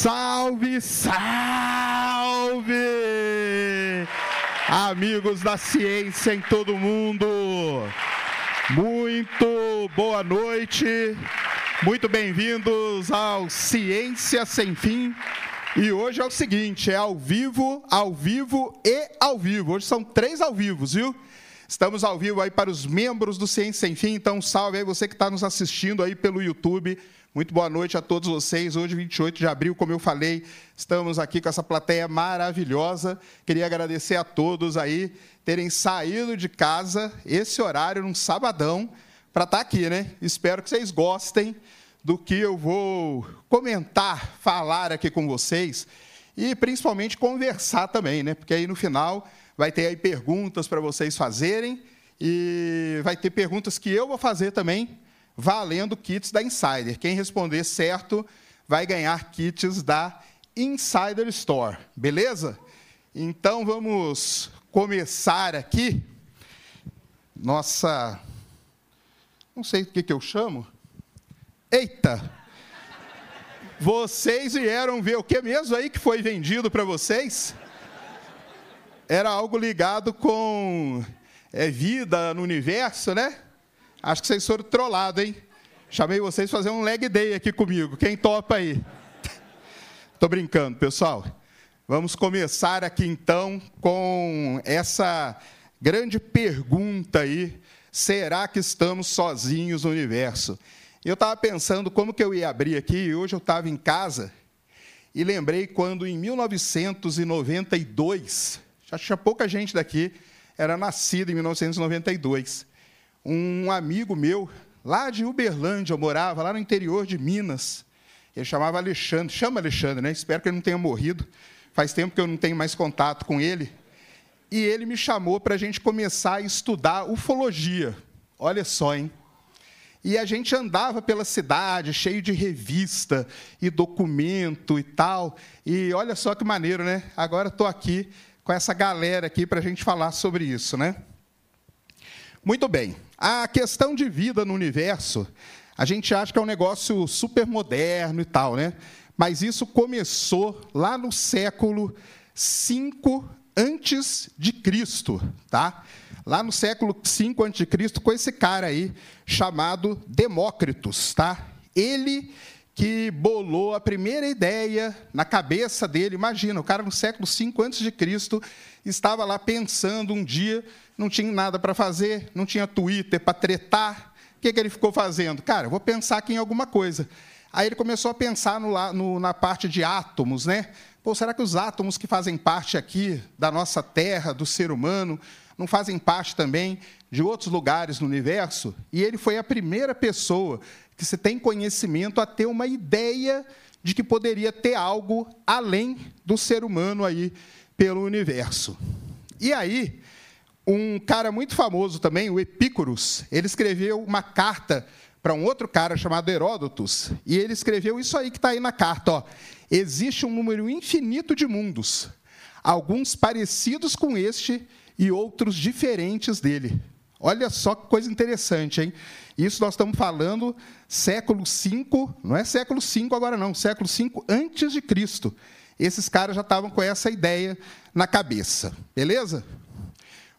Salve, salve! Amigos da ciência em todo mundo, muito boa noite, muito bem-vindos ao Ciência Sem Fim. E hoje é o seguinte: é ao vivo, ao vivo e ao vivo. Hoje são três ao vivos, viu? Estamos ao vivo aí para os membros do Ciência Sem Fim, então salve aí você que está nos assistindo aí pelo YouTube muito boa noite a todos vocês. Hoje, 28 de abril, como eu falei, estamos aqui com essa plateia maravilhosa. Queria agradecer a todos aí terem saído de casa esse horário, num sabadão, para estar tá aqui, né? Espero que vocês gostem do que eu vou comentar, falar aqui com vocês e principalmente conversar também, né? Porque aí no final vai ter aí perguntas para vocês fazerem e vai ter perguntas que eu vou fazer também valendo kits da Insider. Quem responder certo vai ganhar kits da Insider Store, beleza? Então vamos começar aqui. Nossa. Não sei o que, que eu chamo. Eita! Vocês vieram ver o que mesmo aí que foi vendido para vocês? Era algo ligado com é, vida no universo, né? Acho que vocês foram trollados, hein? Chamei vocês fazer um leg day aqui comigo. Quem topa aí? Estou brincando, pessoal. Vamos começar aqui então com essa grande pergunta aí: será que estamos sozinhos no universo? Eu estava pensando como que eu ia abrir aqui, e hoje eu estava em casa e lembrei quando em 1992, já tinha pouca gente daqui, era nascida em 1992 um amigo meu, lá de Uberlândia, eu morava lá no interior de Minas. Ele chamava Alexandre, chama Alexandre, né? Espero que ele não tenha morrido. Faz tempo que eu não tenho mais contato com ele. E ele me chamou para a gente começar a estudar ufologia. Olha só, hein? E a gente andava pela cidade, cheio de revista e documento e tal. E olha só que maneiro, né? Agora estou aqui com essa galera aqui para a gente falar sobre isso, né? Muito bem. A questão de vida no universo, a gente acha que é um negócio super moderno e tal, né? Mas isso começou lá no século 5 antes de Cristo, tá? Lá no século 5 antes de Cristo, com esse cara aí chamado Demócritos, tá? Ele que bolou a primeira ideia na cabeça dele. Imagina, o cara no século 5 antes de Cristo estava lá pensando um dia não tinha nada para fazer, não tinha Twitter para tretar. O que, que ele ficou fazendo? Cara, vou pensar aqui em alguma coisa. Aí ele começou a pensar no, no, na parte de átomos, né? Pô, será que os átomos que fazem parte aqui da nossa Terra, do ser humano, não fazem parte também de outros lugares no universo? E ele foi a primeira pessoa que se tem conhecimento a ter uma ideia de que poderia ter algo além do ser humano aí pelo universo. E aí, um cara muito famoso também, o Epícoros, ele escreveu uma carta para um outro cara chamado Heródotos, e ele escreveu isso aí que está aí na carta. Ó. Existe um número infinito de mundos, alguns parecidos com este e outros diferentes dele. Olha só que coisa interessante, hein? Isso nós estamos falando século V, não é século V agora não, século V antes de Cristo. Esses caras já estavam com essa ideia na cabeça, beleza?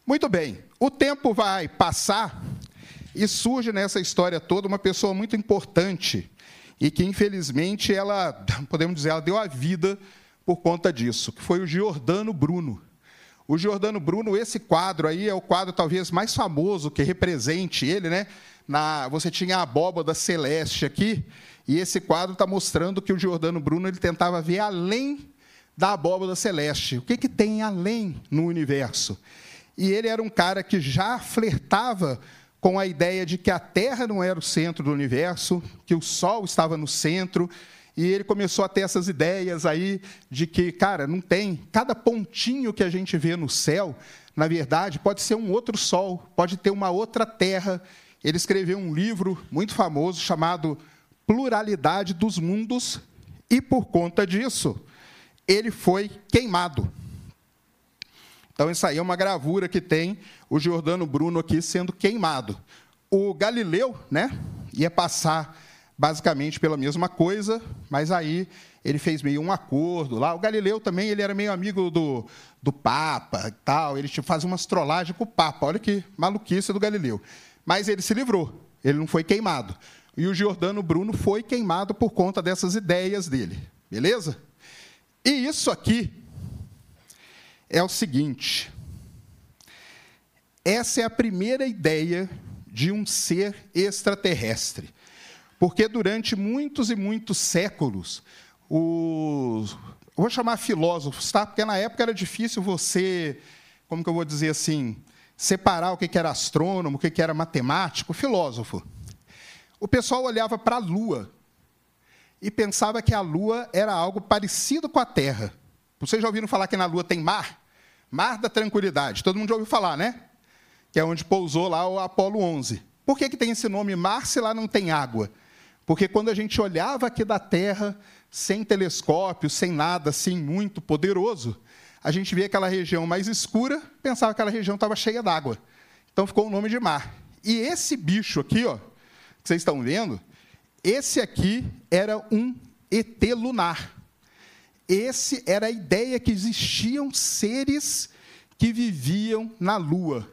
Muito bem, o tempo vai passar e surge nessa história toda uma pessoa muito importante e que, infelizmente, ela, podemos dizer, ela deu a vida por conta disso, que foi o Giordano Bruno. O Giordano Bruno, esse quadro aí é o quadro talvez mais famoso que represente ele, né? Na, você tinha a abóbada celeste aqui, e esse quadro está mostrando que o Giordano Bruno ele tentava ver além da abóbada celeste. O que, que tem além no universo? E ele era um cara que já flertava com a ideia de que a Terra não era o centro do universo, que o Sol estava no centro, e ele começou a ter essas ideias aí de que, cara, não tem, cada pontinho que a gente vê no céu, na verdade, pode ser um outro Sol, pode ter uma outra Terra. Ele escreveu um livro muito famoso chamado Pluralidade dos Mundos, e por conta disso, ele foi queimado. Então, isso aí é uma gravura que tem o Giordano Bruno aqui sendo queimado. O Galileu né, ia passar basicamente pela mesma coisa, mas aí ele fez meio um acordo lá. O Galileu também ele era meio amigo do, do Papa e tal. Ele fazia umas trollagens com o Papa. Olha que maluquice do Galileu. Mas ele se livrou, ele não foi queimado. E o Giordano Bruno foi queimado por conta dessas ideias dele. Beleza? E isso aqui é o seguinte: essa é a primeira ideia de um ser extraterrestre. Porque durante muitos e muitos séculos, os. vou chamar filósofos, tá? Porque na época era difícil você, como que eu vou dizer assim, separar o que era astrônomo, o que era matemático, filósofo. O pessoal olhava para a Lua e pensava que a Lua era algo parecido com a Terra. Vocês já ouviram falar que na Lua tem mar? Mar da Tranquilidade. Todo mundo já ouviu falar, né? Que é onde pousou lá o Apolo 11. Por que, que tem esse nome mar se lá não tem água? Porque quando a gente olhava aqui da Terra, sem telescópio, sem nada assim muito poderoso, a gente via aquela região mais escura, pensava que aquela região estava cheia d'água. Então ficou o nome de mar. E esse bicho aqui, ó, que vocês estão vendo, esse aqui era um ET lunar. Esse era a ideia que existiam seres que viviam na Lua.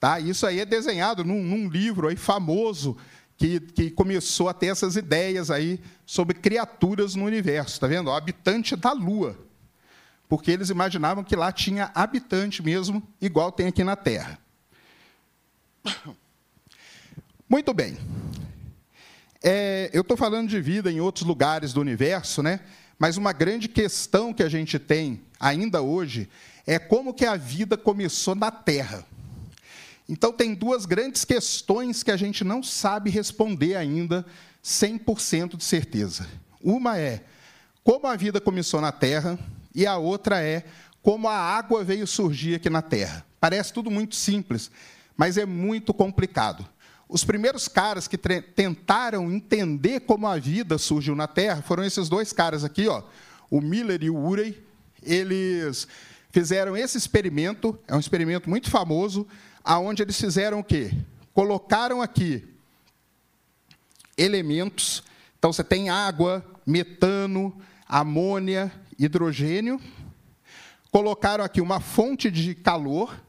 Tá? Isso aí é desenhado num, num livro aí famoso que, que começou a ter essas ideias aí sobre criaturas no universo, está vendo? O habitante da Lua. Porque eles imaginavam que lá tinha habitante mesmo, igual tem aqui na Terra. Muito bem. É, eu estou falando de vida em outros lugares do universo, né? Mas uma grande questão que a gente tem ainda hoje é como que a vida começou na Terra. Então, tem duas grandes questões que a gente não sabe responder ainda 100% de certeza. Uma é como a vida começou na Terra, e a outra é como a água veio surgir aqui na Terra. Parece tudo muito simples, mas é muito complicado. Os primeiros caras que tentaram entender como a vida surgiu na Terra foram esses dois caras aqui, ó, o Miller e o Urey. Eles fizeram esse experimento, é um experimento muito famoso, aonde eles fizeram o quê? Colocaram aqui elementos. Então você tem água, metano, amônia, hidrogênio. Colocaram aqui uma fonte de calor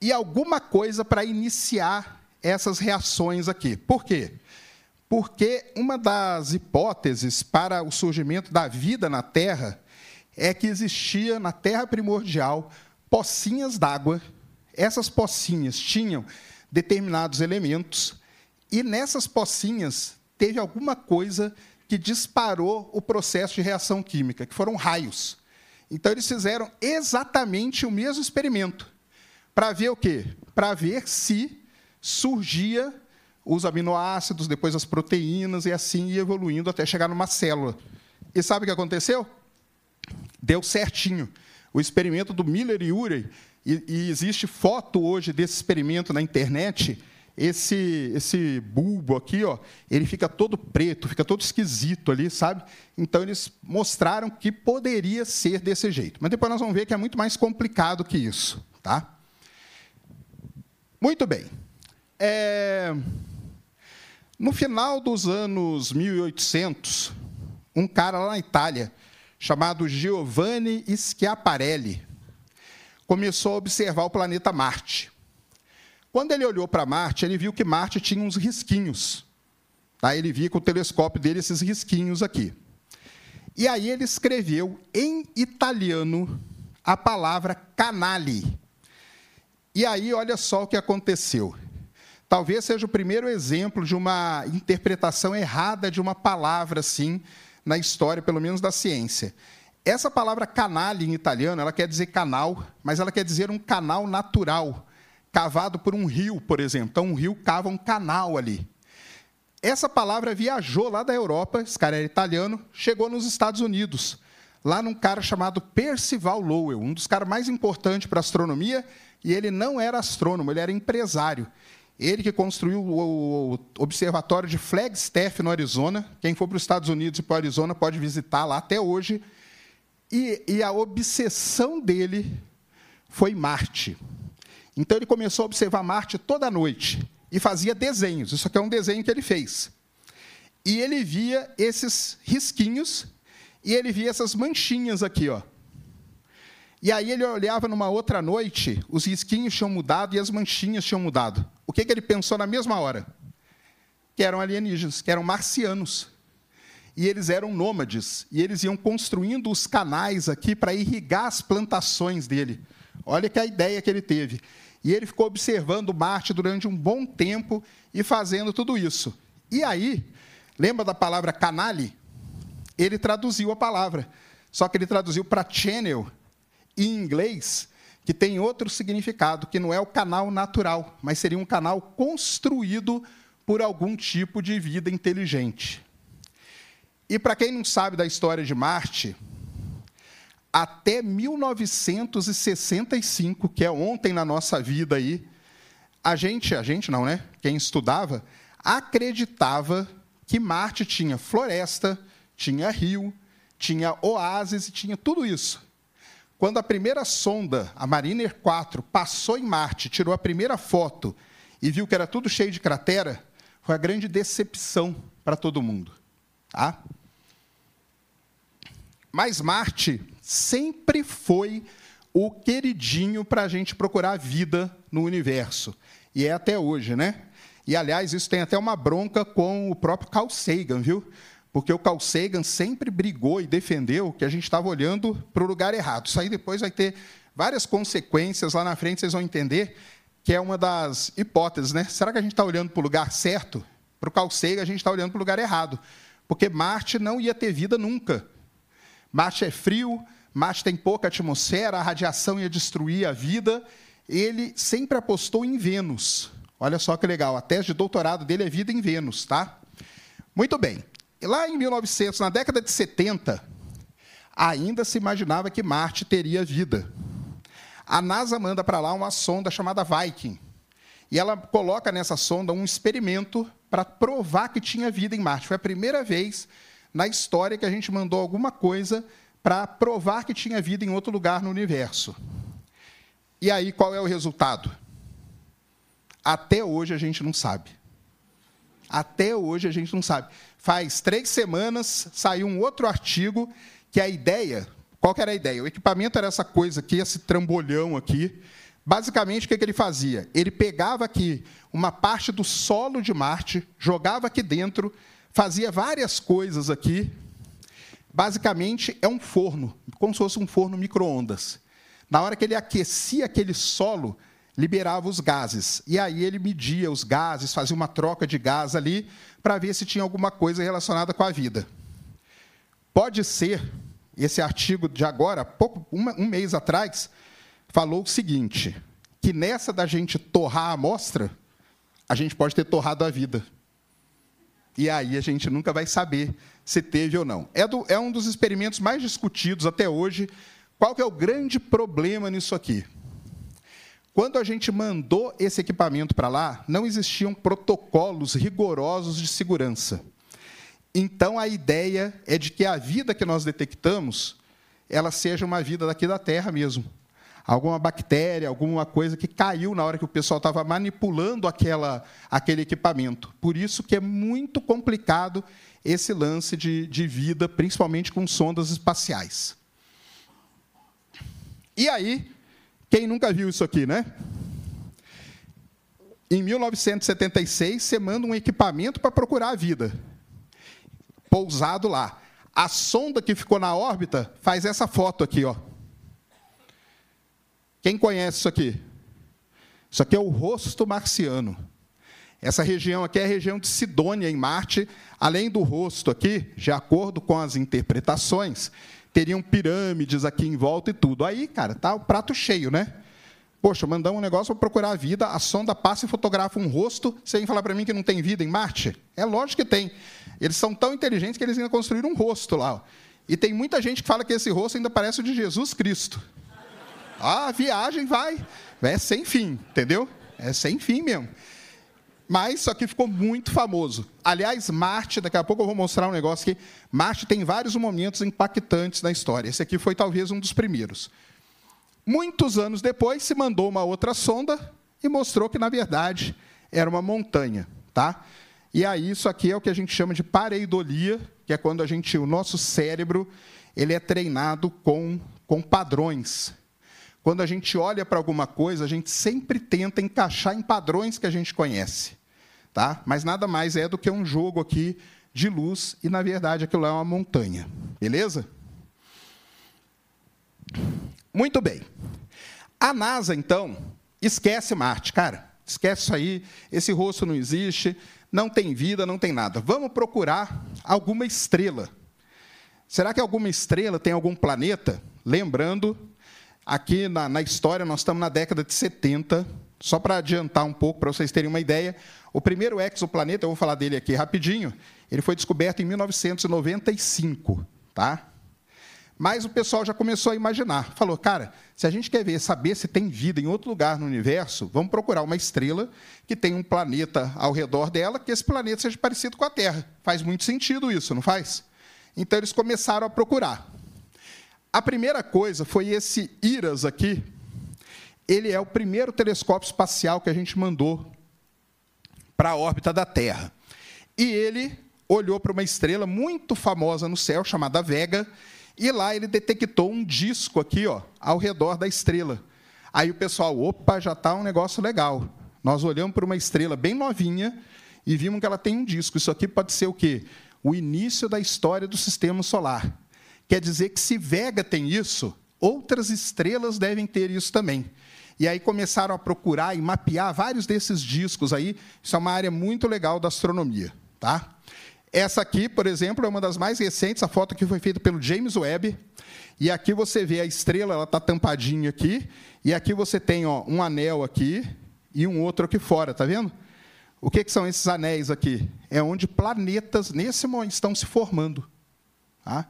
e alguma coisa para iniciar essas reações aqui. Por quê? Porque uma das hipóteses para o surgimento da vida na Terra é que existia na Terra primordial pocinhas d'água essas pocinhas tinham determinados elementos e nessas pocinhas teve alguma coisa que disparou o processo de reação química, que foram raios. Então eles fizeram exatamente o mesmo experimento para ver o quê? Para ver se surgia os aminoácidos, depois as proteínas e assim ia evoluindo até chegar numa célula. E sabe o que aconteceu? Deu certinho. O experimento do Miller e Urey e, e, existe foto hoje desse experimento na internet. Esse, esse bulbo aqui, ó, ele fica todo preto, fica todo esquisito ali, sabe? Então, eles mostraram que poderia ser desse jeito. Mas depois nós vamos ver que é muito mais complicado que isso. Tá? Muito bem. É... No final dos anos 1800, um cara lá na Itália, chamado Giovanni Schiaparelli, começou a observar o planeta Marte. Quando ele olhou para Marte, ele viu que Marte tinha uns risquinhos. Tá? Ele via com o telescópio dele esses risquinhos aqui. E aí ele escreveu em italiano a palavra canale. E aí, olha só o que aconteceu. Talvez seja o primeiro exemplo de uma interpretação errada de uma palavra assim na história, pelo menos da ciência. Essa palavra canale em italiano, ela quer dizer canal, mas ela quer dizer um canal natural, cavado por um rio, por exemplo. Então, um rio cava um canal ali. Essa palavra viajou lá da Europa, esse cara era italiano, chegou nos Estados Unidos, lá num cara chamado Percival Lowell, um dos caras mais importantes para a astronomia, e ele não era astrônomo, ele era empresário. Ele que construiu o observatório de Flagstaff, no Arizona. Quem for para os Estados Unidos e para o Arizona pode visitar lá até hoje. E, e a obsessão dele foi Marte. Então ele começou a observar Marte toda noite e fazia desenhos. Isso aqui é um desenho que ele fez. e ele via esses risquinhos e ele via essas manchinhas aqui, ó. E aí ele olhava numa outra noite, os risquinhos tinham mudado e as manchinhas tinham mudado. O que, que ele pensou na mesma hora? Que eram alienígenas, que eram marcianos. E eles eram nômades, e eles iam construindo os canais aqui para irrigar as plantações dele. Olha que a ideia que ele teve. E ele ficou observando Marte durante um bom tempo e fazendo tudo isso. E aí, lembra da palavra canale? Ele traduziu a palavra. Só que ele traduziu para channel, em inglês, que tem outro significado, que não é o canal natural, mas seria um canal construído por algum tipo de vida inteligente. E para quem não sabe da história de Marte, até 1965, que é ontem na nossa vida aí, a gente, a gente não, né? Quem estudava, acreditava que Marte tinha floresta, tinha rio, tinha oásis e tinha tudo isso. Quando a primeira sonda, a Mariner 4, passou em Marte, tirou a primeira foto e viu que era tudo cheio de cratera, foi a grande decepção para todo mundo. Tá? Mas Marte sempre foi o queridinho para a gente procurar vida no universo. E é até hoje, né? E, aliás, isso tem até uma bronca com o próprio Carl Sagan, viu? Porque o Carl Sagan sempre brigou e defendeu que a gente estava olhando para o lugar errado. Isso aí depois vai ter várias consequências lá na frente, vocês vão entender que é uma das hipóteses, né? Será que a gente está olhando para o lugar certo? Para o Carl Sagan, a gente está olhando para o lugar errado. Porque Marte não ia ter vida nunca. Marte é frio, Marte tem pouca atmosfera, a radiação ia destruir a vida. Ele sempre apostou em Vênus. Olha só que legal, a tese de doutorado dele é vida em Vênus, tá? Muito bem. Lá em 1900, na década de 70, ainda se imaginava que Marte teria vida. A NASA manda para lá uma sonda chamada Viking. E ela coloca nessa sonda um experimento para provar que tinha vida em Marte. Foi a primeira vez na história que a gente mandou alguma coisa para provar que tinha vida em outro lugar no universo. E aí, qual é o resultado? Até hoje a gente não sabe. Até hoje a gente não sabe. Faz três semanas saiu um outro artigo que a ideia. Qual que era a ideia? O equipamento era essa coisa aqui, esse trambolhão aqui. Basicamente, o que, que ele fazia? Ele pegava aqui uma parte do solo de Marte, jogava aqui dentro, fazia várias coisas aqui. Basicamente, é um forno, como se fosse um forno micro-ondas. Na hora que ele aquecia aquele solo, liberava os gases. E aí ele media os gases, fazia uma troca de gás ali, para ver se tinha alguma coisa relacionada com a vida. Pode ser, esse artigo de agora, pouco, um mês atrás, falou o seguinte: que nessa da gente torrar a amostra, a gente pode ter torrado a vida. E aí a gente nunca vai saber se teve ou não. É, do, é um dos experimentos mais discutidos até hoje. Qual que é o grande problema nisso aqui? Quando a gente mandou esse equipamento para lá, não existiam protocolos rigorosos de segurança. Então a ideia é de que a vida que nós detectamos, ela seja uma vida daqui da Terra mesmo alguma bactéria, alguma coisa que caiu na hora que o pessoal estava manipulando aquela, aquele equipamento. Por isso que é muito complicado esse lance de, de vida, principalmente com sondas espaciais. E aí, quem nunca viu isso aqui, né? Em 1976, você manda um equipamento para procurar a vida. Pousado lá. A sonda que ficou na órbita faz essa foto aqui, ó. Quem conhece isso aqui? Isso aqui é o rosto marciano. Essa região aqui é a região de Sidônia, em Marte. Além do rosto aqui, de acordo com as interpretações, teriam pirâmides aqui em volta e tudo. Aí, cara, tá o prato cheio, né? Poxa, mandamos um negócio para procurar a vida, a sonda passa e fotografa um rosto, vem falar para mim que não tem vida em Marte? É lógico que tem. Eles são tão inteligentes que eles ainda construíram um rosto lá. E tem muita gente que fala que esse rosto ainda parece o de Jesus Cristo. Ah, a viagem vai. É sem fim, entendeu? É sem fim mesmo. Mas isso aqui ficou muito famoso. Aliás, Marte, daqui a pouco eu vou mostrar um negócio que Marte tem vários momentos impactantes na história. Esse aqui foi talvez um dos primeiros. Muitos anos depois, se mandou uma outra sonda e mostrou que, na verdade, era uma montanha. Tá? E aí isso aqui é o que a gente chama de pareidolia, que é quando a gente, o nosso cérebro, ele é treinado com, com padrões. Quando a gente olha para alguma coisa, a gente sempre tenta encaixar em padrões que a gente conhece. Tá? Mas nada mais é do que um jogo aqui de luz, e na verdade aquilo é uma montanha. Beleza? Muito bem. A NASA, então, esquece Marte. Cara, esquece isso aí, esse rosto não existe, não tem vida, não tem nada. Vamos procurar alguma estrela. Será que alguma estrela tem algum planeta? Lembrando, aqui na, na história, nós estamos na década de 70. Só para adiantar um pouco, para vocês terem uma ideia, o primeiro exoplaneta, eu vou falar dele aqui rapidinho, ele foi descoberto em 1995. Tá? Mas o pessoal já começou a imaginar. Falou, cara, se a gente quer ver, saber se tem vida em outro lugar no universo, vamos procurar uma estrela que tem um planeta ao redor dela, que esse planeta seja parecido com a Terra. Faz muito sentido isso, não faz? Então eles começaram a procurar. A primeira coisa foi esse IRAS aqui. Ele é o primeiro telescópio espacial que a gente mandou para a órbita da Terra. E ele olhou para uma estrela muito famosa no céu, chamada Vega, e lá ele detectou um disco aqui, ó, ao redor da estrela. Aí o pessoal, opa, já está um negócio legal. Nós olhamos para uma estrela bem novinha e vimos que ela tem um disco. Isso aqui pode ser o quê? O início da história do sistema solar. Quer dizer que se Vega tem isso, outras estrelas devem ter isso também. E aí começaram a procurar e mapear vários desses discos aí. Isso é uma área muito legal da astronomia, tá? Essa aqui, por exemplo, é uma das mais recentes. A foto aqui foi feita pelo James Webb. E aqui você vê a estrela, ela está tampadinha aqui. E aqui você tem ó, um anel aqui e um outro aqui fora, tá vendo? O que, que são esses anéis aqui? É onde planetas, nesse momento, estão se formando. Tá?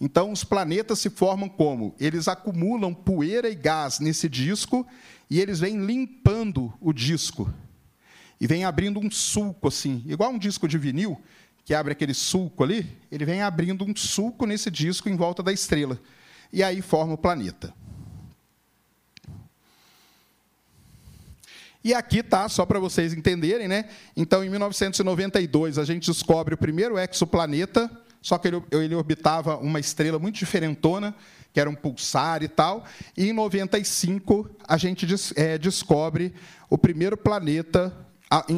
Então, os planetas se formam como? Eles acumulam poeira e gás nesse disco e eles vêm limpando o disco. E vem abrindo um sulco, assim, igual um disco de vinil que abre aquele sulco ali, ele vem abrindo um sulco nesse disco em volta da estrela. E aí forma o planeta. E aqui tá, só para vocês entenderem, né? Então, em 1992, a gente descobre o primeiro exoplaneta, só que ele, ele orbitava uma estrela muito diferentona, que era um pulsar e tal. E em 95, a gente des, é, descobre o primeiro planeta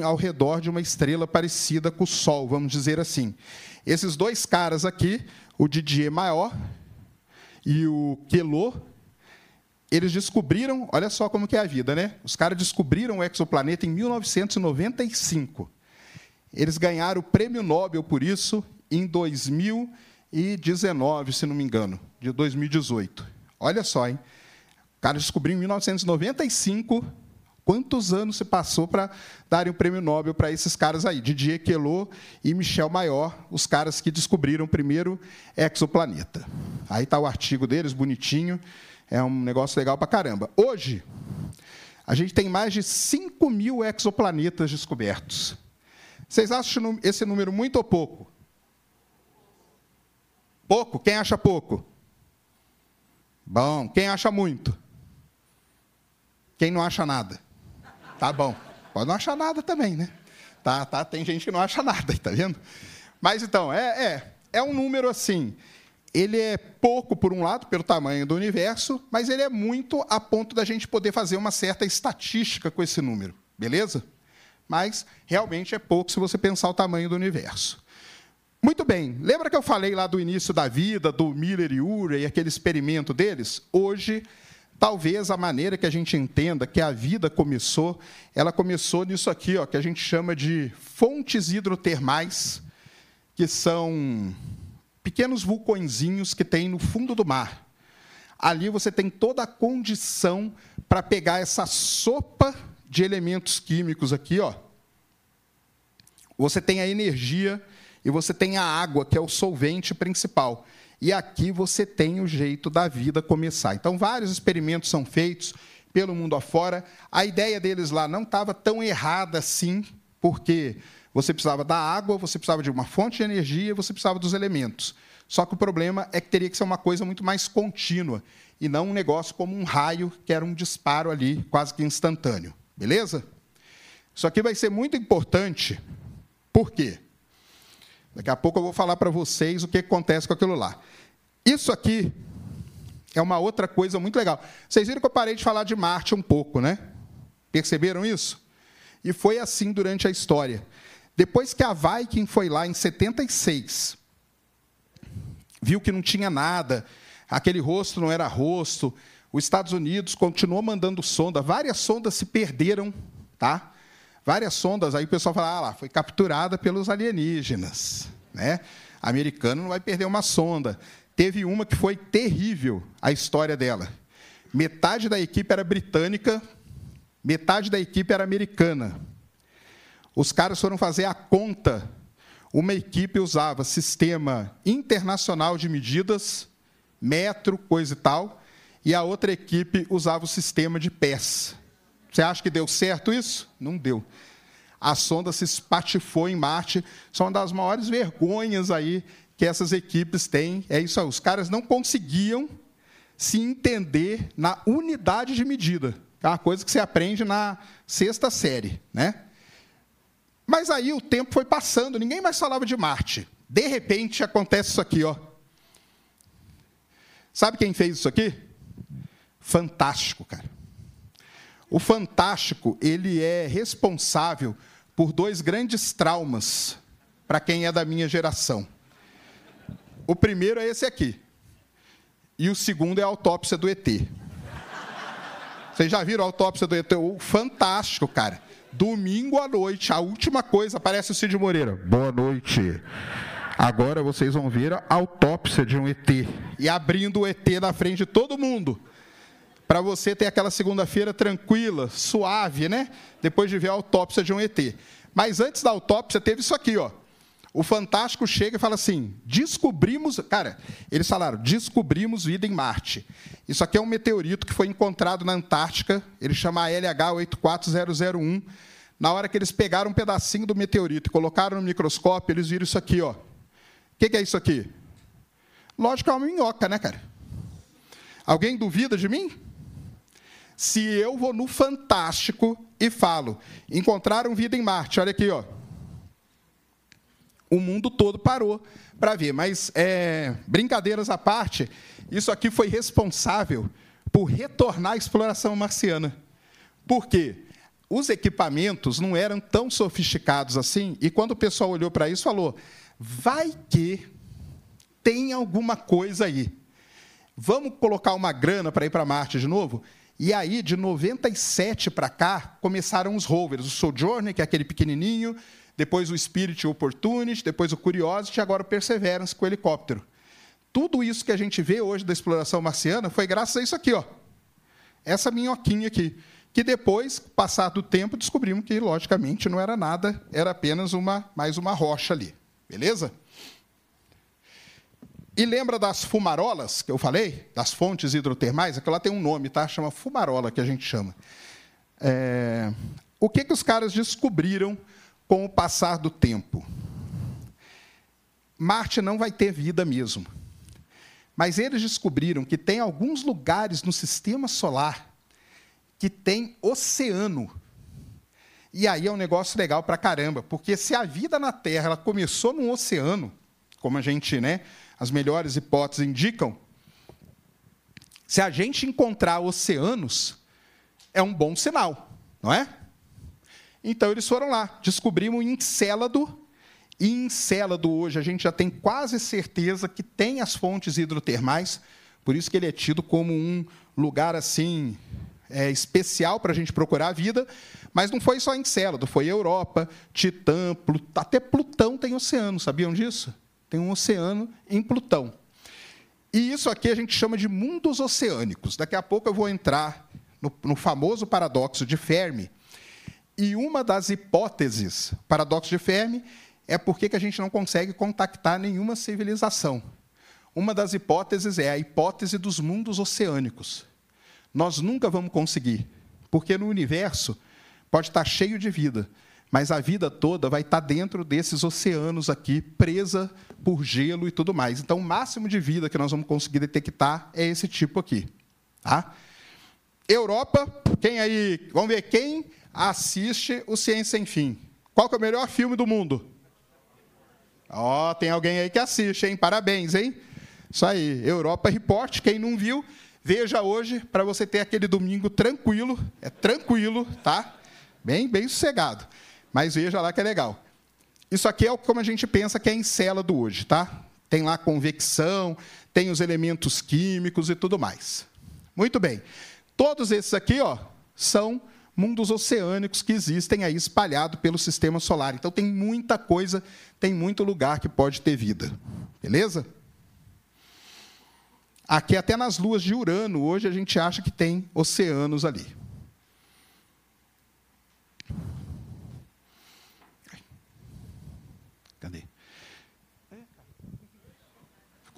ao redor de uma estrela parecida com o Sol, vamos dizer assim. Esses dois caras aqui, o Didier Maior e o Queloz, eles descobriram, olha só como que é a vida, né? Os caras descobriram o exoplaneta em 1995. Eles ganharam o prêmio Nobel por isso em 2019, se não me engano, de 2018. Olha só, hein? O cara descobriu em 1995 Quantos anos se passou para darem o prêmio Nobel para esses caras aí? Didier Queloz e Michel Mayor, os caras que descobriram o primeiro exoplaneta. Aí está o artigo deles, bonitinho. É um negócio legal para caramba. Hoje, a gente tem mais de 5 mil exoplanetas descobertos. Vocês acham esse número muito ou pouco? Pouco? Quem acha pouco? Bom, quem acha muito? Quem não acha nada? Tá bom. Pode não achar nada também, né? Tá, tá, tem gente que não acha nada, tá vendo? Mas então, é, é, é um número assim. Ele é pouco, por um lado, pelo tamanho do universo, mas ele é muito a ponto da gente poder fazer uma certa estatística com esse número, beleza? Mas realmente é pouco se você pensar o tamanho do universo. Muito bem, lembra que eu falei lá do início da vida, do Miller e Urey, aquele experimento deles? Hoje Talvez a maneira que a gente entenda que a vida começou, ela começou nisso aqui, ó, que a gente chama de fontes hidrotermais, que são pequenos vulcõezinhos que tem no fundo do mar. Ali você tem toda a condição para pegar essa sopa de elementos químicos aqui, ó. Você tem a energia e você tem a água, que é o solvente principal. E aqui você tem o jeito da vida começar. Então, vários experimentos são feitos pelo mundo afora. A ideia deles lá não estava tão errada assim, porque você precisava da água, você precisava de uma fonte de energia, você precisava dos elementos. Só que o problema é que teria que ser uma coisa muito mais contínua e não um negócio como um raio, que era um disparo ali, quase que instantâneo. Beleza? Isso aqui vai ser muito importante Por quê? Daqui a pouco eu vou falar para vocês o que acontece com aquilo lá. Isso aqui é uma outra coisa muito legal. Vocês viram que eu parei de falar de Marte um pouco, né? Perceberam isso? E foi assim durante a história. Depois que a Viking foi lá em 76, viu que não tinha nada, aquele rosto não era rosto, os Estados Unidos continuou mandando sonda, várias sondas se perderam, tá? Várias sondas, aí o pessoal fala, ah lá, foi capturada pelos alienígenas, né? Americano não vai perder uma sonda. Teve uma que foi terrível, a história dela. Metade da equipe era britânica, metade da equipe era americana. Os caras foram fazer a conta. Uma equipe usava sistema internacional de medidas, metro, coisa e tal, e a outra equipe usava o sistema de pés. Você acha que deu certo isso? Não deu. A sonda se espatifou em Marte. São uma das maiores vergonhas aí que essas equipes têm. É isso aí. Os caras não conseguiam se entender na unidade de medida. É uma coisa que você aprende na sexta série, né? Mas aí o tempo foi passando, ninguém mais falava de Marte. De repente acontece isso aqui, ó. Sabe quem fez isso aqui? Fantástico, cara. O Fantástico, ele é responsável por dois grandes traumas para quem é da minha geração. O primeiro é esse aqui. E o segundo é a autópsia do ET. Vocês já viram a autópsia do ET? O fantástico, cara. Domingo à noite, a última coisa, aparece o Cid Moreira. Boa noite. Agora vocês vão ver a autópsia de um ET. E abrindo o ET na frente de todo mundo para você ter aquela segunda-feira tranquila, suave, né? Depois de ver a autópsia de um ET. Mas antes da autópsia teve isso aqui, ó. O Fantástico chega e fala assim: descobrimos. Cara, eles falaram: descobrimos vida em Marte. Isso aqui é um meteorito que foi encontrado na Antártica, ele chama LH 84001. Na hora que eles pegaram um pedacinho do meteorito e colocaram no microscópio, eles viram isso aqui, ó. O que, que é isso aqui? Lógico que é uma minhoca, né, cara? Alguém duvida de mim? Se eu vou no Fantástico e falo, encontraram vida em Marte, olha aqui, ó. O mundo todo parou para ver. Mas, é, brincadeiras à parte, isso aqui foi responsável por retornar a exploração marciana. Por quê? Os equipamentos não eram tão sofisticados assim, e quando o pessoal olhou para isso, falou: vai que tem alguma coisa aí. Vamos colocar uma grana para ir para Marte de novo? E aí, de 97 para cá, começaram os rovers. O Sojourner, que é aquele pequenininho, depois o Spirit Opportunity, depois o Curiosity e agora o Perseverance com o helicóptero. Tudo isso que a gente vê hoje da exploração marciana foi graças a isso aqui, ó. Essa minhoquinha aqui, que depois, passado o tempo, descobrimos que logicamente não era nada, era apenas uma mais uma rocha ali. Beleza? E lembra das fumarolas que eu falei? Das fontes hidrotermais? Aquilo lá tem um nome, tá? Chama fumarola, que a gente chama. É... O que, que os caras descobriram com o passar do tempo? Marte não vai ter vida mesmo. Mas eles descobriram que tem alguns lugares no sistema solar que tem oceano. E aí é um negócio legal para caramba, porque se a vida na Terra ela começou num oceano, como a gente, né, as melhores hipóteses indicam, se a gente encontrar oceanos, é um bom sinal, não é? Então eles foram lá, descobrimos Encélado, e Encélado hoje a gente já tem quase certeza que tem as fontes hidrotermais, por isso que ele é tido como um lugar assim é, especial para a gente procurar a vida, mas não foi só Encélado, foi Europa, Titã, Plut... até Plutão tem oceano, sabiam disso? Tem um oceano em Plutão. E isso aqui a gente chama de mundos oceânicos. Daqui a pouco eu vou entrar no, no famoso paradoxo de Fermi. E uma das hipóteses, paradoxo de Fermi, é porque que a gente não consegue contactar nenhuma civilização. Uma das hipóteses é a hipótese dos mundos oceânicos. Nós nunca vamos conseguir, porque no universo pode estar cheio de vida, mas a vida toda vai estar dentro desses oceanos aqui, presa por gelo e tudo mais. Então, o máximo de vida que nós vamos conseguir detectar é esse tipo aqui. Tá? Europa, quem aí? Vamos ver quem assiste o Ciência Sem Fim. Qual é o melhor filme do mundo? Ó, oh, tem alguém aí que assiste, hein? Parabéns, hein? Isso aí, Europa Report, quem não viu, veja hoje para você ter aquele domingo tranquilo, é tranquilo, tá? Bem, bem sossegado. Mas veja lá que é legal. Isso aqui é como a gente pensa que é em do hoje, tá? Tem lá convecção, tem os elementos químicos e tudo mais. Muito bem. Todos esses aqui, ó, são mundos oceânicos que existem aí espalhado pelo sistema solar. Então tem muita coisa, tem muito lugar que pode ter vida. Beleza? Aqui até nas luas de Urano, hoje a gente acha que tem oceanos ali.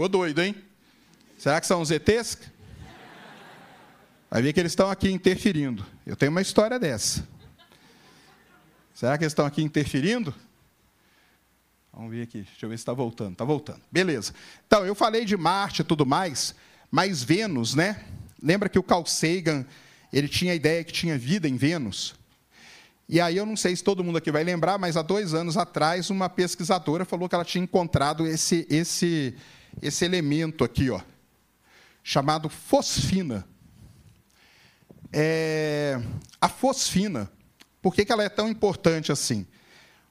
Ficou doido, hein? Será que são os ETs? Vai ver que eles estão aqui interferindo. Eu tenho uma história dessa. Será que eles estão aqui interferindo? Vamos ver aqui. Deixa eu ver se está voltando. Está voltando. Beleza. Então, eu falei de Marte e tudo mais, mas Vênus, né? Lembra que o Carl Sagan, ele tinha a ideia que tinha vida em Vênus? E aí, eu não sei se todo mundo aqui vai lembrar, mas há dois anos atrás, uma pesquisadora falou que ela tinha encontrado esse, esse, esse elemento aqui, ó, chamado fosfina. É, a fosfina, por que, que ela é tão importante assim?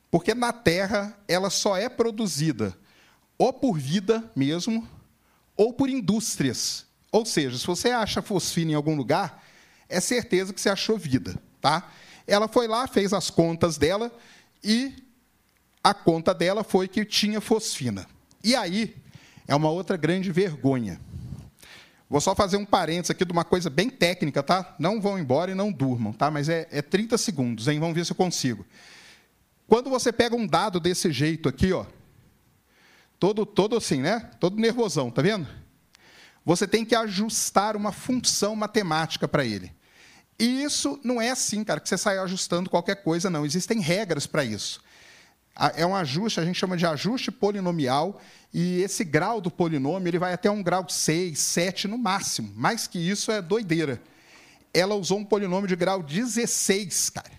Porque na Terra ela só é produzida ou por vida mesmo, ou por indústrias. Ou seja, se você acha fosfina em algum lugar, é certeza que você achou vida. Tá? Ela foi lá, fez as contas dela, e a conta dela foi que tinha fosfina. E aí é uma outra grande vergonha. Vou só fazer um parênteses aqui de uma coisa bem técnica, tá? Não vão embora e não durmam, tá? Mas é, é 30 segundos, hein? Vamos ver se eu consigo. Quando você pega um dado desse jeito aqui, ó, todo, todo assim, né? Todo nervosão, tá vendo? Você tem que ajustar uma função matemática para ele. E isso não é assim, cara, que você sai ajustando qualquer coisa, não. Existem regras para isso. É um ajuste, a gente chama de ajuste polinomial, e esse grau do polinômio ele vai até um grau 6, 7 no máximo. Mais que isso é doideira. Ela usou um polinômio de grau 16, cara.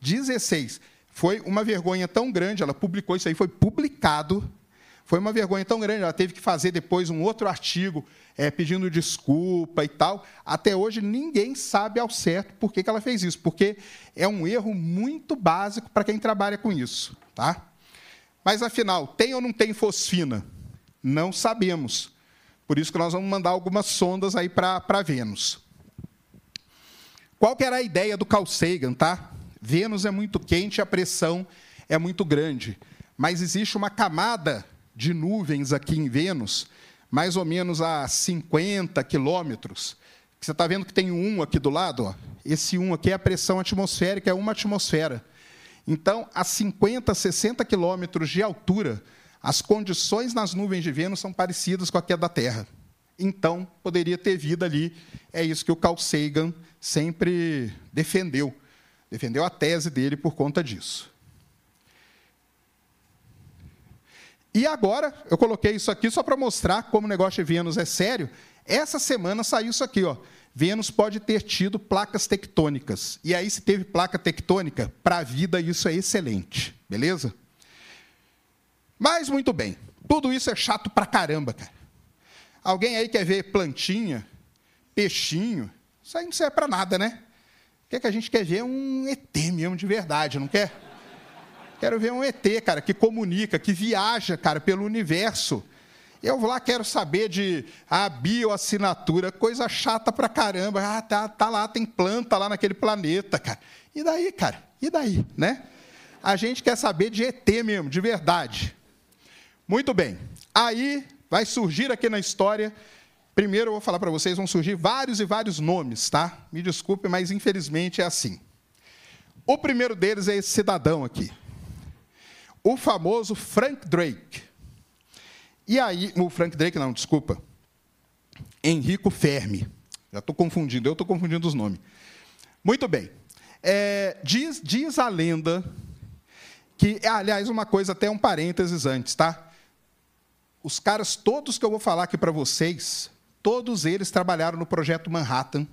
16. Foi uma vergonha tão grande, ela publicou isso aí, foi publicado. Foi uma vergonha tão grande, ela teve que fazer depois um outro artigo é, pedindo desculpa e tal. Até hoje ninguém sabe ao certo por que, que ela fez isso, porque é um erro muito básico para quem trabalha com isso. Tá? Mas afinal, tem ou não tem fosfina? Não sabemos. Por isso que nós vamos mandar algumas sondas aí para Vênus. Qual que era a ideia do Carl Sagan, tá? Vênus é muito quente, a pressão é muito grande. Mas existe uma camada de nuvens aqui em Vênus, mais ou menos a 50 quilômetros. Você está vendo que tem um aqui do lado? Ó. Esse um aqui é a pressão atmosférica, é uma atmosfera. Então, a 50, 60 quilômetros de altura, as condições nas nuvens de Vênus são parecidas com a é da Terra. Então, poderia ter vida ali. É isso que o Carl Sagan sempre defendeu. Defendeu a tese dele por conta disso. E agora, eu coloquei isso aqui só para mostrar como o negócio de Vênus é sério. Essa semana saiu isso aqui, ó. Vênus pode ter tido placas tectônicas. E aí, se teve placa tectônica, para a vida isso é excelente. Beleza? Mas, muito bem. Tudo isso é chato pra caramba, cara. Alguém aí quer ver plantinha, peixinho? Isso aí não serve para nada, né? O que, é que a gente quer ver? Um ET mesmo, de verdade, não quer? Quero ver um ET, cara, que comunica, que viaja, cara, pelo universo eu lá quero saber de a bioassinatura, coisa chata pra caramba. Ah, tá, tá lá, tem planta lá naquele planeta, cara. E daí, cara? E daí, né? A gente quer saber de ET mesmo, de verdade. Muito bem. Aí vai surgir aqui na história. Primeiro eu vou falar para vocês, vão surgir vários e vários nomes, tá? Me desculpe, mas infelizmente é assim. O primeiro deles é esse cidadão aqui. O famoso Frank Drake. E aí, o Frank Drake, não, desculpa. Henrico Fermi. Já estou confundindo, eu estou confundindo os nomes. Muito bem. É, diz, diz a lenda que, aliás, uma coisa, até um parênteses antes, tá? Os caras todos que eu vou falar aqui para vocês, todos eles trabalharam no projeto Manhattan,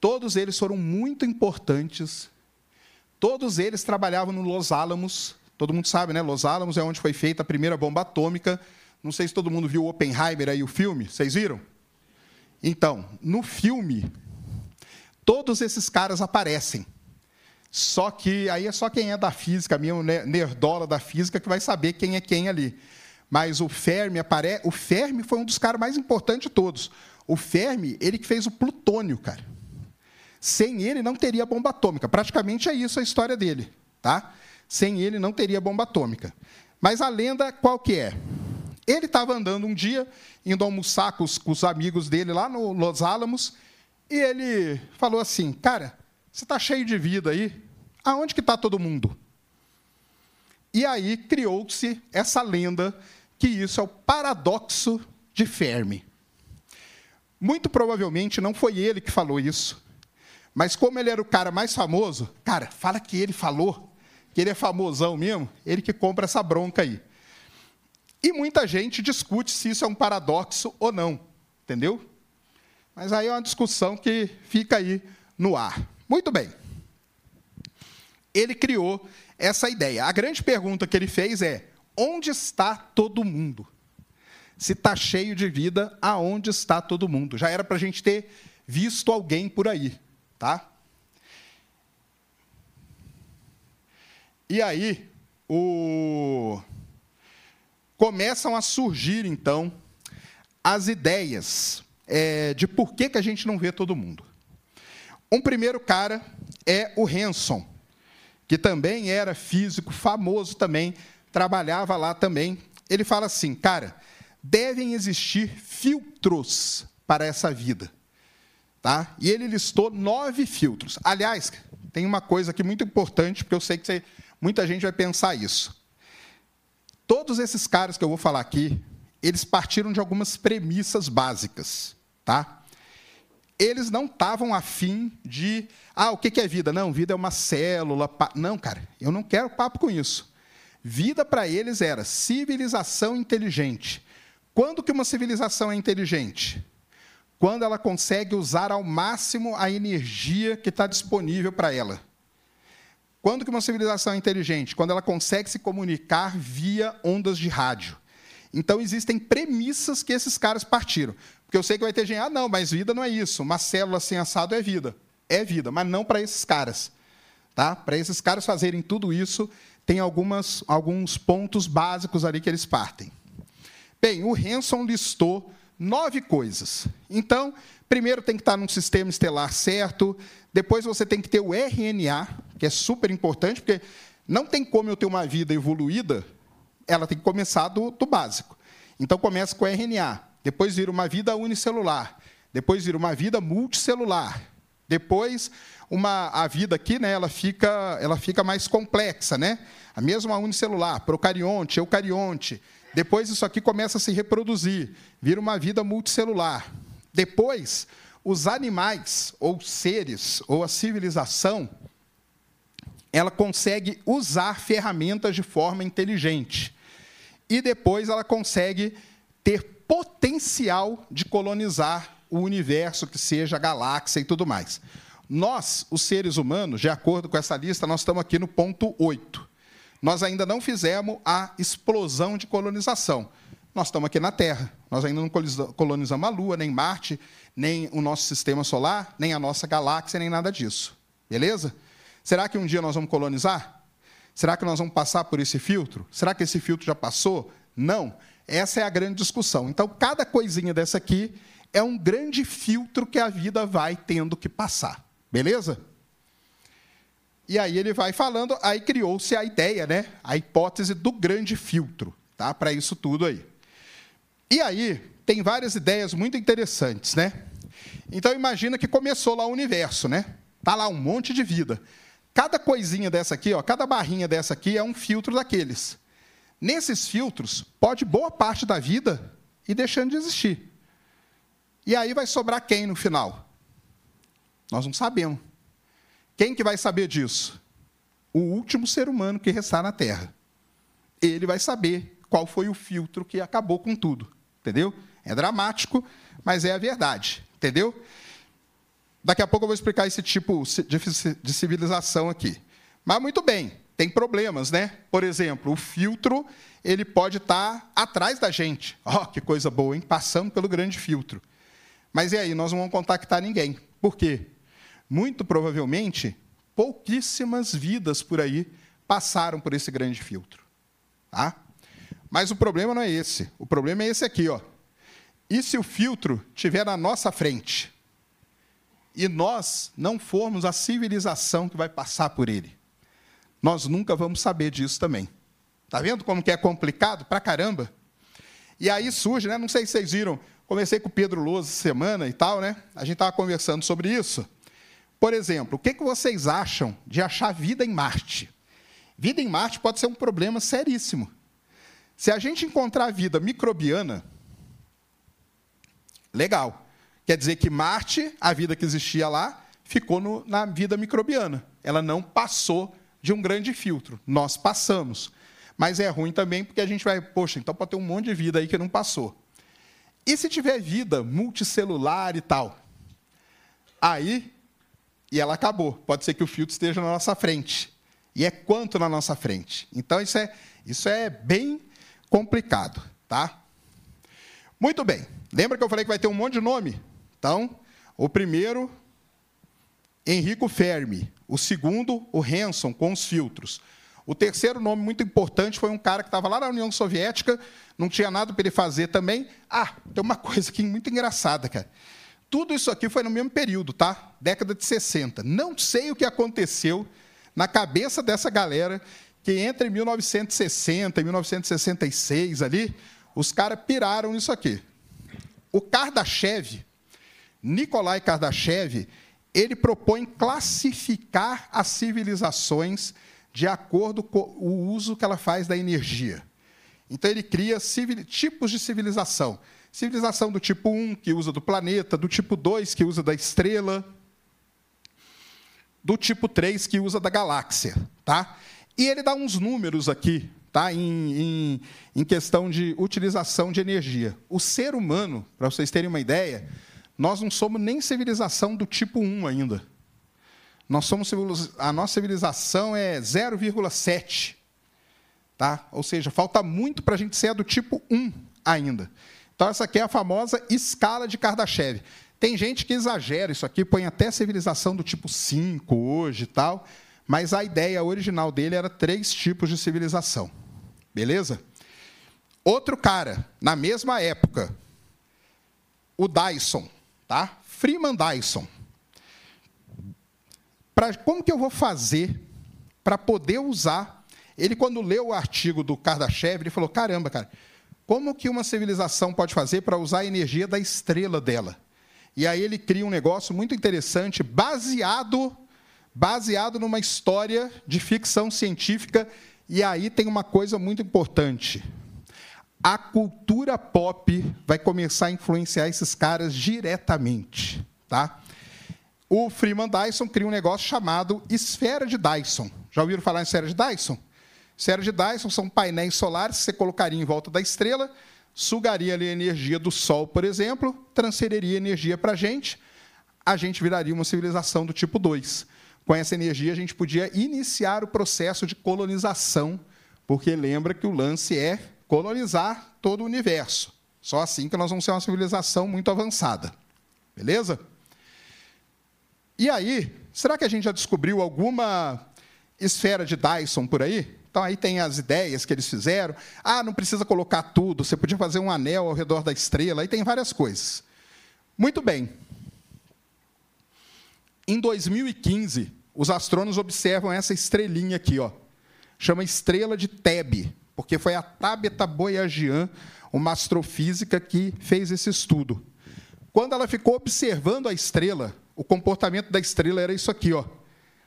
todos eles foram muito importantes, todos eles trabalhavam no Los Alamos, Todo mundo sabe, né? Los Alamos é onde foi feita a primeira bomba atômica. Não sei se todo mundo viu Oppenheimer aí, o filme. Vocês viram? Então, no filme, todos esses caras aparecem. Só que aí é só quem é da física, mesmo né, nerdola da física, que vai saber quem é quem ali. Mas o Fermi aparece. O Fermi foi um dos caras mais importantes de todos. O Fermi, ele que fez o plutônio, cara. Sem ele não teria bomba atômica. Praticamente é isso a história dele, tá? Sem ele não teria bomba atômica. Mas a lenda qual que é? Ele estava andando um dia, indo almoçar com os, com os, amigos dele lá no Los Alamos, e ele falou assim: Cara, você está cheio de vida aí, aonde que está todo mundo? E aí criou-se essa lenda que isso é o paradoxo de Fermi. Muito provavelmente não foi ele que falou isso, mas como ele era o cara mais famoso, cara, fala que ele falou que ele é famosão mesmo, ele que compra essa bronca aí. E muita gente discute se isso é um paradoxo ou não, entendeu? Mas aí é uma discussão que fica aí no ar. Muito bem. Ele criou essa ideia. A grande pergunta que ele fez é: onde está todo mundo? Se está cheio de vida, aonde está todo mundo? Já era para a gente ter visto alguém por aí, tá? E aí, o... começam a surgir, então, as ideias é, de por que, que a gente não vê todo mundo. Um primeiro cara é o Hanson, que também era físico famoso também, trabalhava lá também. Ele fala assim, cara, devem existir filtros para essa vida. Tá? E ele listou nove filtros. Aliás, tem uma coisa aqui muito importante, porque eu sei que você Muita gente vai pensar isso. Todos esses caras que eu vou falar aqui, eles partiram de algumas premissas básicas, tá? Eles não estavam afim de, ah, o que é vida? Não, vida é uma célula. Pa... Não, cara, eu não quero papo com isso. Vida para eles era civilização inteligente. Quando que uma civilização é inteligente? Quando ela consegue usar ao máximo a energia que está disponível para ela. Quando que uma civilização é inteligente? Quando ela consegue se comunicar via ondas de rádio. Então, existem premissas que esses caras partiram. Porque eu sei que vai ter gente, ah, não, mas vida não é isso. Uma célula sem assado é vida. É vida, mas não para esses caras. Tá? Para esses caras fazerem tudo isso, tem algumas, alguns pontos básicos ali que eles partem. Bem, o Hanson listou nove coisas. Então, primeiro tem que estar num sistema estelar certo, depois você tem que ter o RNA, que é super importante, porque não tem como eu ter uma vida evoluída, ela tem que começar do, do básico. Então começa com o RNA, depois vira uma vida unicelular, depois vira uma vida multicelular, depois uma a vida aqui, né, ela fica ela fica mais complexa, né? A mesma unicelular, procarionte, eucarionte. Depois isso aqui começa a se reproduzir, vira uma vida multicelular. Depois, os animais ou seres ou a civilização ela consegue usar ferramentas de forma inteligente. E depois ela consegue ter potencial de colonizar o universo, que seja a galáxia e tudo mais. Nós, os seres humanos, de acordo com essa lista, nós estamos aqui no ponto 8. Nós ainda não fizemos a explosão de colonização. Nós estamos aqui na Terra. Nós ainda não colonizamos a Lua, nem Marte, nem o nosso sistema solar, nem a nossa galáxia, nem nada disso. Beleza? Será que um dia nós vamos colonizar? Será que nós vamos passar por esse filtro? Será que esse filtro já passou? Não. Essa é a grande discussão. Então, cada coisinha dessa aqui é um grande filtro que a vida vai tendo que passar. Beleza? E aí ele vai falando, aí criou-se a ideia, né? A hipótese do grande filtro, tá? Para isso tudo aí. E aí tem várias ideias muito interessantes, né? Então imagina que começou lá o universo, né? Tá lá um monte de vida. Cada coisinha dessa aqui, ó, cada barrinha dessa aqui é um filtro daqueles. Nesses filtros, pode boa parte da vida ir deixando de existir. E aí vai sobrar quem no final? Nós não sabemos. Quem que vai saber disso? O último ser humano que restar na Terra. Ele vai saber qual foi o filtro que acabou com tudo. Entendeu? É dramático, mas é a verdade. Entendeu? Daqui a pouco eu vou explicar esse tipo de civilização aqui. Mas muito bem, tem problemas, né? Por exemplo, o filtro ele pode estar atrás da gente. Ó, oh, que coisa boa, hein? Passando pelo grande filtro. Mas e aí, nós não vamos contactar ninguém. Por quê? Muito provavelmente, pouquíssimas vidas por aí passaram por esse grande filtro. Tá? Mas o problema não é esse. O problema é esse aqui, ó. E se o filtro estiver na nossa frente e nós não formos a civilização que vai passar por ele? Nós nunca vamos saber disso também. Tá vendo como que é complicado pra caramba? E aí surge, né? Não sei se vocês viram, comecei com o Pedro Lousa semana e tal, né? A gente estava conversando sobre isso. Por exemplo, o que, que vocês acham de achar vida em Marte? Vida em Marte pode ser um problema seríssimo. Se a gente encontrar vida microbiana, legal. Quer dizer que Marte, a vida que existia lá, ficou no, na vida microbiana. Ela não passou de um grande filtro. Nós passamos. Mas é ruim também porque a gente vai, poxa, então pode ter um monte de vida aí que não passou. E se tiver vida multicelular e tal? Aí, e ela acabou. Pode ser que o filtro esteja na nossa frente. E é quanto na nossa frente. Então, isso é, isso é bem complicado, tá? Muito bem. Lembra que eu falei que vai ter um monte de nome? Então, o primeiro, Henrico Fermi. O segundo, o Hanson, com os filtros. O terceiro nome muito importante foi um cara que estava lá na União Soviética, não tinha nada para ele fazer também. Ah, tem uma coisa aqui muito engraçada, cara. Tudo isso aqui foi no mesmo período, tá? Década de 60. Não sei o que aconteceu na cabeça dessa galera que entre 1960 e 1966 ali, os caras piraram nisso aqui. O Kardashev, Nikolai Kardashev, ele propõe classificar as civilizações de acordo com o uso que ela faz da energia. Então ele cria tipos de civilização. Civilização do tipo 1, que usa do planeta, do tipo 2, que usa da estrela, do tipo 3, que usa da galáxia. Tá? E ele dá uns números aqui, tá? em, em, em questão de utilização de energia. O ser humano, para vocês terem uma ideia, nós não somos nem civilização do tipo 1 ainda. Nós somos a nossa civilização é 0,7. Tá? Ou seja, falta muito para a gente ser do tipo 1 ainda. Então, essa aqui é a famosa escala de Kardashev. Tem gente que exagera isso aqui, põe até civilização do tipo 5 hoje e tal. Mas a ideia original dele era três tipos de civilização. Beleza? Outro cara, na mesma época, o Dyson, tá? Freeman Dyson. Pra, como que eu vou fazer para poder usar? Ele, quando leu o artigo do Kardashev, ele falou: caramba, cara, como que uma civilização pode fazer para usar a energia da estrela dela? E aí ele cria um negócio muito interessante, baseado baseado numa história de ficção científica. E aí tem uma coisa muito importante. A cultura pop vai começar a influenciar esses caras diretamente, tá? O Freeman Dyson cria um negócio chamado esfera de Dyson. Já ouviram falar em esfera de Dyson? Esfera de Dyson são painéis solares que você colocaria em volta da estrela, sugaria ali a energia do Sol, por exemplo, transferiria energia para a gente, a gente viraria uma civilização do tipo 2 com essa energia, a gente podia iniciar o processo de colonização, porque lembra que o lance é colonizar todo o universo. Só assim que nós vamos ser uma civilização muito avançada. Beleza? E aí, será que a gente já descobriu alguma esfera de Dyson por aí? Então, aí tem as ideias que eles fizeram. Ah, não precisa colocar tudo, você podia fazer um anel ao redor da estrela, aí tem várias coisas. Muito bem. Em 2015, os astrônomos observam essa estrelinha aqui, ó. Chama estrela de Tebe, porque foi a Tabeta Boyajian, uma astrofísica, que fez esse estudo. Quando ela ficou observando a estrela, o comportamento da estrela era isso aqui, ó.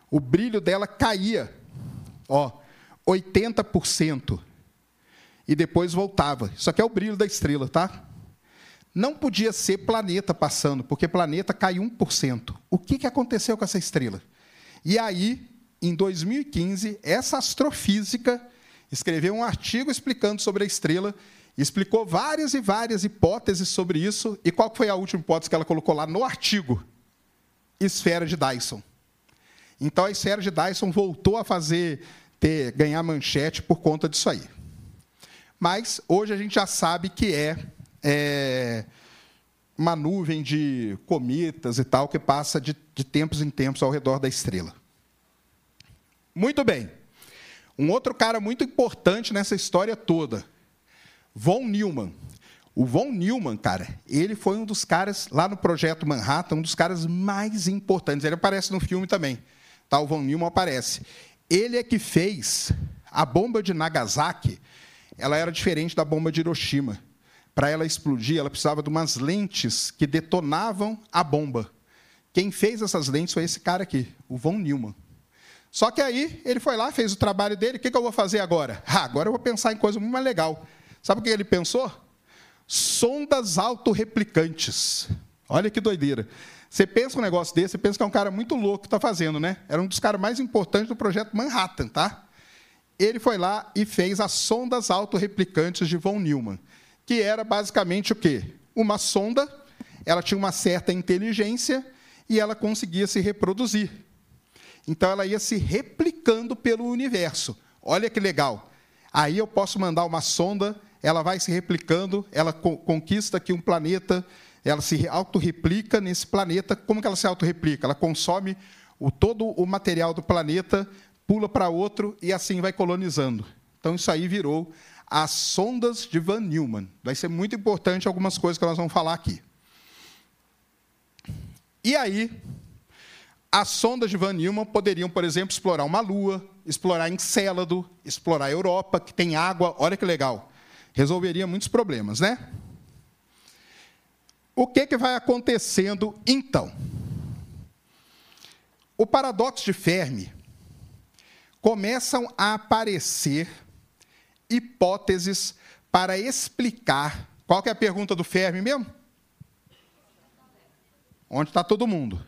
O brilho dela caía, ó, 80%. E depois voltava. Isso aqui é o brilho da estrela, tá? Não podia ser planeta passando, porque planeta cai 1%. O que, que aconteceu com essa estrela? E aí, em 2015, essa astrofísica escreveu um artigo explicando sobre a estrela, explicou várias e várias hipóteses sobre isso. E qual foi a última hipótese que ela colocou lá no artigo? Esfera de Dyson. Então a esfera de Dyson voltou a fazer ter ganhar manchete por conta disso aí. Mas hoje a gente já sabe que é, é uma nuvem de cometas e tal que passa de, de tempos em tempos ao redor da estrela. Muito bem. Um outro cara muito importante nessa história toda, Von Neumann. O Von Neumann, cara, ele foi um dos caras lá no projeto Manhattan, um dos caras mais importantes. Ele aparece no filme também. Tá? O Von Neumann aparece. Ele é que fez a bomba de Nagasaki. Ela era diferente da bomba de Hiroshima. Para ela explodir, ela precisava de umas lentes que detonavam a bomba. Quem fez essas lentes foi esse cara aqui, o Von Neumann. Só que aí ele foi lá, fez o trabalho dele. O que, eu vou fazer agora? Ah, agora eu vou pensar em coisa muito mais legal. Sabe o que ele pensou? Sondas autorreplicantes. Olha que doideira. Você pensa um negócio desse, você pensa que é um cara muito louco que está fazendo, né? Era um dos caras mais importantes do projeto Manhattan, tá? Ele foi lá e fez as sondas autorreplicantes de von Neumann, que era basicamente o quê? Uma sonda, ela tinha uma certa inteligência e ela conseguia se reproduzir. Então ela ia se replicando pelo universo. Olha que legal. Aí eu posso mandar uma sonda, ela vai se replicando, ela conquista aqui um planeta, ela se autorreplica nesse planeta. Como que ela se autorreplica? Ela consome o, todo o material do planeta, pula para outro e assim vai colonizando. Então isso aí virou as sondas de Van Neumann. Vai ser muito importante algumas coisas que nós vamos falar aqui. E aí, as sondas de Van Neumann poderiam, por exemplo, explorar uma lua, explorar Encélado, explorar a Europa, que tem água, olha que legal. Resolveria muitos problemas, né? O que, que vai acontecendo então? O paradoxo de Fermi começam a aparecer hipóteses para explicar. Qual que é a pergunta do Fermi mesmo? Onde está todo mundo?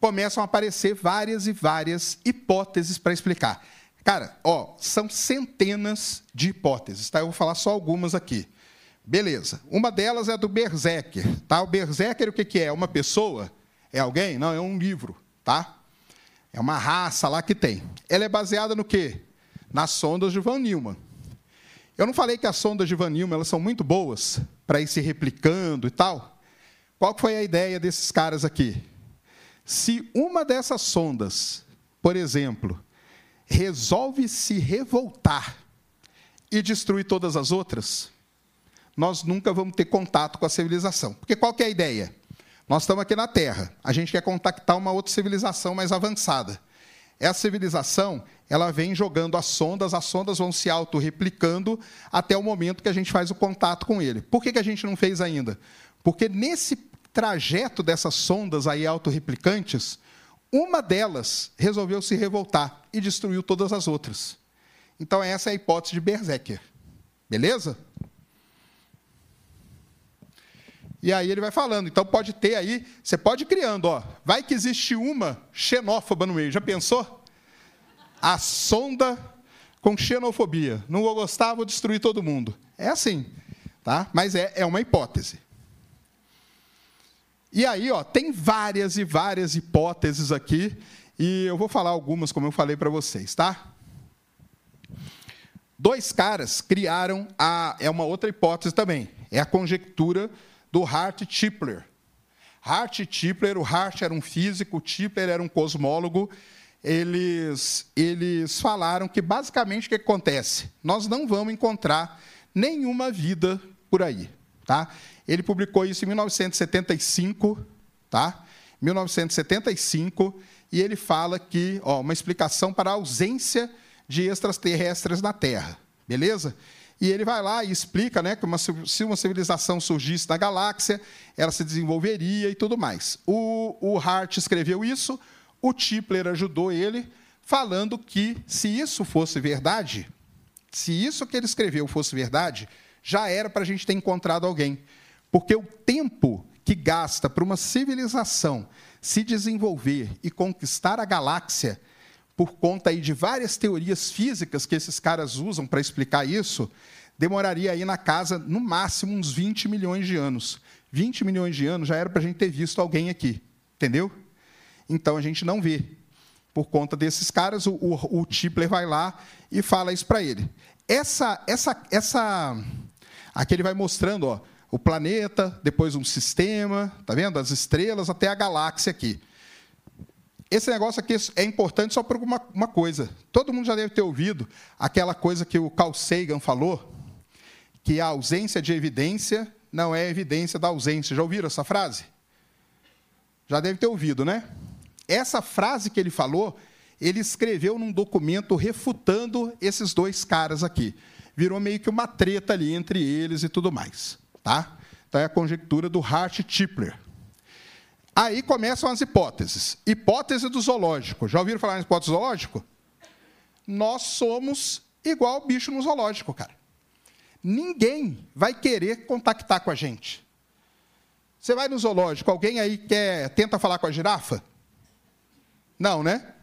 começam a aparecer várias e várias hipóteses para explicar. Cara, ó, são centenas de hipóteses, tá? Eu vou falar só algumas aqui. Beleza. Uma delas é do Berserker, tá? O Berserker o que que é? Uma pessoa? É alguém? Não, é um livro, tá? É uma raça lá que tem. Ela é baseada no quê? Nas sondas de Van Neumann. Eu não falei que as sondas de Van Neumann elas são muito boas para ir se replicando e tal? Qual foi a ideia desses caras aqui? Se uma dessas sondas, por exemplo, resolve se revoltar e destruir todas as outras, nós nunca vamos ter contato com a civilização. Porque qual é a ideia? Nós estamos aqui na Terra, a gente quer contactar uma outra civilização mais avançada. Essa civilização, ela vem jogando as sondas, as sondas vão se autorreplicando até o momento que a gente faz o contato com ele. Por que, que a gente não fez ainda? Porque nesse trajeto dessas sondas aí autorreplicantes, uma delas resolveu se revoltar e destruiu todas as outras. Então, essa é a hipótese de Berserker. Beleza? E aí ele vai falando. Então, pode ter aí, você pode ir criando, ó. Vai que existe uma xenófoba no meio. Já pensou? A sonda com xenofobia. Não vou gostar, vou destruir todo mundo. É assim, tá? Mas é, é uma hipótese. E aí, ó, tem várias e várias hipóteses aqui, e eu vou falar algumas, como eu falei para vocês, tá? Dois caras criaram a é uma outra hipótese também, é a conjectura do Hart Tipler. Hart Tipler, o Hart era um físico, o Tipler era um cosmólogo. Eles eles falaram que basicamente o que acontece? Nós não vamos encontrar nenhuma vida por aí, tá? Ele publicou isso em 1975, tá? 1975, e ele fala que, ó, uma explicação para a ausência de extraterrestres na Terra, beleza? E ele vai lá e explica né, que uma, se uma civilização surgisse na galáxia, ela se desenvolveria e tudo mais. O, o Hart escreveu isso, o Tipler ajudou ele, falando que, se isso fosse verdade, se isso que ele escreveu fosse verdade, já era para a gente ter encontrado alguém. Porque o tempo que gasta para uma civilização se desenvolver e conquistar a galáxia, por conta aí de várias teorias físicas que esses caras usam para explicar isso, demoraria aí na casa, no máximo, uns 20 milhões de anos. 20 milhões de anos já era para a gente ter visto alguém aqui, entendeu? Então a gente não vê. por conta desses caras, o, o, o Tipler vai lá e fala isso para ele. Essa, essa, essa, aqui ele vai mostrando, ó, o planeta, depois um sistema, tá vendo? As estrelas até a galáxia aqui. Esse negócio aqui é importante só por uma, uma coisa. Todo mundo já deve ter ouvido aquela coisa que o Carl Sagan falou, que a ausência de evidência não é evidência da ausência. Já ouviram essa frase? Já deve ter ouvido, né? Essa frase que ele falou, ele escreveu num documento refutando esses dois caras aqui. Virou meio que uma treta ali entre eles e tudo mais. Tá? Então é a conjectura do Hart-Tipler. Aí começam as hipóteses. Hipótese do zoológico. Já ouviram falar em hipótese zoológico? Nós somos igual bicho no zoológico, cara. Ninguém vai querer contactar com a gente. Você vai no zoológico, alguém aí quer tenta falar com a girafa? Não, né?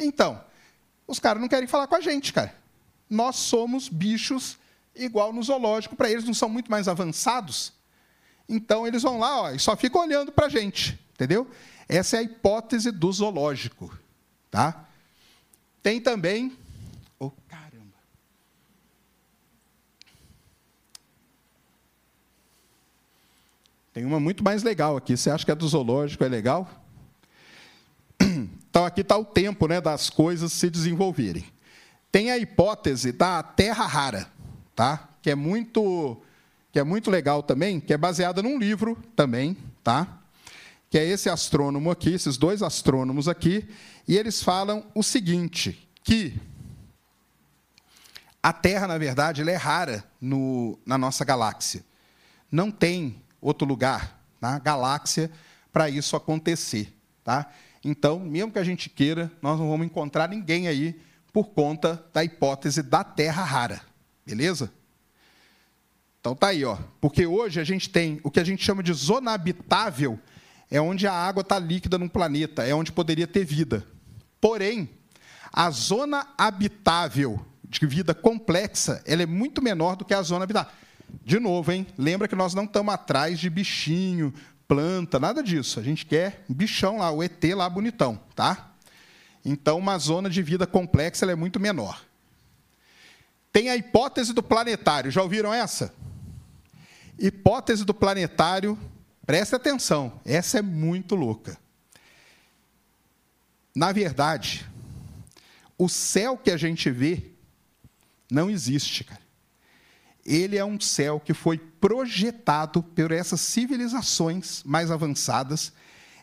Então, os caras não querem falar com a gente, cara. Nós somos bichos igual no zoológico, para eles não são muito mais avançados. Então eles vão lá ó, e só ficam olhando para a gente, entendeu? Essa é a hipótese do zoológico, tá? Tem também, oh caramba, tem uma muito mais legal aqui. Você acha que a do zoológico é legal? Então aqui está o tempo, né, das coisas se desenvolverem. Tem a hipótese da Terra rara tá? Que é muito que é muito legal também, que é baseada num livro também, tá? Que é esse astrônomo aqui, esses dois astrônomos aqui, e eles falam o seguinte, que a Terra, na verdade, ela é rara no, na nossa galáxia. Não tem outro lugar na galáxia para isso acontecer, tá? Então, mesmo que a gente queira, nós não vamos encontrar ninguém aí por conta da hipótese da Terra rara. Beleza? Então tá aí, ó. Porque hoje a gente tem o que a gente chama de zona habitável, é onde a água está líquida num planeta, é onde poderia ter vida. Porém, a zona habitável de vida complexa, ela é muito menor do que a zona habitável. De novo, hein? Lembra que nós não estamos atrás de bichinho, planta, nada disso. A gente quer bichão lá, o ET lá bonitão, tá? Então, uma zona de vida complexa é muito menor. Tem a hipótese do planetário. Já ouviram essa? Hipótese do planetário, preste atenção, essa é muito louca. Na verdade, o céu que a gente vê não existe, cara. Ele é um céu que foi projetado por essas civilizações mais avançadas.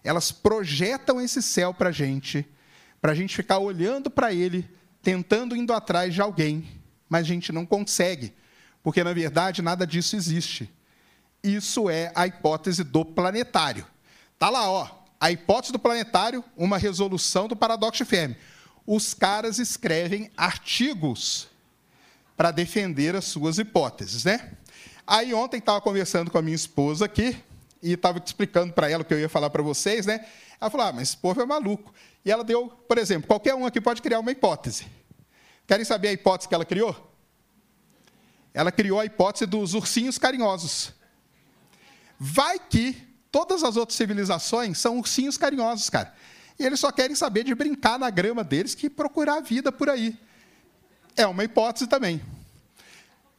Elas projetam esse céu para a gente, para a gente ficar olhando para ele, tentando indo atrás de alguém mas a gente não consegue, porque na verdade nada disso existe. Isso é a hipótese do planetário. Tá lá, ó, a hipótese do planetário, uma resolução do paradoxo de Fermi. Os caras escrevem artigos para defender as suas hipóteses, né? Aí ontem estava conversando com a minha esposa aqui e estava explicando para ela o que eu ia falar para vocês, né? Ela falou: ah, mas esse povo é maluco. E ela deu, por exemplo, qualquer um aqui pode criar uma hipótese. Querem saber a hipótese que ela criou? Ela criou a hipótese dos ursinhos carinhosos. Vai que todas as outras civilizações são ursinhos carinhosos, cara. E eles só querem saber de brincar na grama deles que procurar a vida por aí. É uma hipótese também.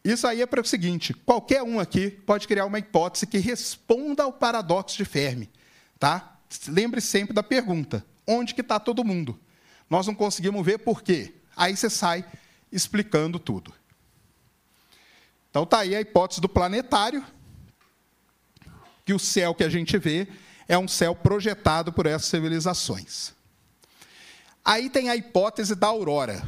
Isso aí é para o seguinte: qualquer um aqui pode criar uma hipótese que responda ao paradoxo de Fermi. Tá? Lembre sempre da pergunta: onde que está todo mundo? Nós não conseguimos ver por quê. Aí você sai explicando tudo. Então está aí a hipótese do planetário, que o céu que a gente vê é um céu projetado por essas civilizações. Aí tem a hipótese da aurora.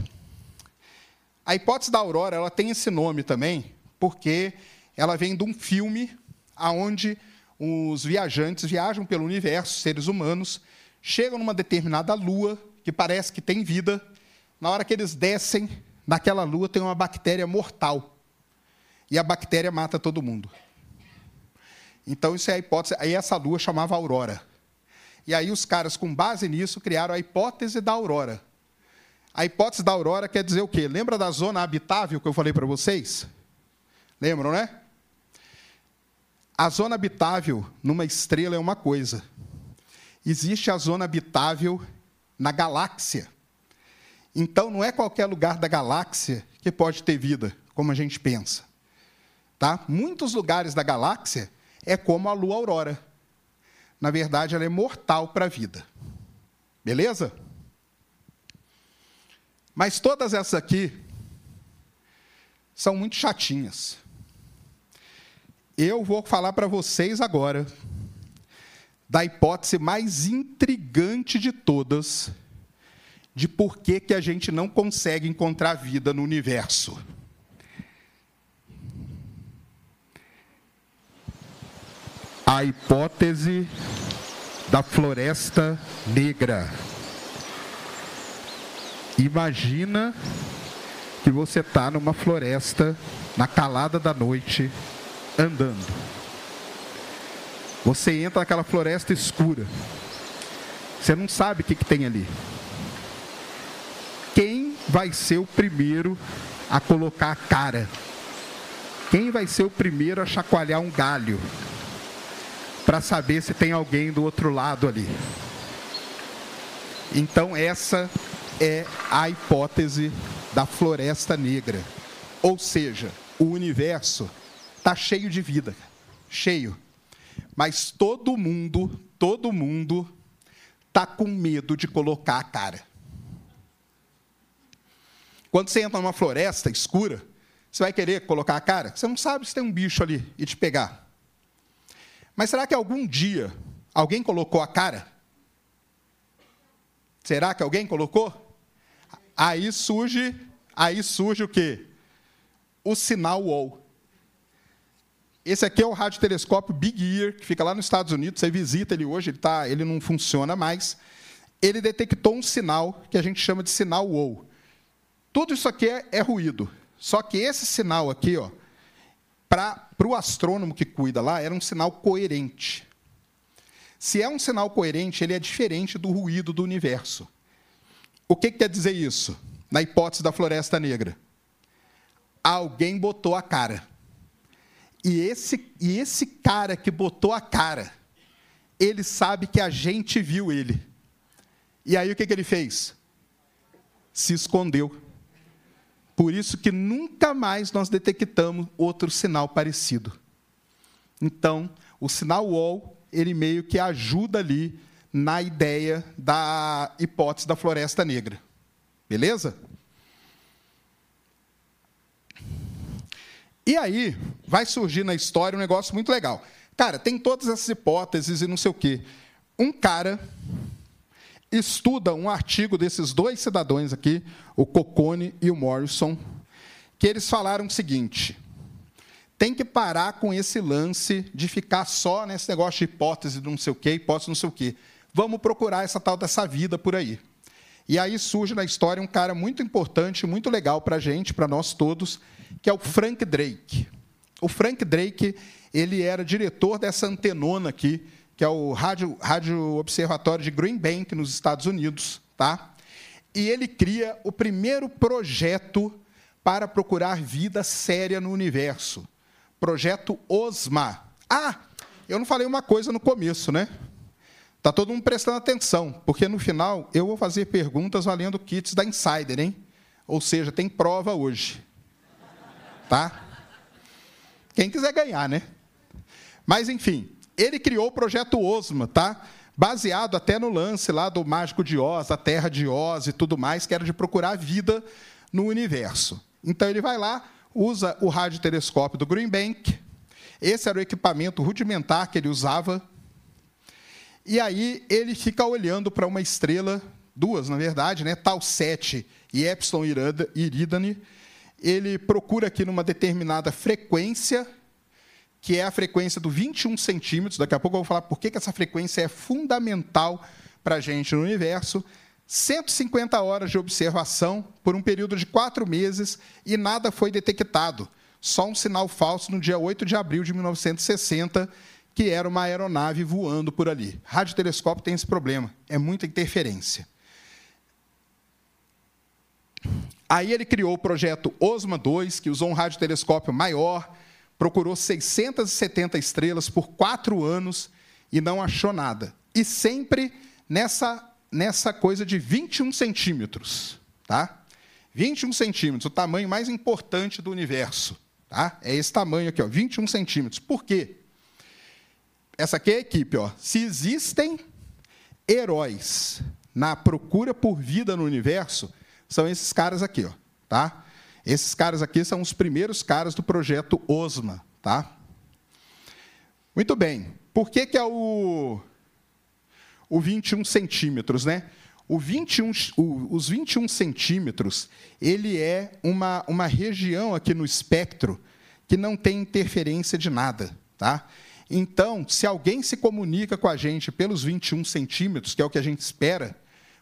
A hipótese da aurora ela tem esse nome também porque ela vem de um filme aonde os viajantes viajam pelo universo, seres humanos, chegam numa determinada lua que parece que tem vida. Na hora que eles descem naquela lua tem uma bactéria mortal e a bactéria mata todo mundo. Então, isso é a hipótese. Aí, essa lua chamava Aurora. E aí, os caras, com base nisso, criaram a hipótese da Aurora. A hipótese da Aurora quer dizer o quê? Lembra da zona habitável que eu falei para vocês? Lembram, né? A zona habitável numa estrela é uma coisa. Existe a zona habitável na galáxia. Então, não é qualquer lugar da galáxia que pode ter vida, como a gente pensa. Tá? Muitos lugares da galáxia é como a lua aurora. Na verdade, ela é mortal para a vida. Beleza? Mas todas essas aqui são muito chatinhas. Eu vou falar para vocês agora da hipótese mais intrigante de todas de por que, que a gente não consegue encontrar vida no universo. A hipótese da floresta negra. Imagina que você está numa floresta, na calada da noite, andando. Você entra naquela floresta escura. Você não sabe o que, que tem ali. Quem vai ser o primeiro a colocar a cara? Quem vai ser o primeiro a chacoalhar um galho? Para saber se tem alguém do outro lado ali. Então, essa é a hipótese da floresta negra. Ou seja, o universo está cheio de vida, cheio. Mas todo mundo, todo mundo está com medo de colocar a cara. Quando você entra numa floresta escura, você vai querer colocar a cara? Você não sabe se tem um bicho ali e te pegar. Mas será que algum dia alguém colocou a cara? Será que alguém colocou? Aí surge, aí surge o quê? O sinal WOW. Esse aqui é o radiotelescópio Big Ear, que fica lá nos Estados Unidos. Você visita ele hoje, ele, tá, ele não funciona mais. Ele detectou um sinal que a gente chama de sinal WOW. Tudo isso aqui é, é ruído. Só que esse sinal aqui, ó, para o astrônomo que cuida lá, era um sinal coerente. Se é um sinal coerente, ele é diferente do ruído do universo. O que, que quer dizer isso? Na hipótese da floresta negra. Alguém botou a cara. E esse, e esse cara que botou a cara, ele sabe que a gente viu ele. E aí o que, que ele fez? Se escondeu. Por isso que nunca mais nós detectamos outro sinal parecido. Então, o sinal UOL, ele meio que ajuda ali na ideia da hipótese da floresta negra. Beleza? E aí vai surgir na história um negócio muito legal. Cara, tem todas essas hipóteses e não sei o quê. Um cara estuda um artigo desses dois cidadãos aqui, o Cocone e o Morrison, que eles falaram o seguinte: tem que parar com esse lance de ficar só nesse negócio de hipótese de não sei o quê, hipótese de não sei o quê vamos procurar essa tal dessa vida por aí. E aí surge na história um cara muito importante, muito legal para a gente, para nós todos, que é o Frank Drake. O Frank Drake, ele era diretor dessa antenona aqui, que é o Rádio, Rádio Observatório de Green Bank, nos Estados Unidos. Tá? E ele cria o primeiro projeto para procurar vida séria no universo. Projeto OSMA. Ah, eu não falei uma coisa no começo, né? Está todo mundo prestando atenção, porque no final eu vou fazer perguntas valendo kits da Insider, hein? Ou seja, tem prova hoje. Tá? Quem quiser ganhar, né? Mas, enfim, ele criou o projeto Osma, tá? Baseado até no lance lá do Mágico de Oz, a Terra de Oz e tudo mais, que era de procurar vida no universo. Então, ele vai lá, usa o radiotelescópio do Green Bank. Esse era o equipamento rudimentar que ele usava e aí ele fica olhando para uma estrela, duas na verdade, né, Tal 7 e Epsilon Iridani. Ele procura aqui numa determinada frequência, que é a frequência do 21 centímetros. Daqui a pouco eu vou falar por que essa frequência é fundamental para a gente no universo. 150 horas de observação por um período de quatro meses e nada foi detectado. Só um sinal falso no dia 8 de abril de 1960 que era uma aeronave voando por ali. Radiotelescópio tem esse problema, é muita interferência. Aí ele criou o projeto OSMA 2, que usou um radiotelescópio maior, procurou 670 estrelas por quatro anos e não achou nada. E sempre nessa, nessa coisa de 21 centímetros. tá? 21 centímetros, o tamanho mais importante do universo. Tá? É esse tamanho aqui, ó, 21 centímetros. Por quê? Essa aqui é a equipe. Ó. Se existem heróis na procura por vida no universo, são esses caras aqui. Ó, tá? Esses caras aqui são os primeiros caras do projeto OSMA. Tá? Muito bem. Por que, que é o, o 21 centímetros? Né? O 21, o, os 21 centímetros, ele é uma, uma região aqui no espectro que não tem interferência de nada. Tá? Então, se alguém se comunica com a gente pelos 21 centímetros, que é o que a gente espera,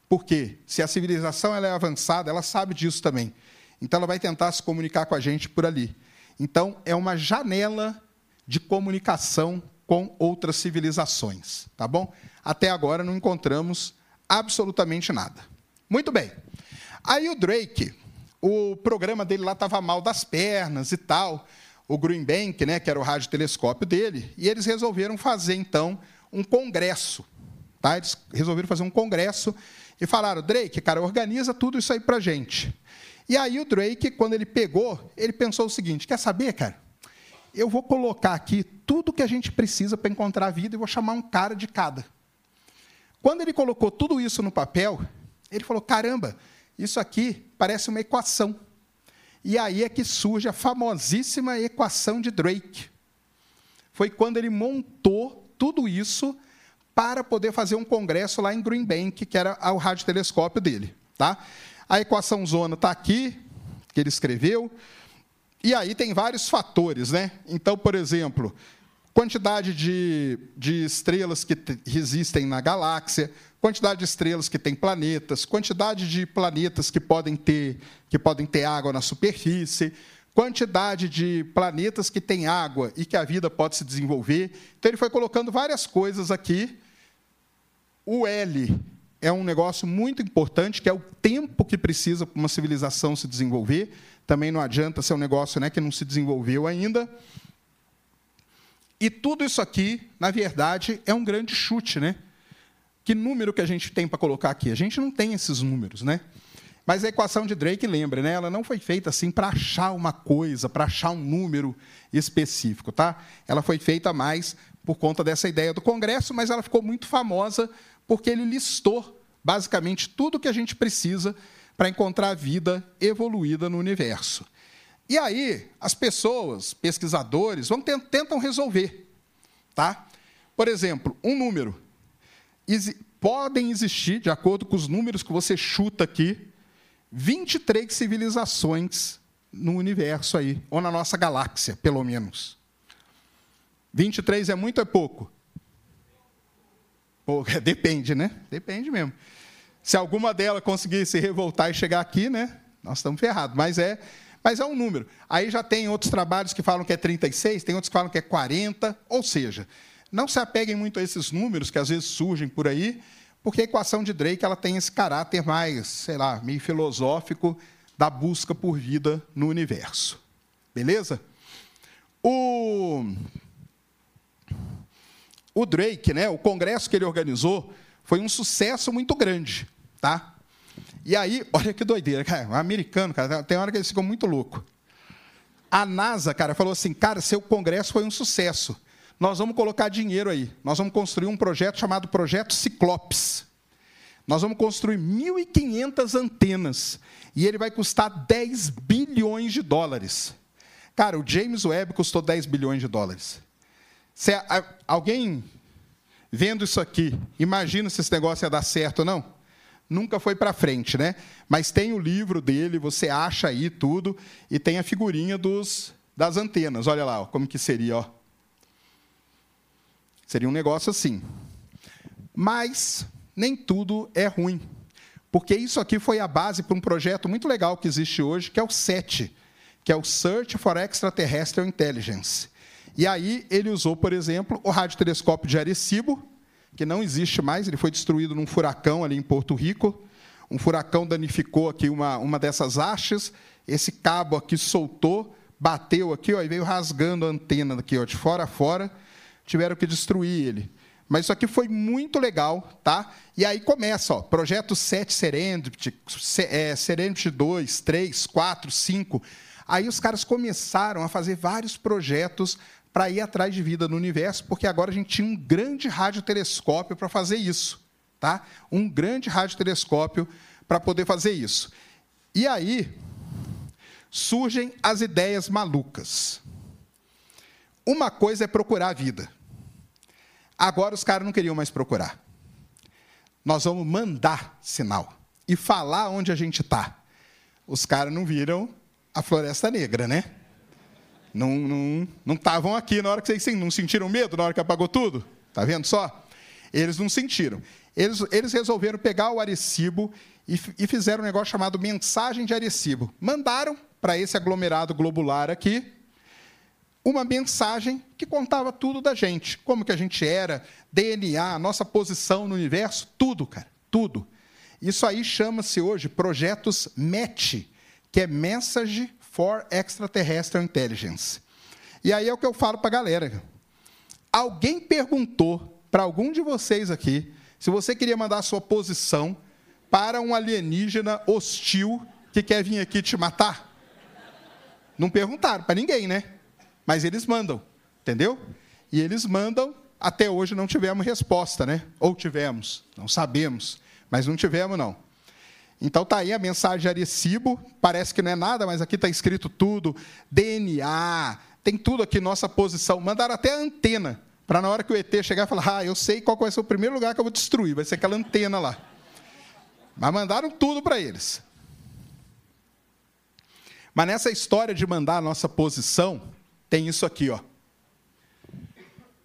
porque se a civilização ela é avançada, ela sabe disso também. Então, ela vai tentar se comunicar com a gente por ali. Então, é uma janela de comunicação com outras civilizações. Tá bom? Até agora não encontramos absolutamente nada. Muito bem. Aí o Drake, o programa dele lá estava mal das pernas e tal, o Greenbank, né, que era o radiotelescópio dele, e eles resolveram fazer, então, um congresso. Tá? Eles resolveram fazer um congresso e falaram, Drake, cara, organiza tudo isso aí para gente. E aí o Drake, quando ele pegou, ele pensou o seguinte, quer saber, cara? Eu vou colocar aqui tudo que a gente precisa para encontrar a vida e vou chamar um cara de cada. Quando ele colocou tudo isso no papel, ele falou: caramba, isso aqui parece uma equação. E aí é que surge a famosíssima equação de Drake. Foi quando ele montou tudo isso para poder fazer um congresso lá em Green Bank, que era o radiotelescópio dele. Tá? A equação zona está aqui, que ele escreveu. E aí tem vários fatores, né? Então, por exemplo, quantidade de, de estrelas que existem na galáxia, quantidade de estrelas que têm planetas, quantidade de planetas que podem ter, que podem ter água na superfície, quantidade de planetas que têm água e que a vida pode se desenvolver. Então, ele foi colocando várias coisas aqui. O L é um negócio muito importante, que é o tempo que precisa para uma civilização se desenvolver. Também não adianta ser um negócio né, que não se desenvolveu ainda. E tudo isso aqui, na verdade, é um grande chute, né? Que número que a gente tem para colocar aqui? A gente não tem esses números, né? Mas a equação de Drake, lembra, né? Ela não foi feita assim para achar uma coisa, para achar um número específico, tá? Ela foi feita mais por conta dessa ideia do Congresso, mas ela ficou muito famosa porque ele listou basicamente tudo que a gente precisa para encontrar vida evoluída no universo. E aí, as pessoas, pesquisadores, vão tentam resolver. Tá? Por exemplo, um número. podem existir, de acordo com os números que você chuta aqui, 23 civilizações no universo aí, ou na nossa galáxia, pelo menos. 23 é muito ou é pouco? Depende, né? Depende mesmo. Se alguma delas conseguir se revoltar e chegar aqui, né? Nós estamos ferrados. Mas é mas é um número. Aí já tem outros trabalhos que falam que é 36, tem outros que falam que é 40, ou seja, não se apeguem muito a esses números que às vezes surgem por aí, porque a equação de Drake ela tem esse caráter mais, sei lá, meio filosófico da busca por vida no universo. Beleza? O, o Drake, né, o congresso que ele organizou, foi um sucesso muito grande, tá? E aí, olha que doideira, cara. O americano, cara, tem hora que eles ficam muito louco. A NASA, cara, falou assim: cara, seu congresso foi um sucesso. Nós vamos colocar dinheiro aí. Nós vamos construir um projeto chamado Projeto Ciclopes. Nós vamos construir 1.500 antenas. E ele vai custar 10 bilhões de dólares. Cara, o James Webb custou 10 bilhões de dólares. Se alguém vendo isso aqui, imagina se esse negócio ia dar certo ou não? nunca foi para frente, né? Mas tem o livro dele, você acha aí tudo e tem a figurinha dos das antenas. Olha lá, ó, como que seria, ó. Seria um negócio assim. Mas nem tudo é ruim. Porque isso aqui foi a base para um projeto muito legal que existe hoje, que é o SET, que é o Search for Extraterrestrial Intelligence. E aí ele usou, por exemplo, o radiotelescópio de Arecibo, que não existe mais, ele foi destruído num furacão ali em Porto Rico. Um furacão danificou aqui uma, uma dessas hastes, esse cabo aqui soltou, bateu aqui ó, e veio rasgando a antena aqui, ó, de fora a fora. Tiveram que destruir ele. mas isso aqui foi muito legal, tá? E aí começa, ó, projeto 7 Serendipity, é, Serendipity 2, 3, 4, 5. Aí os caras começaram a fazer vários projetos para ir atrás de vida no universo, porque agora a gente tinha um grande radiotelescópio para fazer isso, tá? Um grande radiotelescópio para poder fazer isso. E aí surgem as ideias malucas. Uma coisa é procurar a vida. Agora os caras não queriam mais procurar. Nós vamos mandar sinal e falar onde a gente está. Os caras não viram a Floresta Negra, né? Não estavam não, não aqui na hora que vocês não sentiram medo na hora que apagou tudo? Tá vendo só? Eles não sentiram. Eles, eles resolveram pegar o Arecibo e, e fizeram um negócio chamado mensagem de Arecibo. Mandaram para esse aglomerado globular aqui uma mensagem que contava tudo da gente, como que a gente era, DNA, nossa posição no universo, tudo, cara, tudo. Isso aí chama-se hoje projetos MET, que é Message for Extraterrestrial Intelligence. E aí é o que eu falo para a galera. Alguém perguntou para algum de vocês aqui se você queria mandar a sua posição para um alienígena hostil que quer vir aqui te matar? Não perguntaram para ninguém, né? Mas eles mandam, entendeu? E eles mandam, até hoje não tivemos resposta, né? Ou tivemos, não sabemos, mas não tivemos, não. Então tá aí a mensagem de Arecibo, parece que não é nada, mas aqui está escrito tudo, DNA, tem tudo aqui, nossa posição. Mandaram até a antena, para na hora que o ET chegar falar, ah, eu sei qual vai ser o primeiro lugar que eu vou destruir, vai ser aquela antena lá. Mas mandaram tudo para eles. Mas nessa história de mandar a nossa posição, tem isso aqui, ó.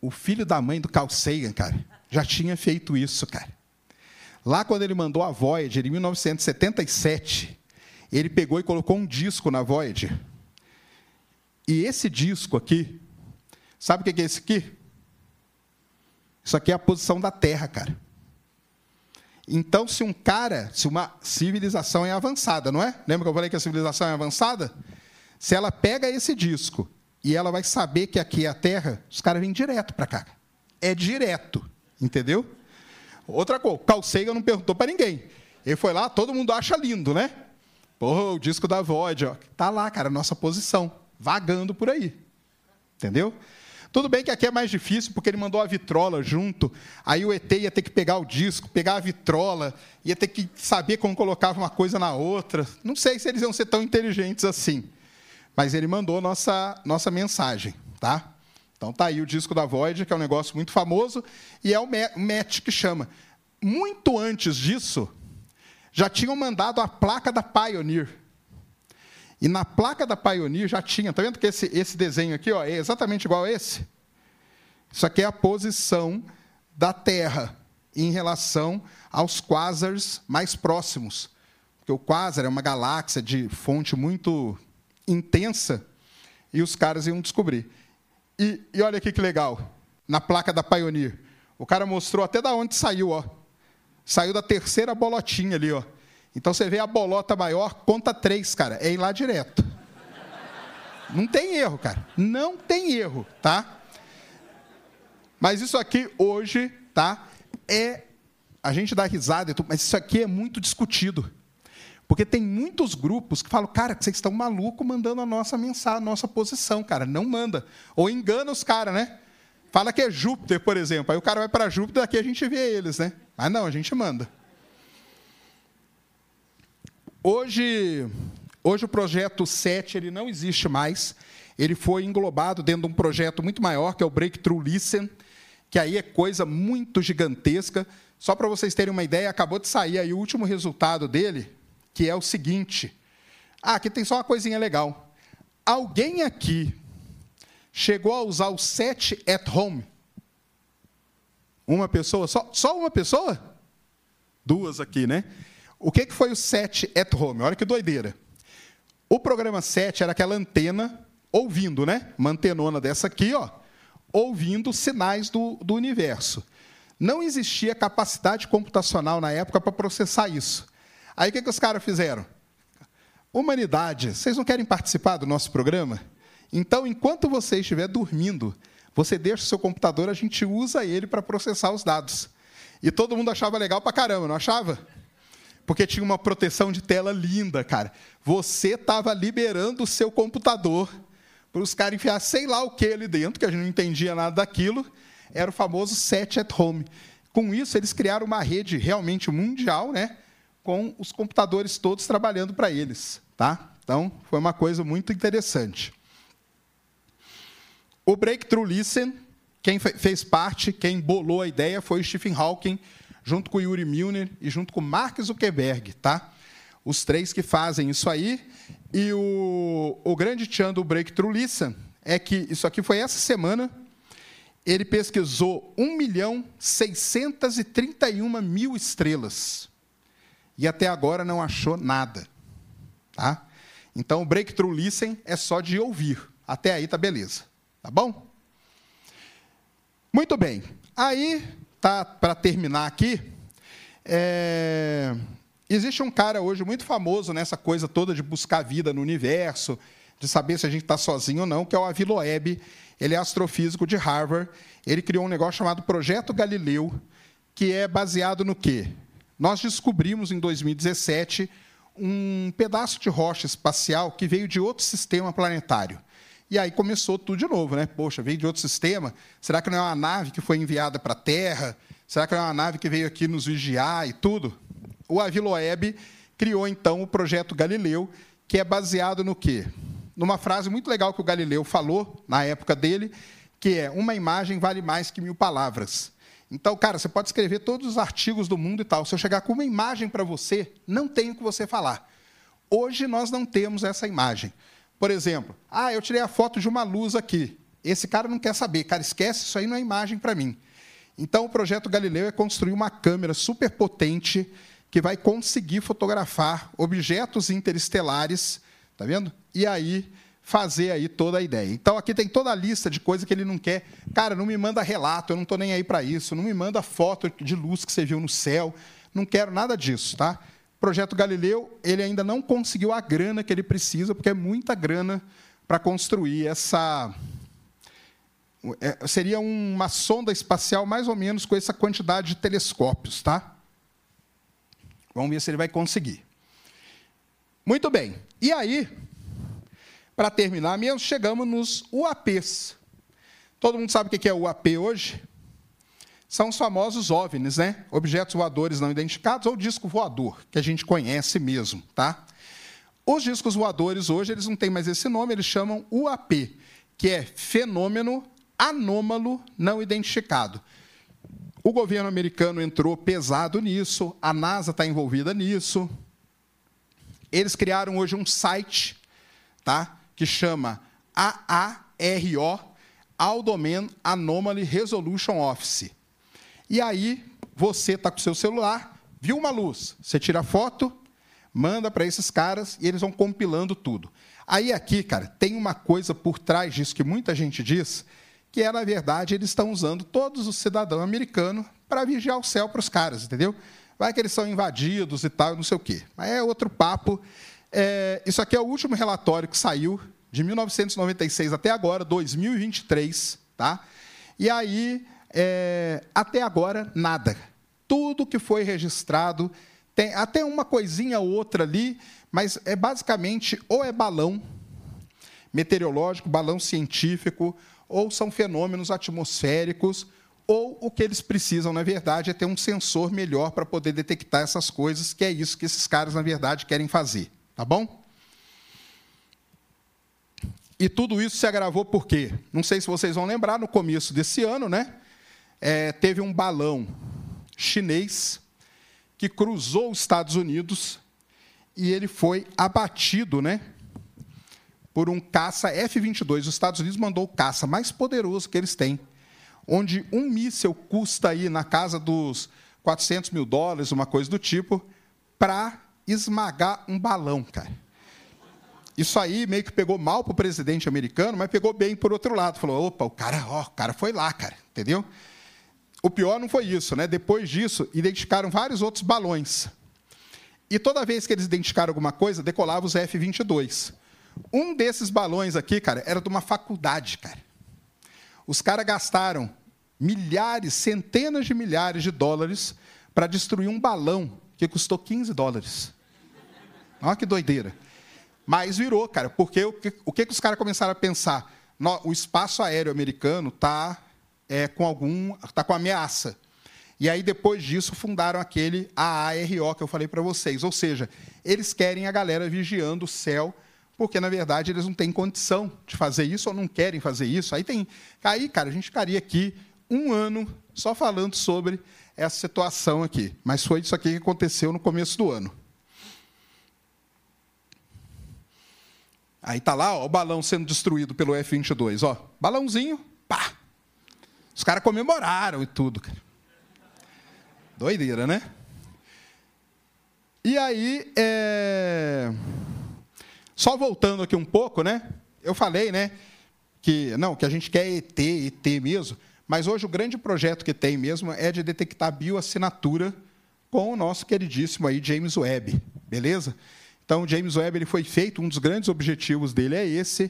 O filho da mãe do Carl Sagan, cara, já tinha feito isso, cara. Lá quando ele mandou a Voyager, em 1977, ele pegou e colocou um disco na Voyager. E esse disco aqui, sabe o que é esse aqui? Isso aqui é a posição da Terra, cara. Então, se um cara, se uma civilização é avançada, não é? Lembra que eu falei que a civilização é avançada? Se ela pega esse disco e ela vai saber que aqui é a Terra, os caras vêm direto para cá. É direto, entendeu? Outra coisa, Carl Sagan não perguntou para ninguém. Ele foi lá, todo mundo acha lindo, né? Porra, o disco da Void, ó. Tá lá, cara, nossa posição, vagando por aí. Entendeu? Tudo bem que aqui é mais difícil, porque ele mandou a vitrola junto. Aí o ET ia ter que pegar o disco, pegar a vitrola, ia ter que saber como colocava uma coisa na outra. Não sei se eles iam ser tão inteligentes assim. Mas ele mandou nossa, nossa mensagem, tá? Então tá aí o disco da Void, que é um negócio muito famoso, e é o MET que chama. Muito antes disso, já tinham mandado a placa da Pioneer. E na placa da Pioneer já tinha, tá vendo que esse, esse desenho aqui ó, é exatamente igual a esse? Isso aqui é a posição da Terra em relação aos quasars mais próximos. Porque o quasar é uma galáxia de fonte muito intensa e os caras iam descobrir. E, e olha aqui que legal, na placa da Pioneer. O cara mostrou até da onde saiu, ó. Saiu da terceira bolotinha ali, ó. Então você vê a bolota maior, conta três, cara. É ir lá direto. Não tem erro, cara. Não tem erro, tá? Mas isso aqui hoje, tá? É a gente dá risada, mas isso aqui é muito discutido. Porque tem muitos grupos que falam, cara, vocês estão malucos mandando a nossa mensagem, a nossa posição, cara. Não manda. Ou engana os caras, né? Fala que é Júpiter, por exemplo. Aí o cara vai para Júpiter, aqui a gente vê eles, né? Mas não, a gente manda. Hoje, hoje o projeto 7 ele não existe mais. Ele foi englobado dentro de um projeto muito maior, que é o Breakthrough Listen, que aí é coisa muito gigantesca. Só para vocês terem uma ideia, acabou de sair aí o último resultado dele, que é o seguinte. Ah, aqui tem só uma coisinha legal. Alguém aqui chegou a usar o set at home? Uma pessoa? Só, só uma pessoa? Duas aqui, né? O que, que foi o set at home? Olha que doideira. O programa 7 era aquela antena ouvindo, né? Uma antenona dessa aqui, ó, ouvindo sinais do, do universo. Não existia capacidade computacional na época para processar isso. Aí o que, que os caras fizeram? Humanidade, vocês não querem participar do nosso programa? Então, enquanto você estiver dormindo, Você deixa o seu computador, a gente usa ele para processar os dados. E todo mundo achava legal para caramba, não achava? Porque tinha uma proteção de tela linda, cara. Você estava liberando o seu computador para os caras enfiar sei lá o que ali dentro, que a gente não entendia nada daquilo. Era o famoso set at home. Com isso, eles criaram uma rede realmente mundial, né? Com os computadores todos trabalhando para eles, tá? Então, foi uma coisa muito interessante. O Breakthrough Listen, quem fez parte, quem bolou a ideia foi o Stephen Hawking, junto com o Yuri Milner e junto com o Mark Zuckerberg, tá? Os três que fazem isso aí. E o, o grande tchan do Breakthrough Listen é que isso aqui foi essa semana. Ele pesquisou 1 milhão 631 mil estrelas. E até agora não achou nada. Tá? Então, o Breakthrough Listen é só de ouvir. Até aí tá beleza. Tá bom? Muito bem. Aí, tá para terminar aqui, é... existe um cara hoje muito famoso nessa coisa toda de buscar vida no universo, de saber se a gente está sozinho ou não, que é o Avi Loeb. Ele é astrofísico de Harvard. Ele criou um negócio chamado Projeto Galileu, que é baseado no quê? Nós descobrimos em 2017 um pedaço de rocha espacial que veio de outro sistema planetário. E aí começou tudo de novo, né? Poxa, veio de outro sistema. Será que não é uma nave que foi enviada para a Terra? Será que não é uma nave que veio aqui nos vigiar e tudo? O Aviloeb criou então o projeto Galileu, que é baseado no quê? Numa frase muito legal que o Galileu falou na época dele, que é uma imagem vale mais que mil palavras. Então, cara, você pode escrever todos os artigos do mundo e tal. Se eu chegar com uma imagem para você, não tem o que você falar. Hoje nós não temos essa imagem. Por exemplo, ah, eu tirei a foto de uma luz aqui. Esse cara não quer saber. Cara, esquece, isso aí não é imagem para mim. Então, o projeto Galileu é construir uma câmera super potente que vai conseguir fotografar objetos interestelares, tá vendo? E aí fazer aí toda a ideia. Então aqui tem toda a lista de coisas que ele não quer. Cara, não me manda relato, eu não estou nem aí para isso. Não me manda foto de luz que você viu no céu. Não quero nada disso, tá? projeto Galileu, ele ainda não conseguiu a grana que ele precisa, porque é muita grana para construir essa. É, seria uma sonda espacial mais ou menos com essa quantidade de telescópios, tá? Vamos ver se ele vai conseguir. Muito bem. E aí, para terminar mesmo, chegamos nos UAPs. Todo mundo sabe o que é UAP hoje? são os famosos OVNIs, né? Objetos voadores não identificados, ou disco voador, que a gente conhece mesmo, tá? Os discos voadores hoje eles não têm mais esse nome, eles chamam UAP, que é fenômeno anômalo não identificado. O governo americano entrou pesado nisso, a NASA está envolvida nisso. Eles criaram hoje um site, tá? Que chama AARO, Aldomen Anomaly Resolution Office. E aí, você está com o seu celular, viu uma luz, você tira a foto, manda para esses caras e eles vão compilando tudo. Aí aqui, cara, tem uma coisa por trás disso que muita gente diz, que é, na verdade, eles estão usando todos os cidadãos americanos para vigiar o céu para os caras, entendeu? Vai que eles são invadidos e tal, não sei o quê. Mas é outro papo. É, isso aqui é o último relatório que saiu, de 1996 até agora, 2023, tá? E aí é, até agora, nada. Tudo que foi registrado, tem até uma coisinha ou outra ali, mas é basicamente ou é balão meteorológico, balão científico, ou são fenômenos atmosféricos, ou o que eles precisam, na verdade, é ter um sensor melhor para poder detectar essas coisas, que é isso que esses caras, na verdade, querem fazer. Tá bom? E tudo isso se agravou por quê? Não sei se vocês vão lembrar, no começo desse ano, né? é, teve um balão chinês que cruzou os Estados Unidos e ele foi abatido, né? Por um caça F-22. Os Estados Unidos mandou o caça mais poderoso que eles têm, onde um míssil custa aí na casa dos 400 mil dólares, uma coisa do tipo, para esmagar um balão, cara. Isso aí meio que pegou mal para o presidente americano, mas pegou bem por outro lado. Falou, opa, o cara, ó, o cara foi lá, cara, entendeu? O pior não foi isso, né? Depois disso, identificaram vários outros balões. E toda vez que eles identificaram alguma coisa, decolava os F-22. Um desses balões aqui, cara, era de uma faculdade, cara. Os caras gastaram milhares, centenas de milhares de dólares para destruir um balão que custou 15 dólares. Olha que doideira. Mas virou, cara, porque o que, o que, que os caras começaram a pensar? No, o espaço aéreo americano está é, com algum. está com ameaça. E aí, depois disso, fundaram aquele AARO que eu falei para vocês. Ou seja, eles querem a galera vigiando o céu, porque, na verdade, eles não têm condição de fazer isso ou não querem fazer isso. Aí, tem, aí cara, a gente ficaria aqui um ano só falando sobre essa situação aqui. Mas foi isso aqui que aconteceu no começo do ano. Aí tá lá, ó, o balão sendo destruído pelo F-22, ó. Balãozinho, pá. Os caras comemoraram e tudo. Doideira, né? E aí, é... só voltando aqui um pouco, né? Eu falei, né? Que não, que a gente quer ET, ET mesmo. Mas hoje o grande projeto que tem mesmo é de detectar bioassinatura com o nosso queridíssimo aí James Webb, beleza? Então, James Webb ele foi feito, um dos grandes objetivos dele é esse,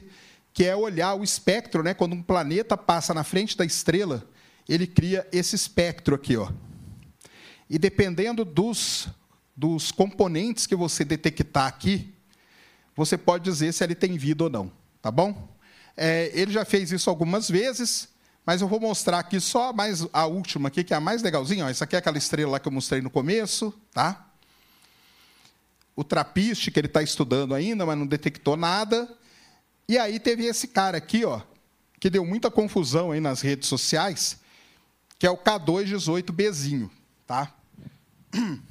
que é olhar o espectro, né? Quando um planeta passa na frente da estrela, ele cria esse espectro aqui, ó. E dependendo dos, dos componentes que você detectar aqui, você pode dizer se ele tem vida ou não, tá bom? É, ele já fez isso algumas vezes, mas eu vou mostrar aqui só mais a última aqui, que é a mais legalzinha. Ó. Essa aqui é aquela estrela lá que eu mostrei no começo, tá? O trapiste que ele está estudando ainda, mas não detectou nada. E aí teve esse cara aqui, ó, que deu muita confusão aí nas redes sociais, que é o K218Bzinho, tá?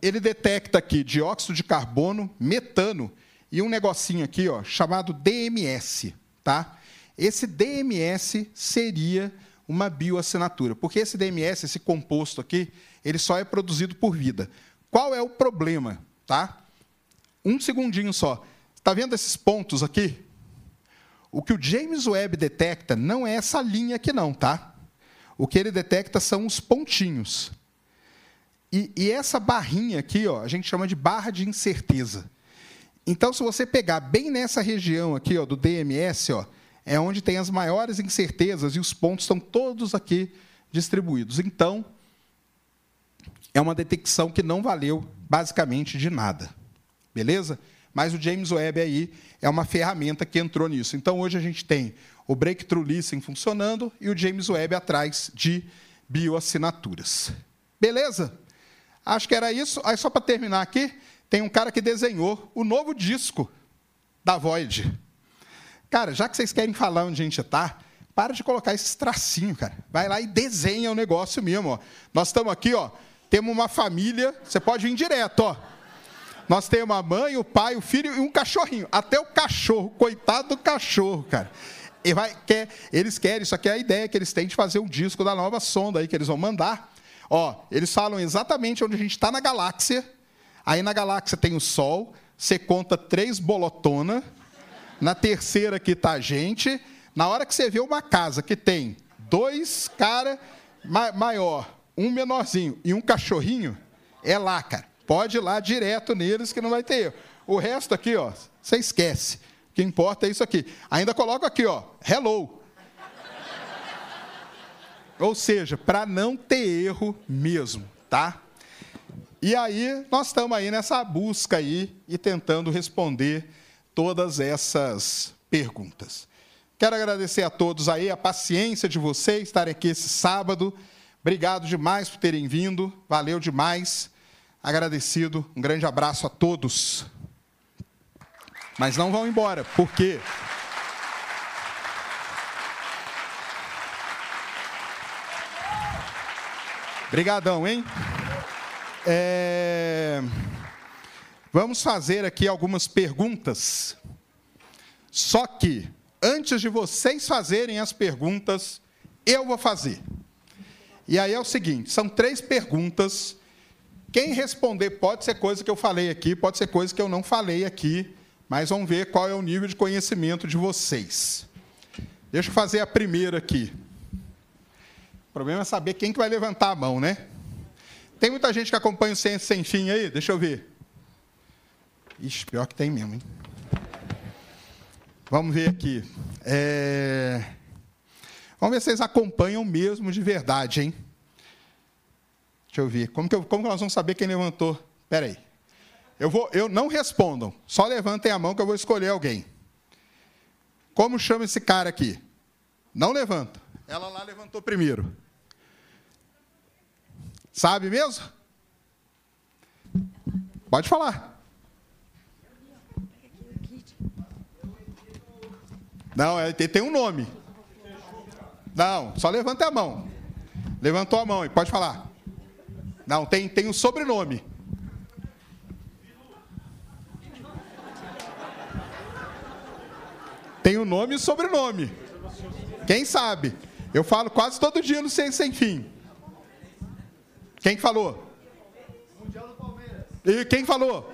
Ele detecta aqui dióxido de carbono, metano e um negocinho aqui, ó, chamado DMS, tá? Esse DMS seria uma bioassinatura, porque esse DMS, esse composto aqui, ele só é produzido por vida. Qual é o problema, tá? Um segundinho só. Está vendo esses pontos aqui? O que o James Webb detecta não é essa linha aqui não, tá? O que ele detecta são os pontinhos. E, e, essa barrinha aqui, ó, a gente chama de barra de incerteza. Então, se você pegar bem nessa região aqui, ó, do DMS, ó, é onde tem as maiores incertezas e os pontos estão todos aqui distribuídos. Então, é uma detecção que não valeu basicamente de nada. Beleza? Mas o James Webb aí é uma ferramenta que entrou nisso. Então, hoje a gente tem o Breakthrough Listen funcionando e o James Webb atrás de bioassinaturas. Beleza? Acho que era isso. Aí, só para terminar aqui, tem um cara que desenhou o novo disco da Void. Cara, já que vocês querem falar onde a gente está, para de colocar esses tracinhos, cara. Vai lá e desenha o negócio mesmo. Ó. Nós estamos aqui, ó, temos uma família, você pode vir direto, ó. Nós temos a mãe, o pai, o filho e um cachorrinho. Até o cachorro, coitado do cachorro, cara. Vai, quer, eles querem, isso aqui é a ideia que eles têm de fazer um disco da nova sonda aí que eles vão mandar. Ó, eles falam exatamente onde a gente está na galáxia. Aí na galáxia tem o Sol. Você conta três bolotona. Na terceira aqui está a gente. Na hora que você vê uma casa que tem dois cara ma maior, um menorzinho e um cachorrinho, é lá, cara. Pode ir lá direto neles que não vai ter erro. O resto aqui, ó, você esquece. O que importa é isso aqui. Ainda coloco aqui, ó, hello. Ou seja, para não ter erro mesmo, tá? E aí nós estamos aí nessa busca aí e tentando responder todas essas perguntas. Quero agradecer a todos aí a paciência de vocês estarem aqui esse sábado. Obrigado demais por terem vindo. Valeu demais. Agradecido. Um grande abraço a todos. Mas não vão embora, por quê? Obrigadão, hein? É... Vamos fazer aqui algumas perguntas. Só que, antes de vocês fazerem as perguntas, eu vou fazer. E aí é o seguinte: são três perguntas. Quem responder pode ser coisa que eu falei aqui, pode ser coisa que eu não falei aqui, mas vamos ver qual é o nível de conhecimento de vocês. Deixa eu fazer a primeira aqui. O problema é saber quem que vai levantar a mão, né? Tem muita gente que acompanha o Ciência Sem Fim aí? Deixa eu ver. Ixi, pior que tem mesmo, hein? Vamos ver aqui. É... Vamos ver se vocês acompanham mesmo de verdade, hein? Deixa eu ver. Como que, eu, como que nós vamos saber quem levantou? Espera aí. Eu, vou, eu não respondam. Só levantem a mão que eu vou escolher alguém. Como chama esse cara aqui? Não levanta. Ela lá levantou primeiro. Sabe mesmo? Pode falar. Não, é, tem um nome. Não, só levanta a mão. Levantou a mão e pode falar. Não, tem, tem um sobrenome. Tem o um nome e o sobrenome. Quem sabe? Eu falo quase todo dia no Sem Sem Fim. Quem falou? Mundial do Palmeiras. E quem falou?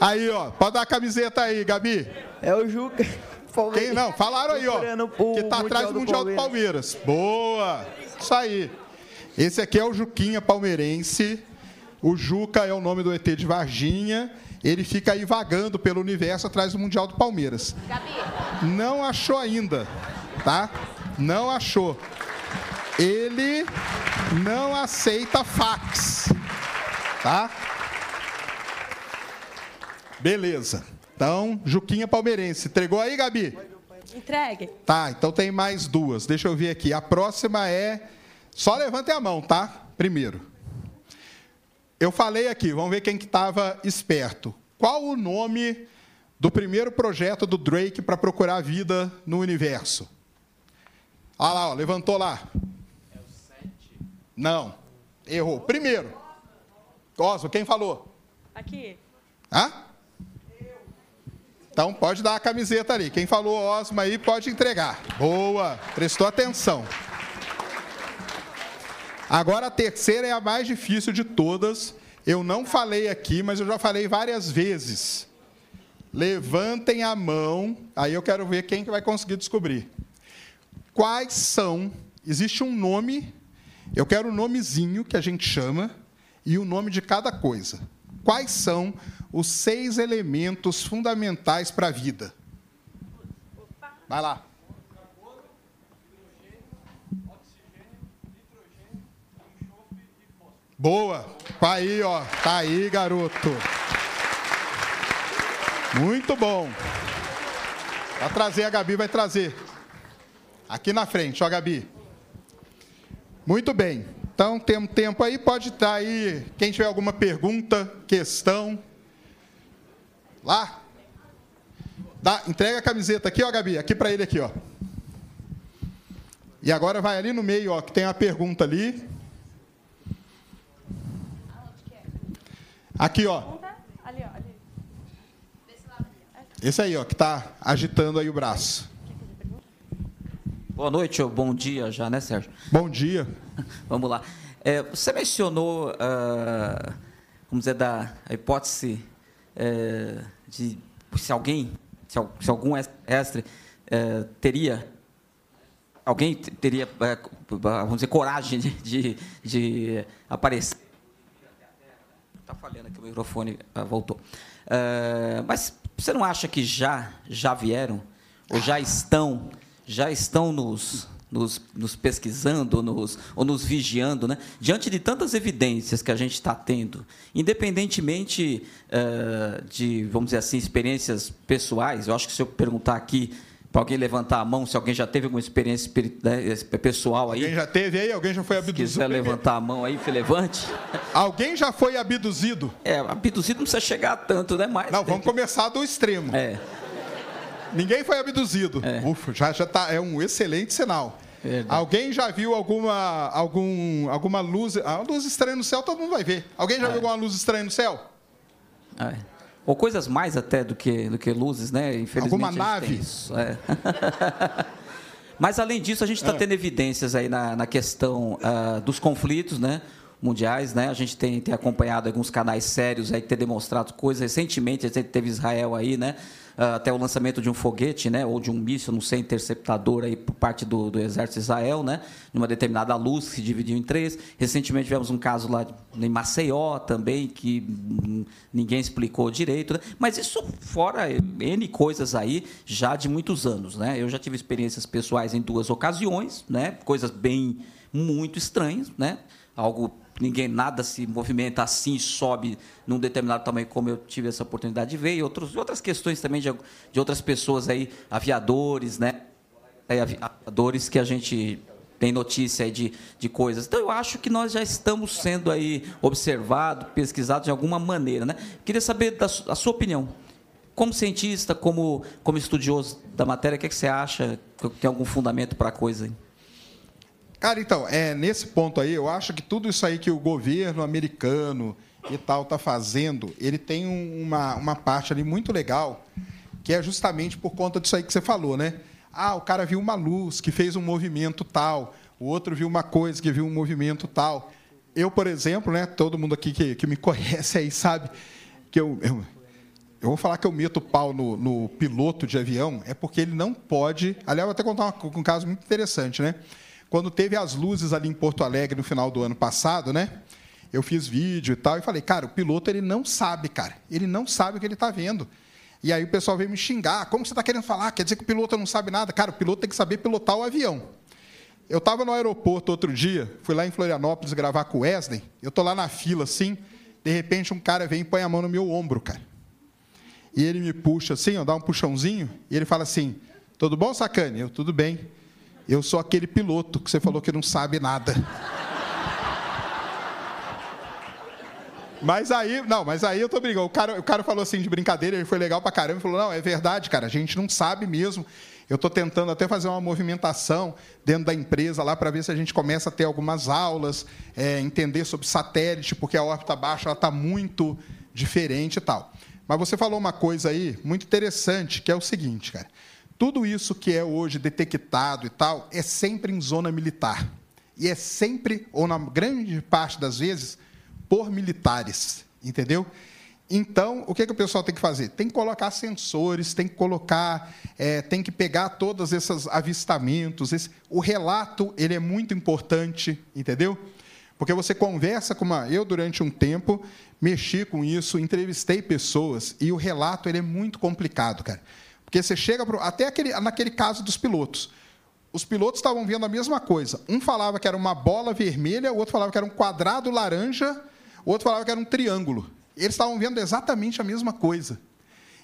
Aí, ó. Pode dar a camiseta aí, Gabi. É o Juca. Quem não? Falaram aí, ó. Que tá atrás do Mundial do Palmeiras. Boa. Isso aí. Esse aqui é o Juquinha palmeirense. O Juca é o nome do ET de Varginha. Ele fica aí vagando pelo universo atrás do Mundial do Palmeiras. Gabi. Não achou ainda, tá? Não achou. Ele não aceita fax, tá? Beleza. Então, Juquinha Palmeirense. Entregou aí, Gabi? Entregue. Tá, então tem mais duas. Deixa eu ver aqui. A próxima é. Só levantem a mão, tá? Primeiro. Eu falei aqui, vamos ver quem que estava esperto. Qual o nome do primeiro projeto do Drake para procurar vida no universo? Olha lá, ó, levantou lá. É o 7? Não. Errou. Primeiro. Osmo, quem falou? Aqui. Hã? Então pode dar a camiseta ali. Quem falou Osmo aí pode entregar. Boa, prestou atenção. Agora a terceira é a mais difícil de todas. Eu não falei aqui, mas eu já falei várias vezes. Levantem a mão, aí eu quero ver quem que vai conseguir descobrir. Quais são? Existe um nome, eu quero o um nomezinho que a gente chama e o nome de cada coisa. Quais são os seis elementos fundamentais para a vida? Vai lá. Boa. Tá aí, ó. Tá aí, garoto. Muito bom. Vai trazer, a Gabi vai trazer. Aqui na frente, ó, Gabi. Muito bem. Então, temos tempo aí, pode estar aí. Quem tiver alguma pergunta, questão. Lá. Dá, entrega a camiseta aqui, ó, Gabi. Aqui para ele aqui, ó. E agora vai ali no meio, ó, que tem a pergunta ali. Aqui, ó. Esse aí, ó, que está agitando aí o braço. Boa noite ou bom dia já, né, Sérgio? Bom dia. Vamos lá. É, você mencionou, uh, vamos dizer, da hipótese é, de se alguém, se, se algum extra é, teria, alguém teria, é, vamos dizer, coragem de, de, de aparecer. Está falhando aqui o microfone, uh, voltou. Uh, mas você não acha que já, já vieram, ou já estão, já estão nos, nos, nos pesquisando, ou nos, ou nos vigiando, né? diante de tantas evidências que a gente está tendo, independentemente uh, de, vamos dizer assim, experiências pessoais, eu acho que se eu perguntar aqui para alguém levantar a mão, se alguém já teve alguma experiência né, pessoal aí. Alguém já teve aí? Alguém já foi abduzido? Se quiser levantar a mão aí, levante. Alguém já foi abduzido? É, abduzido não precisa chegar tanto, né? Mas não, vamos que... começar do extremo. É. Ninguém foi abduzido. É. Ufa, já, já tá, é um excelente sinal. Verdade. Alguém já viu alguma, algum, alguma luz, a luz estranha no céu? Todo mundo vai ver. Alguém já é. viu alguma luz estranha no céu? É ou coisas mais até do que, do que luzes, né? Infelizmente. Alguma nave? É. Mas além disso, a gente está é. tendo evidências aí na, na questão uh, dos conflitos, né? mundiais, né? A gente tem, tem acompanhado alguns canais sérios aí que têm demonstrado coisas. Recentemente, a gente teve Israel aí, né? Uh, até o lançamento de um foguete, né, ou de um míssil, não sei, interceptador aí por parte do, do exército de Israel, né, numa determinada luz que se dividiu em três. Recentemente tivemos um caso lá em Maceió também que ninguém explicou direito, né? mas isso fora n coisas aí já de muitos anos, né? Eu já tive experiências pessoais em duas ocasiões, né, coisas bem muito estranhas, né, algo ninguém nada se movimenta assim, sobe num determinado tamanho, como eu tive essa oportunidade de ver, e outros, outras questões também de, de outras pessoas aí, aviadores, né? aviadores que a gente tem notícia aí de, de coisas. Então, eu acho que nós já estamos sendo aí observados, pesquisados de alguma maneira, né? Queria saber da, a sua opinião. Como cientista, como, como estudioso da matéria, o que, é que você acha? Tem algum fundamento para a coisa aí? Cara, então, é, nesse ponto aí, eu acho que tudo isso aí que o governo americano e tal está fazendo, ele tem uma, uma parte ali muito legal, que é justamente por conta disso aí que você falou, né? Ah, o cara viu uma luz que fez um movimento tal, o outro viu uma coisa que viu um movimento tal. Eu, por exemplo, né, todo mundo aqui que, que me conhece aí sabe que eu, eu, eu vou falar que eu meto pau no, no piloto de avião, é porque ele não pode. Aliás, vou até contar uma, um caso muito interessante, né? Quando teve as luzes ali em Porto Alegre no final do ano passado, né? Eu fiz vídeo e tal e falei, cara, o piloto ele não sabe, cara, ele não sabe o que ele está vendo. E aí o pessoal veio me xingar, como você está querendo falar? Quer dizer que o piloto não sabe nada? Cara, o piloto tem que saber pilotar o avião. Eu estava no aeroporto outro dia, fui lá em Florianópolis gravar com o Wesley, eu estou lá na fila assim, de repente um cara vem e põe a mão no meu ombro, cara. E ele me puxa assim, ó, dá um puxãozinho, e ele fala assim, tudo bom, Sacane? Eu, tudo bem. Eu sou aquele piloto que você falou que não sabe nada. Mas aí, não, mas aí eu tô brincando. O cara, o cara falou assim de brincadeira, ele foi legal pra caramba, falou: "Não, é verdade, cara, a gente não sabe mesmo. Eu estou tentando até fazer uma movimentação dentro da empresa lá para ver se a gente começa a ter algumas aulas, é, entender sobre satélite, porque a órbita baixa está muito diferente e tal. Mas você falou uma coisa aí muito interessante, que é o seguinte, cara. Tudo isso que é hoje detectado e tal é sempre em zona militar. E é sempre, ou na grande parte das vezes, por militares. Entendeu? Então, o que, que o pessoal tem que fazer? Tem que colocar sensores, tem que colocar, é, tem que pegar todos esses avistamentos. Esse, o relato ele é muito importante, entendeu? Porque você conversa com uma. Eu, durante um tempo, mexi com isso, entrevistei pessoas, e o relato ele é muito complicado, cara. Porque você chega pro, até aquele, naquele caso dos pilotos. Os pilotos estavam vendo a mesma coisa. Um falava que era uma bola vermelha, o outro falava que era um quadrado laranja, o outro falava que era um triângulo. Eles estavam vendo exatamente a mesma coisa.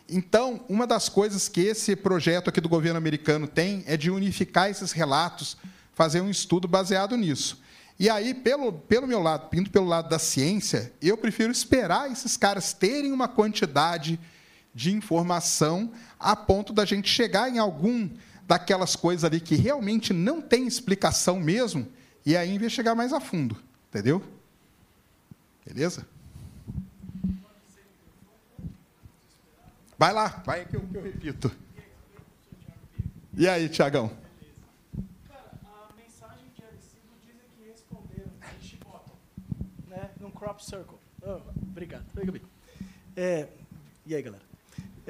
Então, uma das coisas que esse projeto aqui do governo americano tem é de unificar esses relatos, fazer um estudo baseado nisso. E aí, pelo, pelo meu lado, indo pelo lado da ciência, eu prefiro esperar esses caras terem uma quantidade de informação a ponto da gente chegar em algum daquelas coisas ali que realmente não tem explicação mesmo, e aí investigar mais a fundo. Entendeu? Beleza? Vai lá, vai que eu, que eu repito. E aí, Tiagão? Né, num crop circle. Oh, obrigado. É, e aí, galera?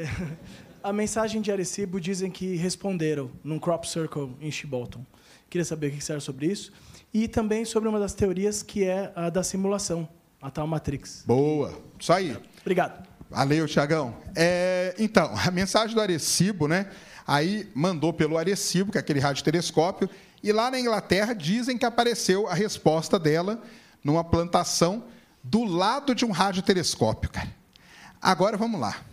A mensagem de Arecibo dizem que responderam num crop circle em Shibolton. Queria saber o que você acha sobre isso. E também sobre uma das teorias que é a da simulação, a tal Matrix. Boa. Isso aí. Obrigado. Valeu, Tiagão. É, então, a mensagem do Arecibo, né? Aí mandou pelo Arecibo, que é aquele radiotelescópio, e lá na Inglaterra dizem que apareceu a resposta dela numa plantação do lado de um radiotelescópio, cara. Agora vamos lá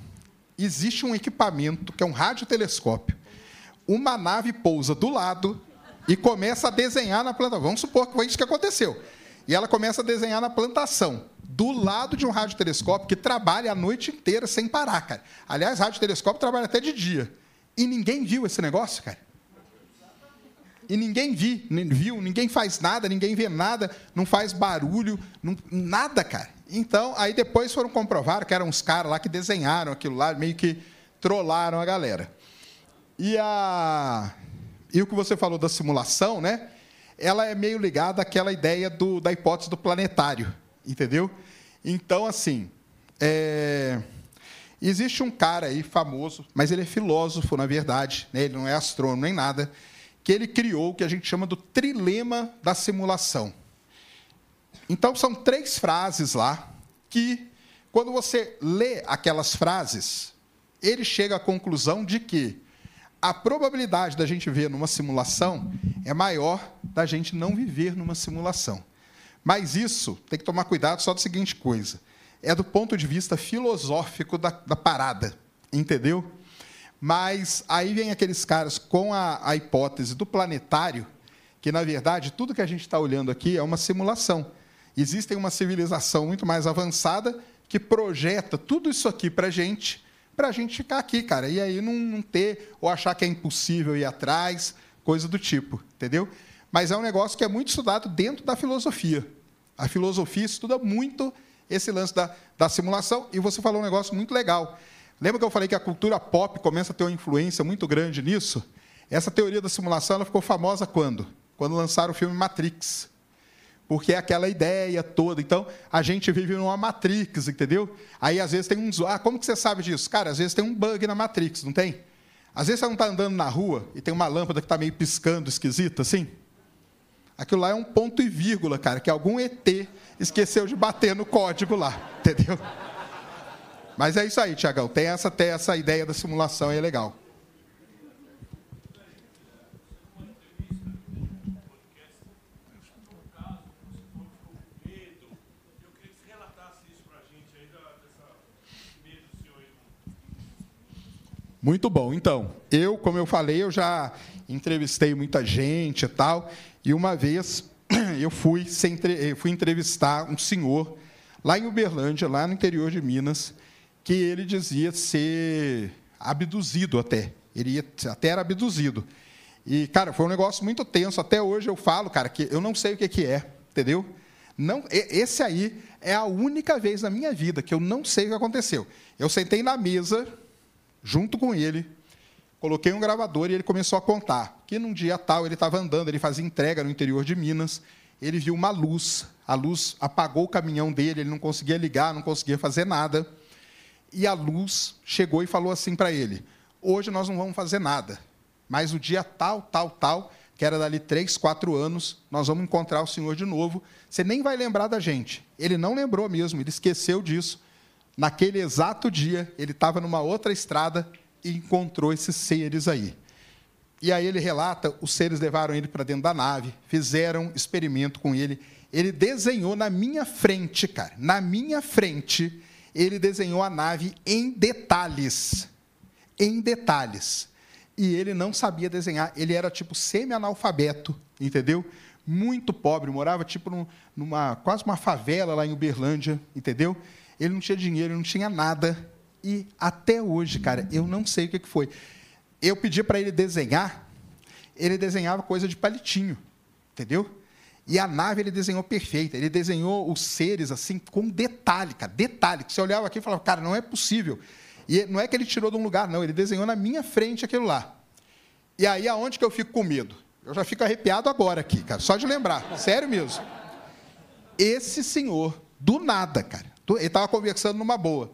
existe um equipamento que é um radiotelescópio. Uma nave pousa do lado e começa a desenhar na plantação. Vamos supor que foi isso que aconteceu. E ela começa a desenhar na plantação, do lado de um radiotelescópio que trabalha a noite inteira sem parar, cara. Aliás, radiotelescópio trabalha até de dia. E ninguém viu esse negócio, cara. E ninguém vi, viu, ninguém faz nada, ninguém vê nada, não faz barulho, não, nada, cara. Então, aí depois foram comprovar que eram os caras lá que desenharam aquilo lá, meio que trollaram a galera. E, a... e o que você falou da simulação, né? Ela é meio ligada àquela ideia do, da hipótese do planetário, entendeu? Então, assim, é... Existe um cara aí famoso, mas ele é filósofo, na verdade, né? ele não é astrônomo nem nada, que ele criou o que a gente chama do trilema da simulação. Então, são três frases lá que, quando você lê aquelas frases, ele chega à conclusão de que a probabilidade da gente ver numa simulação é maior da gente não viver numa simulação. Mas isso tem que tomar cuidado só da seguinte coisa: é do ponto de vista filosófico da, da parada, entendeu? Mas aí vem aqueles caras com a, a hipótese do planetário, que na verdade tudo que a gente está olhando aqui é uma simulação. Existe uma civilização muito mais avançada que projeta tudo isso aqui para a gente para a gente ficar aqui, cara. E aí não, não, ter, ou achar que é impossível ir atrás, coisa do tipo, entendeu? Mas é um negócio que é muito estudado dentro da filosofia. A filosofia estuda muito esse lance da, da simulação, e você falou um negócio muito legal. Lembra que eu falei que a cultura pop começa a ter uma influência muito grande nisso? Essa teoria da simulação ela ficou famosa quando? Quando lançaram o filme Matrix porque é aquela ideia toda. Então, a gente vive numa Matrix, entendeu? Aí, às vezes, tem um. Ah, como que você sabe disso? Cara, às vezes tem um bug na Matrix, não tem? Às vezes você não está andando na rua e tem uma lâmpada que está meio piscando, esquisita, assim. Aquilo lá é um ponto e vírgula, cara, que algum ET esqueceu de bater no código lá, entendeu? Mas é isso aí, Tiagão. Tem essa, tem essa ideia da simulação é legal. Muito bom. Então, eu, como eu falei, eu já entrevistei muita gente e tal, e uma vez eu fui, fui entrevistar um senhor lá em Uberlândia, lá no interior de Minas, que ele dizia ser abduzido até. Ele ia, até era abduzido. E, cara, foi um negócio muito tenso. Até hoje eu falo, cara, que eu não sei o que, que é, entendeu? Não, esse aí é a única vez na minha vida que eu não sei o que aconteceu. Eu sentei na mesa junto com ele, coloquei um gravador e ele começou a contar que num dia tal ele estava andando, ele fazia entrega no interior de Minas, ele viu uma luz, a luz apagou o caminhão dele, ele não conseguia ligar, não conseguia fazer nada. E a luz chegou e falou assim para ele: Hoje nós não vamos fazer nada, mas o dia tal, tal, tal, que era dali três, quatro anos, nós vamos encontrar o Senhor de novo. Você nem vai lembrar da gente. Ele não lembrou mesmo, ele esqueceu disso. Naquele exato dia, ele estava numa outra estrada e encontrou esses seres aí. E aí ele relata: os seres levaram ele para dentro da nave, fizeram experimento com ele. Ele desenhou na minha frente, cara, na minha frente, ele desenhou a nave em detalhes. Em detalhes. E ele não sabia desenhar, ele era tipo semi-analfabeto, entendeu? Muito pobre, morava tipo numa quase uma favela lá em Uberlândia, entendeu? Ele não tinha dinheiro, não tinha nada. E até hoje, cara, eu não sei o que foi. Eu pedi para ele desenhar, ele desenhava coisa de palitinho, entendeu? E a nave ele desenhou perfeita. Ele desenhou os seres assim com detalhe, cara, detalhe. Você olhava aqui e falava, cara, não é possível. E não é que ele tirou de um lugar, não. Ele desenhou na minha frente aquilo lá. E aí aonde que eu fico com medo? Eu já fico arrepiado agora aqui, cara, só de lembrar. Sério mesmo. Esse senhor, do nada, cara, ele estava conversando numa boa.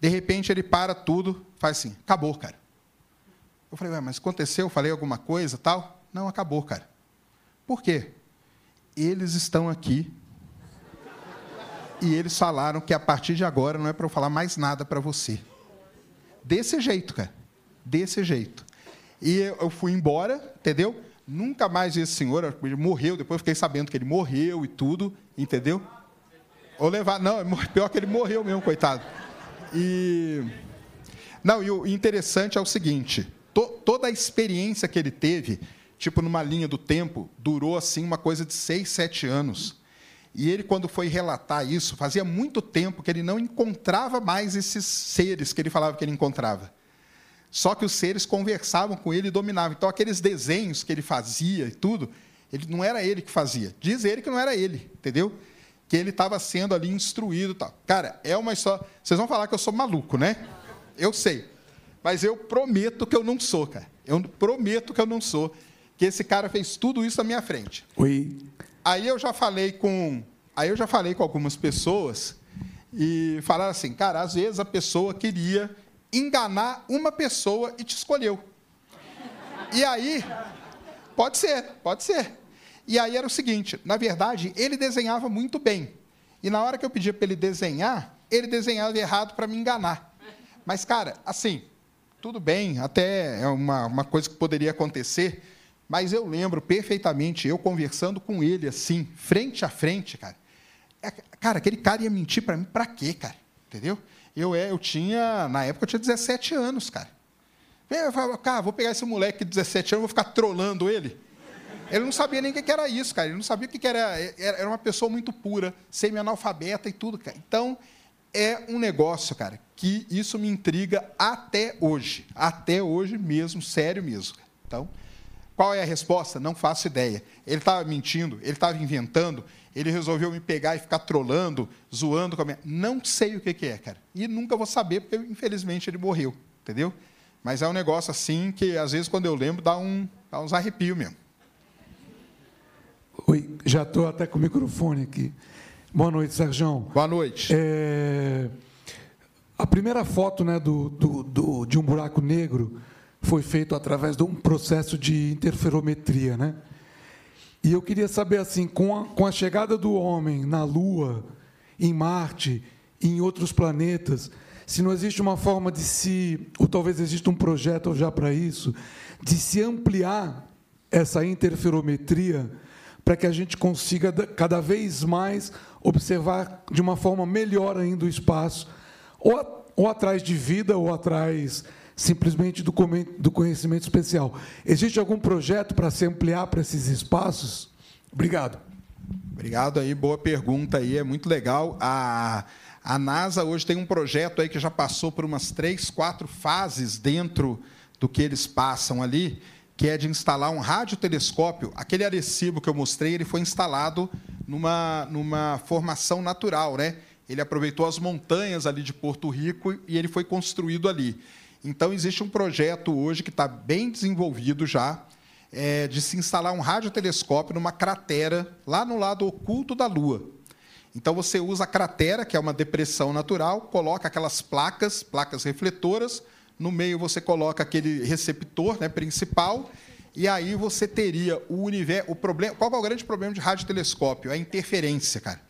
De repente ele para tudo, faz assim, acabou, cara. Eu falei, mas aconteceu? Falei alguma coisa tal? Não, acabou, cara. Por quê? Eles estão aqui. E eles falaram que a partir de agora não é para eu falar mais nada para você. Desse jeito, cara. Desse jeito. E eu fui embora, entendeu? Nunca mais esse senhor, ele morreu, depois fiquei sabendo que ele morreu e tudo, entendeu? Ou levar. Não, é pior que ele morreu mesmo, coitado. E. Não, e o interessante é o seguinte: to, toda a experiência que ele teve, tipo numa linha do tempo, durou assim uma coisa de seis, sete anos. E ele, quando foi relatar isso, fazia muito tempo que ele não encontrava mais esses seres que ele falava que ele encontrava. Só que os seres conversavam com ele e dominavam. Então, aqueles desenhos que ele fazia e tudo, ele, não era ele que fazia. Diz ele que não era ele, entendeu? Que ele estava sendo ali instruído. Tal. Cara, é uma história. Vocês vão falar que eu sou maluco, né? Eu sei. Mas eu prometo que eu não sou, cara. Eu prometo que eu não sou. Que esse cara fez tudo isso na minha frente. Oi. Aí eu já falei com. Aí eu já falei com algumas pessoas E falaram assim, cara, às vezes a pessoa queria enganar uma pessoa e te escolheu. E aí, pode ser, pode ser. E aí era o seguinte, na verdade, ele desenhava muito bem. E na hora que eu pedia para ele desenhar, ele desenhava errado para me enganar. Mas, cara, assim, tudo bem, até é uma, uma coisa que poderia acontecer, mas eu lembro perfeitamente, eu conversando com ele assim, frente a frente, cara. É, cara, aquele cara ia mentir para mim para quê, cara? Entendeu? Eu, é, eu tinha, na época, eu tinha 17 anos, cara. Eu falava, cara, vou pegar esse moleque de 17 anos, vou ficar trolando ele. Ele não sabia nem o que era isso, cara. Ele não sabia o que era. Era uma pessoa muito pura, semi-analfabeta e tudo, cara. Então, é um negócio, cara, que isso me intriga até hoje. Até hoje mesmo, sério mesmo. Então, qual é a resposta? Não faço ideia. Ele estava mentindo, ele estava inventando, ele resolveu me pegar e ficar trolando, zoando com a minha. Não sei o que, que é, cara. E nunca vou saber, porque infelizmente ele morreu, entendeu? Mas é um negócio assim que, às vezes, quando eu lembro, dá, um, dá uns arrepios mesmo. Oi, já estou até com o microfone aqui. Boa noite, Sérgio. Boa noite. É, a primeira foto né, do, do, do, de um buraco negro foi feita através de um processo de interferometria. Né? E eu queria saber, assim, com a, com a chegada do homem na Lua, em Marte, em outros planetas, se não existe uma forma de se, ou talvez exista um projeto já para isso, de se ampliar essa interferometria para que a gente consiga cada vez mais observar de uma forma melhor ainda o espaço, ou, ou atrás de vida, ou atrás simplesmente do, do conhecimento especial. Existe algum projeto para se ampliar para esses espaços? Obrigado. Obrigado aí, boa pergunta aí, é muito legal. A, a NASA hoje tem um projeto aí que já passou por umas três, quatro fases dentro do que eles passam ali, que é de instalar um radiotelescópio. Aquele Arecibo que eu mostrei, ele foi instalado numa, numa formação natural, né? Ele aproveitou as montanhas ali de Porto Rico e ele foi construído ali. Então, existe um projeto hoje que está bem desenvolvido já, é, de se instalar um radiotelescópio numa cratera lá no lado oculto da Lua. Então, você usa a cratera, que é uma depressão natural, coloca aquelas placas, placas refletoras, no meio você coloca aquele receptor né, principal, e aí você teria o universo. O problema, qual é o grande problema de radiotelescópio? É a interferência, cara.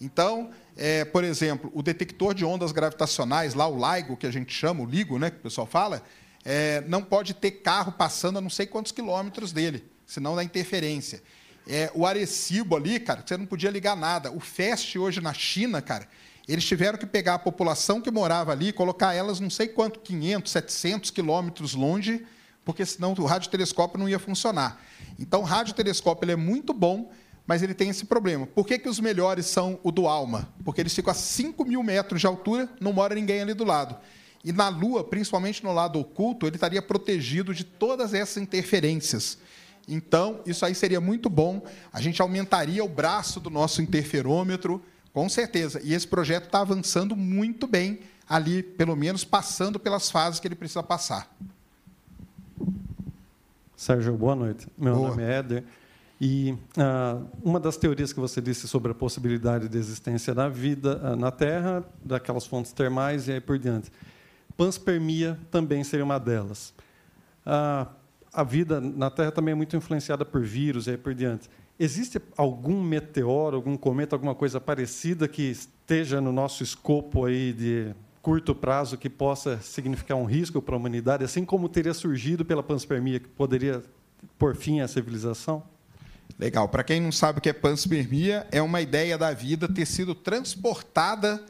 Então, é, por exemplo, o detector de ondas gravitacionais, lá o LIGO, que a gente chama, o LIGO, né, que o pessoal fala, é, não pode ter carro passando a não sei quantos quilômetros dele, senão dá interferência. É, o Arecibo ali, cara, você não podia ligar nada. O FEST hoje na China, cara, eles tiveram que pegar a população que morava ali colocar elas não sei quanto, 500, 700 quilômetros longe, porque senão o radiotelescópio não ia funcionar. Então, o radiotelescópio ele é muito bom, mas ele tem esse problema. Por que, que os melhores são o do ALMA? Porque eles ficam a 5 mil metros de altura, não mora ninguém ali do lado. E na Lua, principalmente no lado oculto, ele estaria protegido de todas essas interferências. Então, isso aí seria muito bom. A gente aumentaria o braço do nosso interferômetro, com certeza. E esse projeto está avançando muito bem ali, pelo menos passando pelas fases que ele precisa passar. Sérgio, boa noite. Meu boa. nome é Éder. E ah, uma das teorias que você disse sobre a possibilidade de existência da vida ah, na Terra, daquelas fontes termais e aí por diante. Panspermia também seria uma delas. Ah, a vida na Terra também é muito influenciada por vírus e aí por diante. Existe algum meteoro, algum cometa, alguma coisa parecida que esteja no nosso escopo aí de curto prazo que possa significar um risco para a humanidade, assim como teria surgido pela panspermia, que poderia pôr fim à civilização? Legal. Para quem não sabe o que é panspermia, é uma ideia da vida ter sido transportada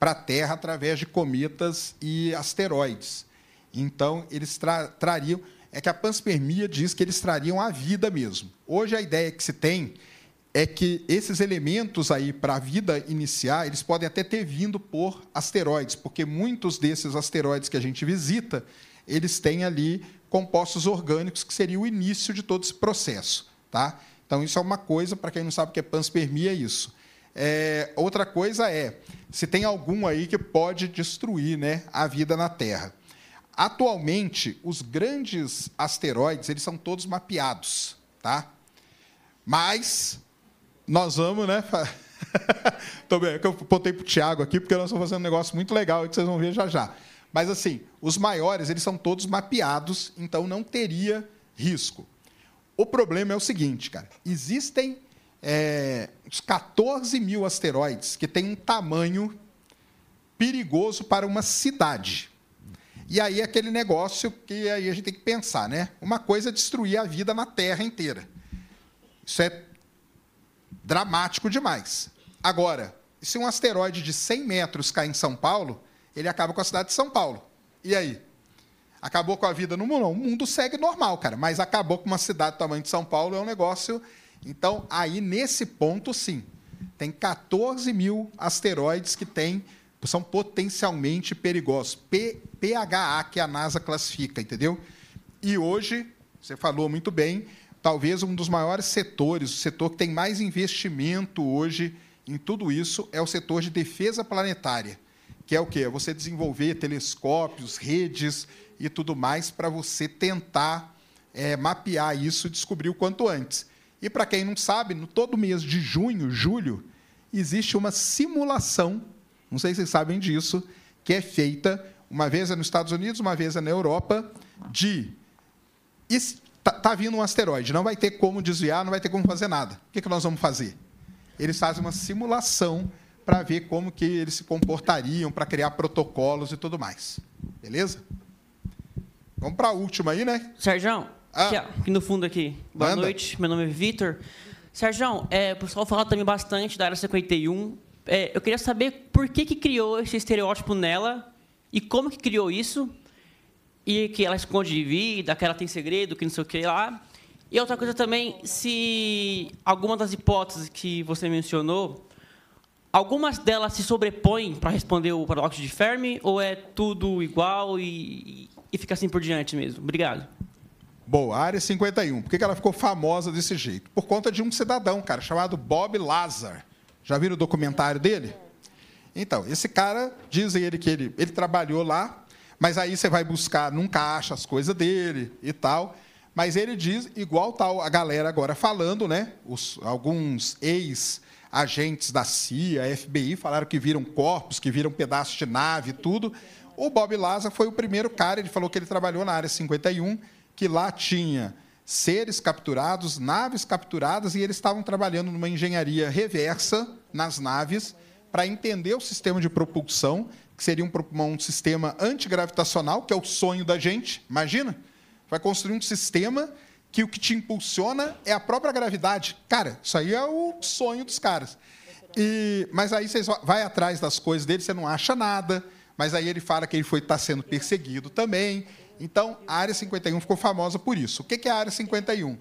para a Terra através de cometas e asteroides. Então, eles tra trariam é que a panspermia diz que eles trariam a vida mesmo. Hoje a ideia que se tem é que esses elementos aí para a vida iniciar, eles podem até ter vindo por asteroides, porque muitos desses asteroides que a gente visita, eles têm ali compostos orgânicos que seria o início de todo esse processo, tá? Então isso é uma coisa para quem não sabe o que é panspermia é isso. É, outra coisa é se tem algum aí que pode destruir, né, a vida na Terra. Atualmente, os grandes asteroides, eles são todos mapeados, tá? Mas nós vamos, né? Tô bem, é eu botei para o Tiago aqui, porque nós estamos fazendo um negócio muito legal que vocês vão ver já já. Mas, assim, os maiores, eles são todos mapeados, então não teria risco. O problema é o seguinte, cara. Existem é, uns 14 mil asteroides que têm um tamanho perigoso para uma cidade. E aí aquele negócio que aí a gente tem que pensar, né? Uma coisa é destruir a vida na Terra inteira. Isso é dramático demais. Agora, se um asteroide de 100 metros cai em São Paulo, ele acaba com a cidade de São Paulo. E aí? Acabou com a vida no mundo? O mundo segue normal, cara. Mas acabou com uma cidade do tamanho de São Paulo é um negócio. Então, aí nesse ponto, sim. Tem 14 mil asteroides que têm são potencialmente perigosos. P, PHA, que a NASA classifica, entendeu? E hoje, você falou muito bem, talvez um dos maiores setores, o setor que tem mais investimento hoje em tudo isso é o setor de defesa planetária, que é o quê? É você desenvolver telescópios, redes e tudo mais para você tentar é, mapear isso e descobrir o quanto antes. E para quem não sabe, no todo mês de junho, julho, existe uma simulação não sei se vocês sabem disso, que é feita uma vez é nos Estados Unidos, uma vez é na Europa, de está tá vindo um asteroide, não vai ter como desviar, não vai ter como fazer nada. O que, que nós vamos fazer? Eles fazem uma simulação para ver como que eles se comportariam, para criar protocolos e tudo mais. Beleza? Vamos para a última aí, né? Sérgio, ah. aqui, aqui, no fundo aqui. Boa Manda. noite, meu nome é Vitor. Sérgio, é, o pessoal fala também bastante da Área 51 é, eu queria saber por que, que criou esse estereótipo nela e como que criou isso e que ela esconde de vida, que ela tem segredo, que não sei o que lá. E outra coisa também, se alguma das hipóteses que você mencionou, algumas delas se sobrepõem para responder o paradoxo de Fermi ou é tudo igual e, e fica assim por diante mesmo? Obrigado. Boa, Área 51. Por que ela ficou famosa desse jeito? Por conta de um cidadão, cara, chamado Bob Lazar. Já viram o documentário dele? Então, esse cara, dizem ele que ele, ele trabalhou lá, mas aí você vai buscar, nunca acha as coisas dele e tal. Mas ele diz, igual tal a galera agora falando, né? Os, alguns ex-agentes da CIA, FBI, falaram que viram corpos, que viram pedaços de nave e tudo. O Bob Laza foi o primeiro cara, ele falou que ele trabalhou na área 51, que lá tinha seres capturados, naves capturadas, e eles estavam trabalhando numa engenharia reversa nas naves para entender o sistema de propulsão, que seria um, um sistema antigravitacional, que é o sonho da gente. Imagina? Vai construir um sistema que o que te impulsiona é a própria gravidade. Cara, isso aí é o sonho dos caras. E, mas aí você vai atrás das coisas dele, você não acha nada. Mas aí ele fala que ele foi está sendo perseguido também. Então, a Área 51 ficou famosa por isso. O que é a Área 51?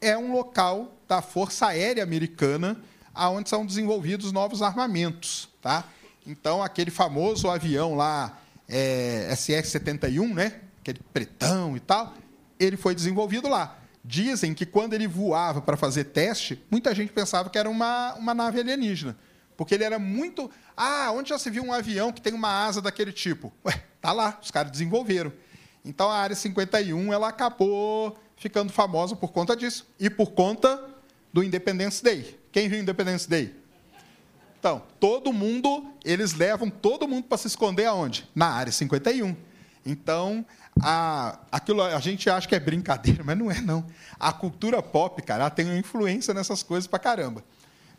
É um local da Força Aérea Americana onde são desenvolvidos novos armamentos. Tá? Então, aquele famoso avião lá, é, SS-71, né? aquele pretão e tal, ele foi desenvolvido lá. Dizem que quando ele voava para fazer teste, muita gente pensava que era uma, uma nave alienígena. Porque ele era muito. Ah, onde já se viu um avião que tem uma asa daquele tipo? Ué, tá lá, os caras desenvolveram. Então a área 51 ela acabou ficando famosa por conta disso e por conta do Independence Day. Quem viu Independence Day? Então, todo mundo, eles levam todo mundo para se esconder aonde? Na área 51. Então, a, aquilo a gente acha que é brincadeira, mas não é não. A cultura pop, cara, ela tem uma influência nessas coisas para caramba.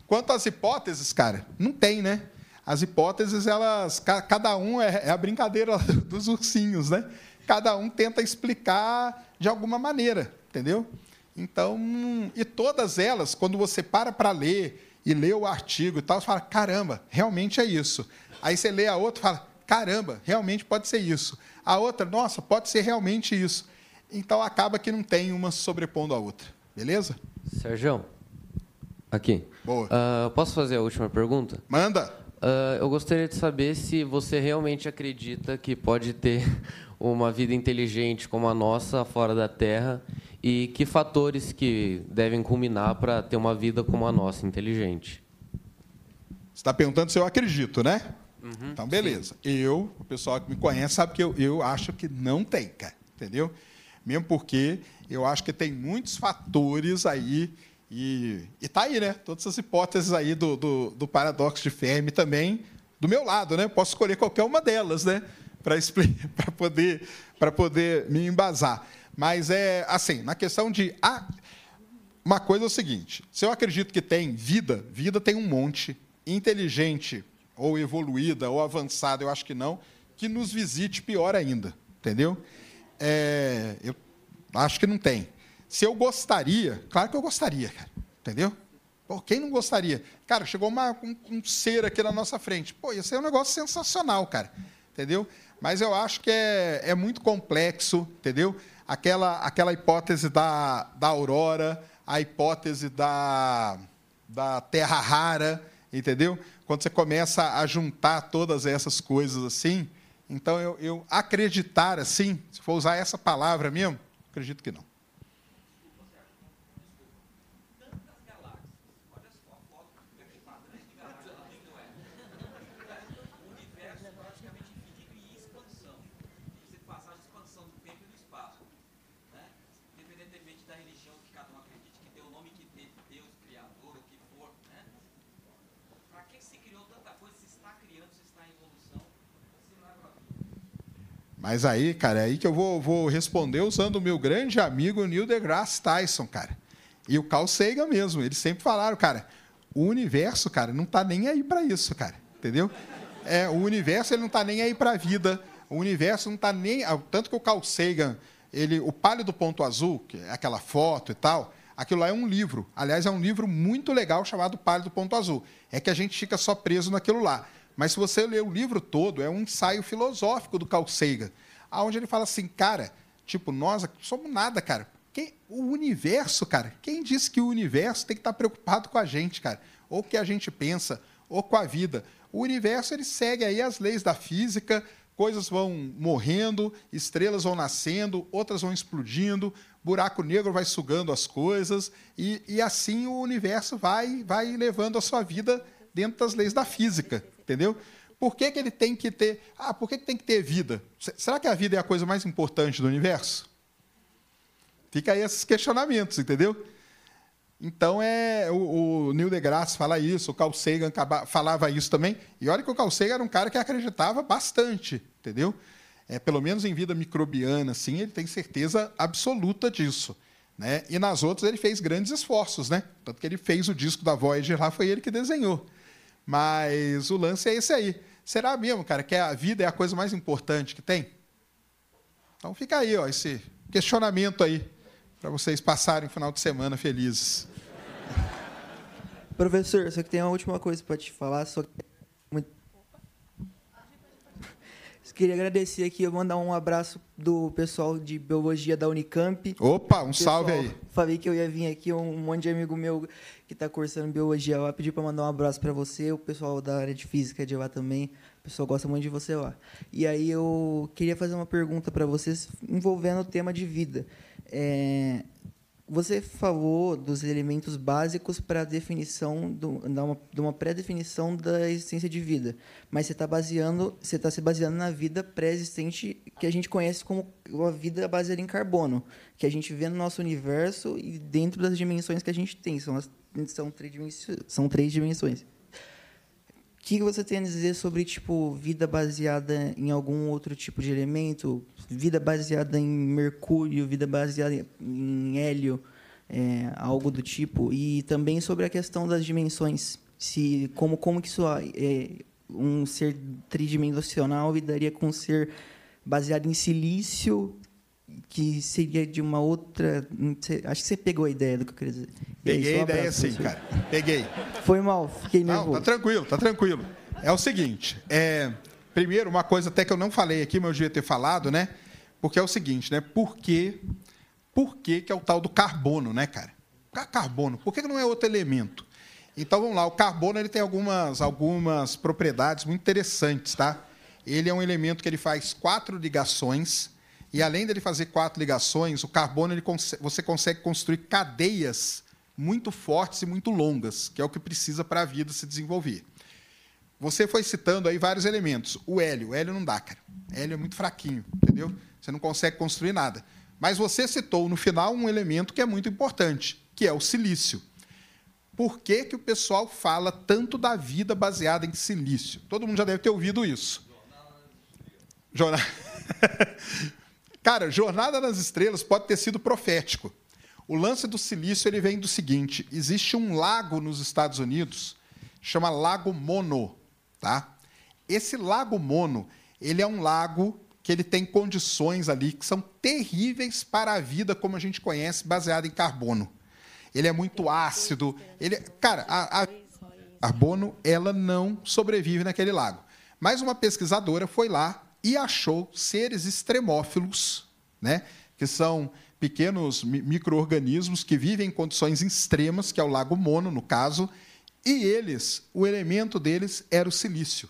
Quanto às hipóteses, cara, não tem, né? As hipóteses, elas, cada um é, é a brincadeira dos ursinhos, né? Cada um tenta explicar de alguma maneira, entendeu? Então, e todas elas, quando você para para ler e lê o artigo e tal, você fala: caramba, realmente é isso. Aí você lê a outra e fala: caramba, realmente pode ser isso. A outra, nossa, pode ser realmente isso. Então acaba que não tem uma sobrepondo a outra. Beleza? Sérgio, aqui. Boa. Uh, posso fazer a última pergunta? Manda. Uh, eu gostaria de saber se você realmente acredita que pode ter uma vida inteligente como a nossa fora da Terra e que fatores que devem culminar para ter uma vida como a nossa, inteligente. Você está perguntando se eu acredito, né? Uhum, então, beleza. Sim. Eu, o pessoal que me conhece sabe que eu, eu acho que não tem, cara. Entendeu? Mesmo porque eu acho que tem muitos fatores aí E, e tá aí, né? Todas essas hipóteses aí do, do, do paradoxo de Fermi também do meu lado, né? Posso escolher qualquer uma delas, né? Para poder, poder me embasar. Mas é assim, na questão de. Ah, uma coisa é o seguinte: se eu acredito que tem vida, vida tem um monte, inteligente, ou evoluída, ou avançada, eu acho que não, que nos visite pior ainda. Entendeu? É, eu acho que não tem. Se eu gostaria, claro que eu gostaria, cara. Entendeu? Pô, quem não gostaria? Cara, chegou uma, um, um, ser aqui na nossa frente. Pô, ia ser um negócio sensacional, cara. Entendeu? Mas eu acho que é, é muito complexo, entendeu? Aquela, aquela hipótese da, da aurora, a hipótese da, da terra rara, entendeu? Quando você começa a juntar todas essas coisas assim, então eu, eu acreditar assim, se for usar essa palavra mesmo, acredito que não. Mas aí, cara, é aí que eu vou, vou responder usando o meu grande amigo Neil deGrasse Tyson, cara. E o Carl Sagan mesmo. Eles sempre falaram, cara, o universo, cara, não está nem aí para isso, cara. Entendeu? É, o universo ele não está nem aí para a vida. O universo não está nem. Tanto que o Carl Sagan, ele, o Pálido Ponto Azul, que é aquela foto e tal, aquilo lá é um livro. Aliás, é um livro muito legal chamado Pálido Ponto Azul. É que a gente fica só preso naquilo lá. Mas se você ler o livro todo, é um ensaio filosófico do Carl Sagan, onde ele fala assim, cara, tipo, nós somos nada, cara. Quem, o universo, cara, quem disse que o universo tem que estar preocupado com a gente, cara? Ou que a gente pensa, ou com a vida. O universo ele segue aí as leis da física, coisas vão morrendo, estrelas vão nascendo, outras vão explodindo, buraco negro vai sugando as coisas, e, e assim o universo vai, vai levando a sua vida dentro das leis da física entendeu? Por que, que ele tem que ter. Ah, por que, que tem que ter vida? Será que a vida é a coisa mais importante do universo? Fica aí esses questionamentos, entendeu? Então é o, o Neil deGrasse fala isso, o Carl Sagan falava isso também. E olha que o Carl Sagan era um cara que acreditava bastante, entendeu? É, pelo menos em vida microbiana, assim, ele tem certeza absoluta disso. Né? E nas outras ele fez grandes esforços, né? Tanto que ele fez o disco da Voyager lá, foi ele que desenhou. Mas o lance é esse aí. Será mesmo, cara, que a vida é a coisa mais importante que tem? Então fica aí, ó, esse questionamento aí, para vocês passarem o final de semana felizes. Professor, só que tem uma última coisa para te falar, só que Queria agradecer aqui, eu mandar um abraço do pessoal de biologia da Unicamp. Opa, um pessoal, salve aí. Falei que eu ia vir aqui, um monte de amigo meu que está cursando biologia lá pediu para mandar um abraço para você, o pessoal da área de física de lá também. O pessoal gosta muito de você lá. E aí eu queria fazer uma pergunta para vocês envolvendo o tema de vida. É, você falou dos elementos básicos para a definição de uma pré-definição da existência de vida, mas você está baseando, você está se baseando na vida pré-existente que a gente conhece como a vida baseada em carbono, que a gente vê no nosso universo e dentro das dimensões que a gente tem, são, as, são, três, dimensões, são três dimensões que você tem a dizer sobre tipo vida baseada em algum outro tipo de elemento, vida baseada em mercúrio, vida baseada em hélio, é, algo do tipo, e também sobre a questão das dimensões, se como como que isso é um ser tridimensional lidaria com um ser baseado em silício que seria de uma outra. Acho que você pegou a ideia do que eu queria dizer. Peguei a ideia sim, cara. Peguei. Foi mal, fiquei nervoso. Não, tá tranquilo, tá tranquilo. É o seguinte, é, primeiro, uma coisa até que eu não falei aqui, mas eu devia ter falado, né? Porque é o seguinte, né? Por que, por que, que é o tal do carbono, né, cara? Carbono, por que, que não é outro elemento? Então vamos lá, o carbono ele tem algumas, algumas propriedades muito interessantes, tá? Ele é um elemento que ele faz quatro ligações e além dele fazer quatro ligações, o carbono ele você consegue construir cadeias muito fortes e muito longas, que é o que precisa para a vida se desenvolver. Você foi citando aí vários elementos. O hélio, o hélio não dá, cara. O hélio é muito fraquinho, entendeu? Você não consegue construir nada. Mas você citou no final um elemento que é muito importante, que é o silício. por que, que o pessoal fala tanto da vida baseada em silício. Todo mundo já deve ter ouvido isso. Jornal. Cara, Jornada nas Estrelas pode ter sido profético. O lance do silício ele vem do seguinte: existe um lago nos Estados Unidos, chama Lago Mono, tá? Esse Lago Mono, ele é um lago que ele tem condições ali que são terríveis para a vida como a gente conhece, baseada em carbono. Ele é muito ácido. Ele, cara, a, a carbono ela não sobrevive naquele lago. Mas uma pesquisadora foi lá e achou seres extremófilos, né, que são pequenos micro-organismos que vivem em condições extremas, que é o lago Mono, no caso, e eles, o elemento deles era o silício.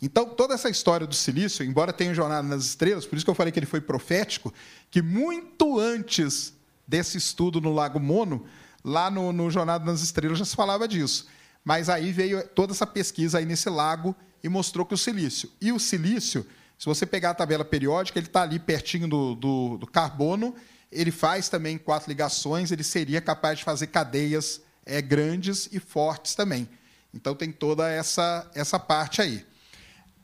Então, toda essa história do silício, embora tenha jornada nas estrelas, por isso que eu falei que ele foi profético, que muito antes desse estudo no Lago Mono, lá no, no Jornada nas Estrelas já se falava disso. Mas aí veio toda essa pesquisa aí nesse lago e mostrou que o silício. E o silício, se você pegar a tabela periódica, ele está ali pertinho do, do, do, carbono, ele faz também quatro ligações, ele seria capaz de fazer cadeias é, grandes e fortes também. Então tem toda essa, essa parte aí.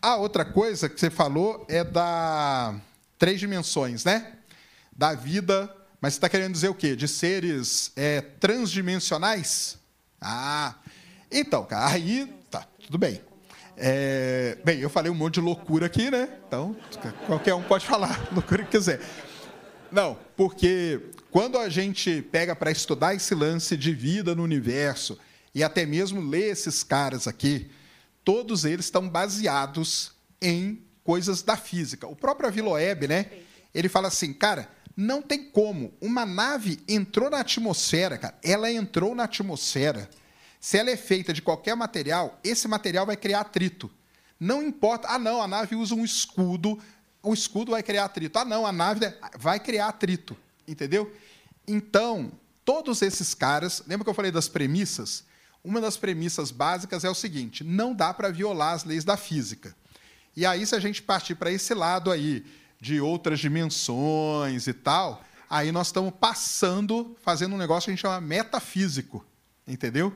A outra coisa que você falou é da três dimensões, né? Da vida, mas você está querendo dizer o quê? De seres é, transdimensionais? Ah, então, cara, aí tá, tudo bem. É, bem, eu falei um monte de loucura aqui, né? Então, qualquer um pode falar loucura que quiser. Não, porque quando a gente pega para estudar esse lance de vida no universo e até mesmo ler esses caras aqui, todos eles estão baseados em coisas da física. O próprio Aviloeb, né? Ele fala assim, cara, não tem como. Uma nave entrou na atmosfera, cara. Ela entrou na atmosfera. Se ela é feita de qualquer material, esse material vai criar atrito. Não importa. Ah, não, a nave usa um escudo. O escudo vai criar atrito. Ah, não, a nave vai criar atrito. Entendeu? Então, todos esses caras. Lembra que eu falei das premissas? uma das premissas básicas é o seguinte: não dá para violar as leis da física. E aí, se a gente partir para esse lado aí de outras dimensões e tal, aí nós estamos passando, fazendo um negócio que a gente chama metafísico. Entendeu?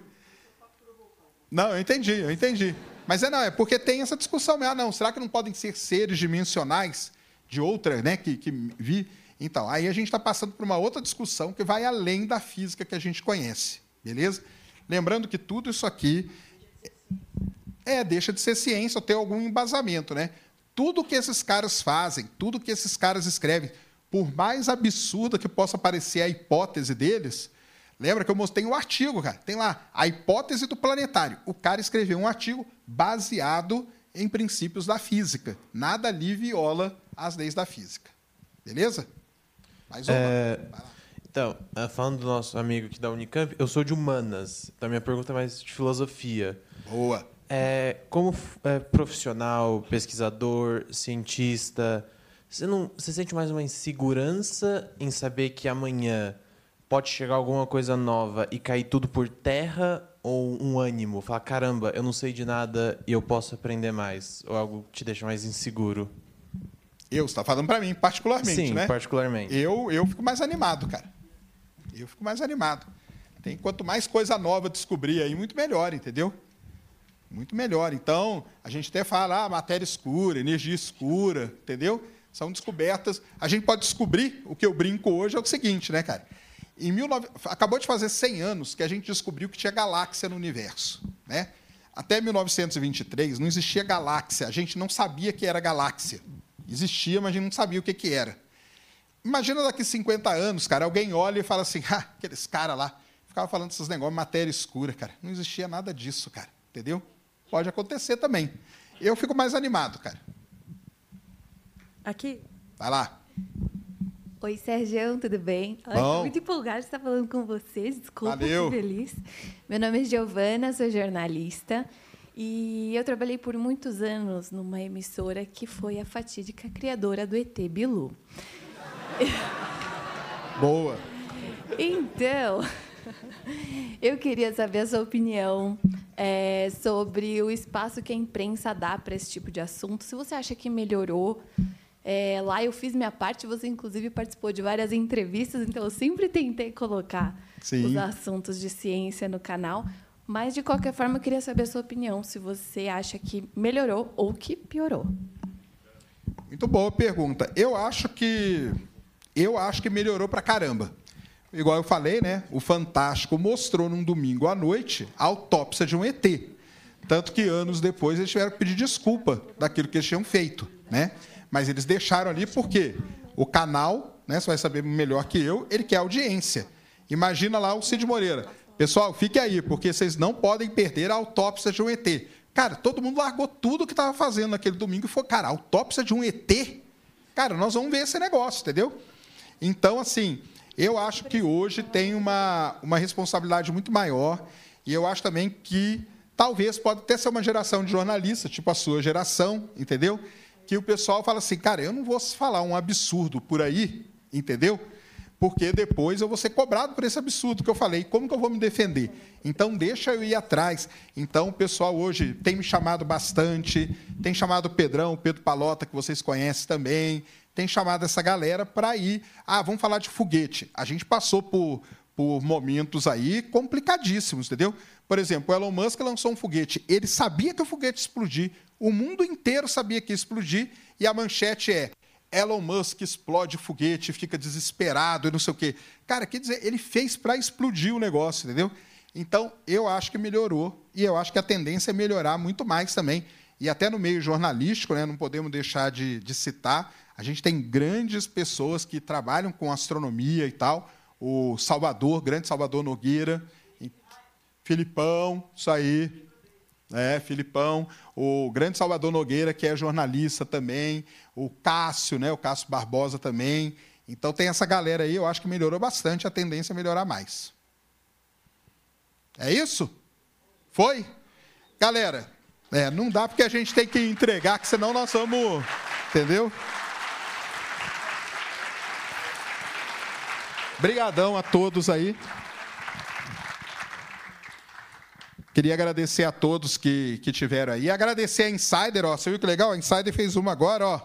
Não, eu entendi, eu entendi. Mas é não, é porque tem essa discussão. Ah, não, será que não podem ser seres dimensionais de outra, né? Que, que vi. Então, aí a gente está passando por uma outra discussão que vai além da física que a gente conhece. Beleza? Lembrando que tudo isso aqui é deixa de ser ciência ou ter algum embasamento, né? Tudo que esses caras fazem, tudo que esses caras escrevem, por mais absurda que possa parecer a hipótese deles, lembra que eu mostrei um artigo, cara. Tem lá a hipótese do planetário. O cara escreveu um artigo baseado em princípios da física. Nada ali viola as leis da física. Beleza? Mais uma. É... Então, eh, falando do nosso amigo aqui da Unicamp, eu sou de humanas. Então, minha pergunta é mais de filosofia. Boa. É, como é, profissional, pesquisador, cientista, você, não, você sente mais uma insegurança em saber que amanhã pode chegar alguma coisa nova e cair tudo por terra? Ou um ânimo? Falar, caramba, eu não sei de nada e eu posso aprender mais? Ou algo que te deixa mais inseguro? Eu, você está falando para mim, particularmente, Sim, né? particularmente. Eu, eu fico mais animado, cara. Eu fico mais animado. Tem quanto mais coisa nova descobrir aí, muito melhor, entendeu? Muito melhor. Então, a gente até fala ah, matéria escura, energia escura, entendeu? São descobertas. A gente pode descobrir, o que eu brinco hoje é o seguinte, né, cara? Em 19... Acabou de fazer 100 anos que a gente descobriu que tinha galáxia no universo. Né? Até 1923 não existia galáxia, a gente não sabia que era galáxia. Existia, mas a gente não sabia o que, que era. Imagina daqui 50 anos, cara, alguém olha e fala assim, ah, aqueles caras lá, ficava falando desses negócios, matéria escura, cara. Não existia nada disso, cara. Entendeu? Pode acontecer também. Eu fico mais animado, cara. Aqui? Vai lá. Oi, Sérgio, tudo bem? Estou muito empolgada de estar falando com vocês. Desculpa, Valeu. estou feliz. Meu nome é Giovana, sou jornalista. E eu trabalhei por muitos anos numa emissora que foi a fatídica criadora do ET Bilu. Boa. Então, eu queria saber a sua opinião é, sobre o espaço que a imprensa dá para esse tipo de assunto. Se você acha que melhorou, É, lá eu fiz minha parte, você inclusive participou de várias entrevistas, então eu sempre tentei colocar Sim. os assuntos de ciência no canal. Mas, de qualquer forma, eu queria saber a sua opinião, se você acha que melhorou ou que piorou. Muito boa pergunta. Eu acho que eu acho que melhorou para caramba. Igual eu falei, né? O Fantástico mostrou num domingo à noite a autópsia de um ET. Tanto que anos depois eles tiveram que pedir desculpa daquilo que eles tinham feito, né? Mas eles deixaram ali porque o canal, né, você vai saber melhor que eu, ele quer audiência. Imagina lá o Cid Moreira. Pessoal, fique aí, porque vocês não podem perder a autópsia de um ET. Cara, todo mundo largou tudo que estava fazendo naquele domingo e foi, cara, autópsia de um ET? Cara, nós vamos ver esse negócio, entendeu? Então, assim, eu acho que hoje tem uma, uma responsabilidade muito maior e eu acho também que talvez pode até ser uma geração de jornalistas, tipo a sua geração, entendeu? Que o pessoal fala assim, cara, eu não vou falar um absurdo por aí, entendeu? Porque depois eu vou ser cobrado por esse absurdo que eu falei. Como que eu vou me defender? Então, deixa eu ir atrás. Então, o pessoal hoje tem me chamado bastante, tem chamado o Pedrão, o Pedro Palota, que vocês conhecem também, tem chamado essa galera para ir. Ah, vamos falar de foguete. A gente passou por, por momentos aí complicadíssimos, entendeu? Por exemplo, o Elon Musk lançou um foguete. Ele sabia que o foguete ia explodir. O mundo inteiro sabia que ia explodir e a manchete é Elon Musk explode foguete, fica desesperado e não sei o quê. Cara, quer dizer, ele fez para explodir o negócio, entendeu? Então, eu acho que melhorou e eu acho que a tendência é melhorar muito mais também. E até no meio jornalístico, né, não podemos deixar de, de citar, a gente tem grandes pessoas que trabalham com astronomia e tal. O Salvador, grande Salvador Nogueira, Filipão, isso aí, é, Filipão, o grande Salvador Nogueira, que é jornalista também, o Cássio, né, o Cássio Barbosa também. Então tem essa galera aí, eu acho que melhorou bastante, a tendência é melhorar mais. É isso? Foi? Galera, é, não dá porque a gente tem que entregar, que senão nós vamos. Entendeu? Obrigadão a todos aí. Queria agradecer a todos que, que tiveram aí. Agradecer a Insider, ó. Você viu que legal? A Insider fez uma agora, ó.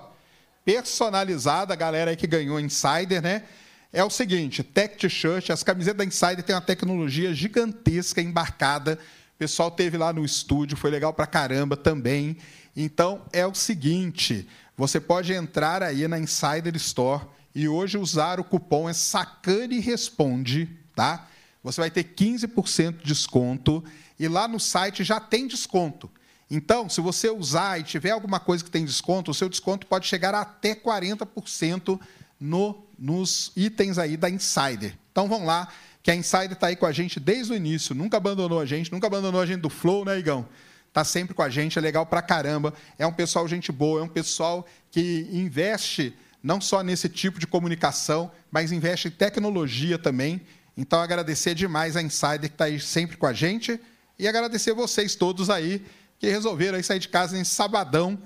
Personalizada, a galera aí que ganhou Insider, né? É o seguinte, Tech T-shirt, as camisetas da Insider têm uma tecnologia gigantesca embarcada. O pessoal teve lá no estúdio, foi legal pra caramba também. Então, é o seguinte, você pode entrar aí na Insider Store e hoje usar o cupom é Sacane Responde, tá? Você vai ter 15% de desconto e lá no site já tem desconto. Então, se você usar e tiver alguma coisa que tem desconto, o seu desconto pode chegar a até 40% no, nos itens aí da Insider. Então, vamos lá, que a Insider está aí com a gente desde o início, nunca abandonou a gente, nunca abandonou a gente do Flow, né, Igão? Está sempre com a gente, é legal pra caramba. É um pessoal gente boa, é um pessoal que investe não só nesse tipo de comunicação, mas investe em tecnologia também. Então, agradecer demais a Insider que está aí sempre com a gente. E agradecer vocês todos aí que resolveram aí sair de casa em sabadão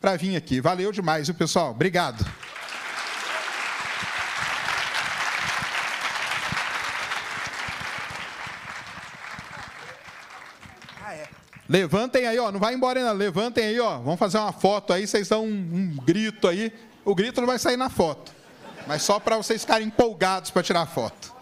para vir aqui. Valeu demais, viu, pessoal? Obrigado. Levantem aí, ó. Não vai embora ainda. Levantem aí, ó. Vamos fazer uma foto aí. Vocês dão um, um grito aí. O grito não vai sair na foto. Mas só para vocês ficarem empolgados para tirar foto.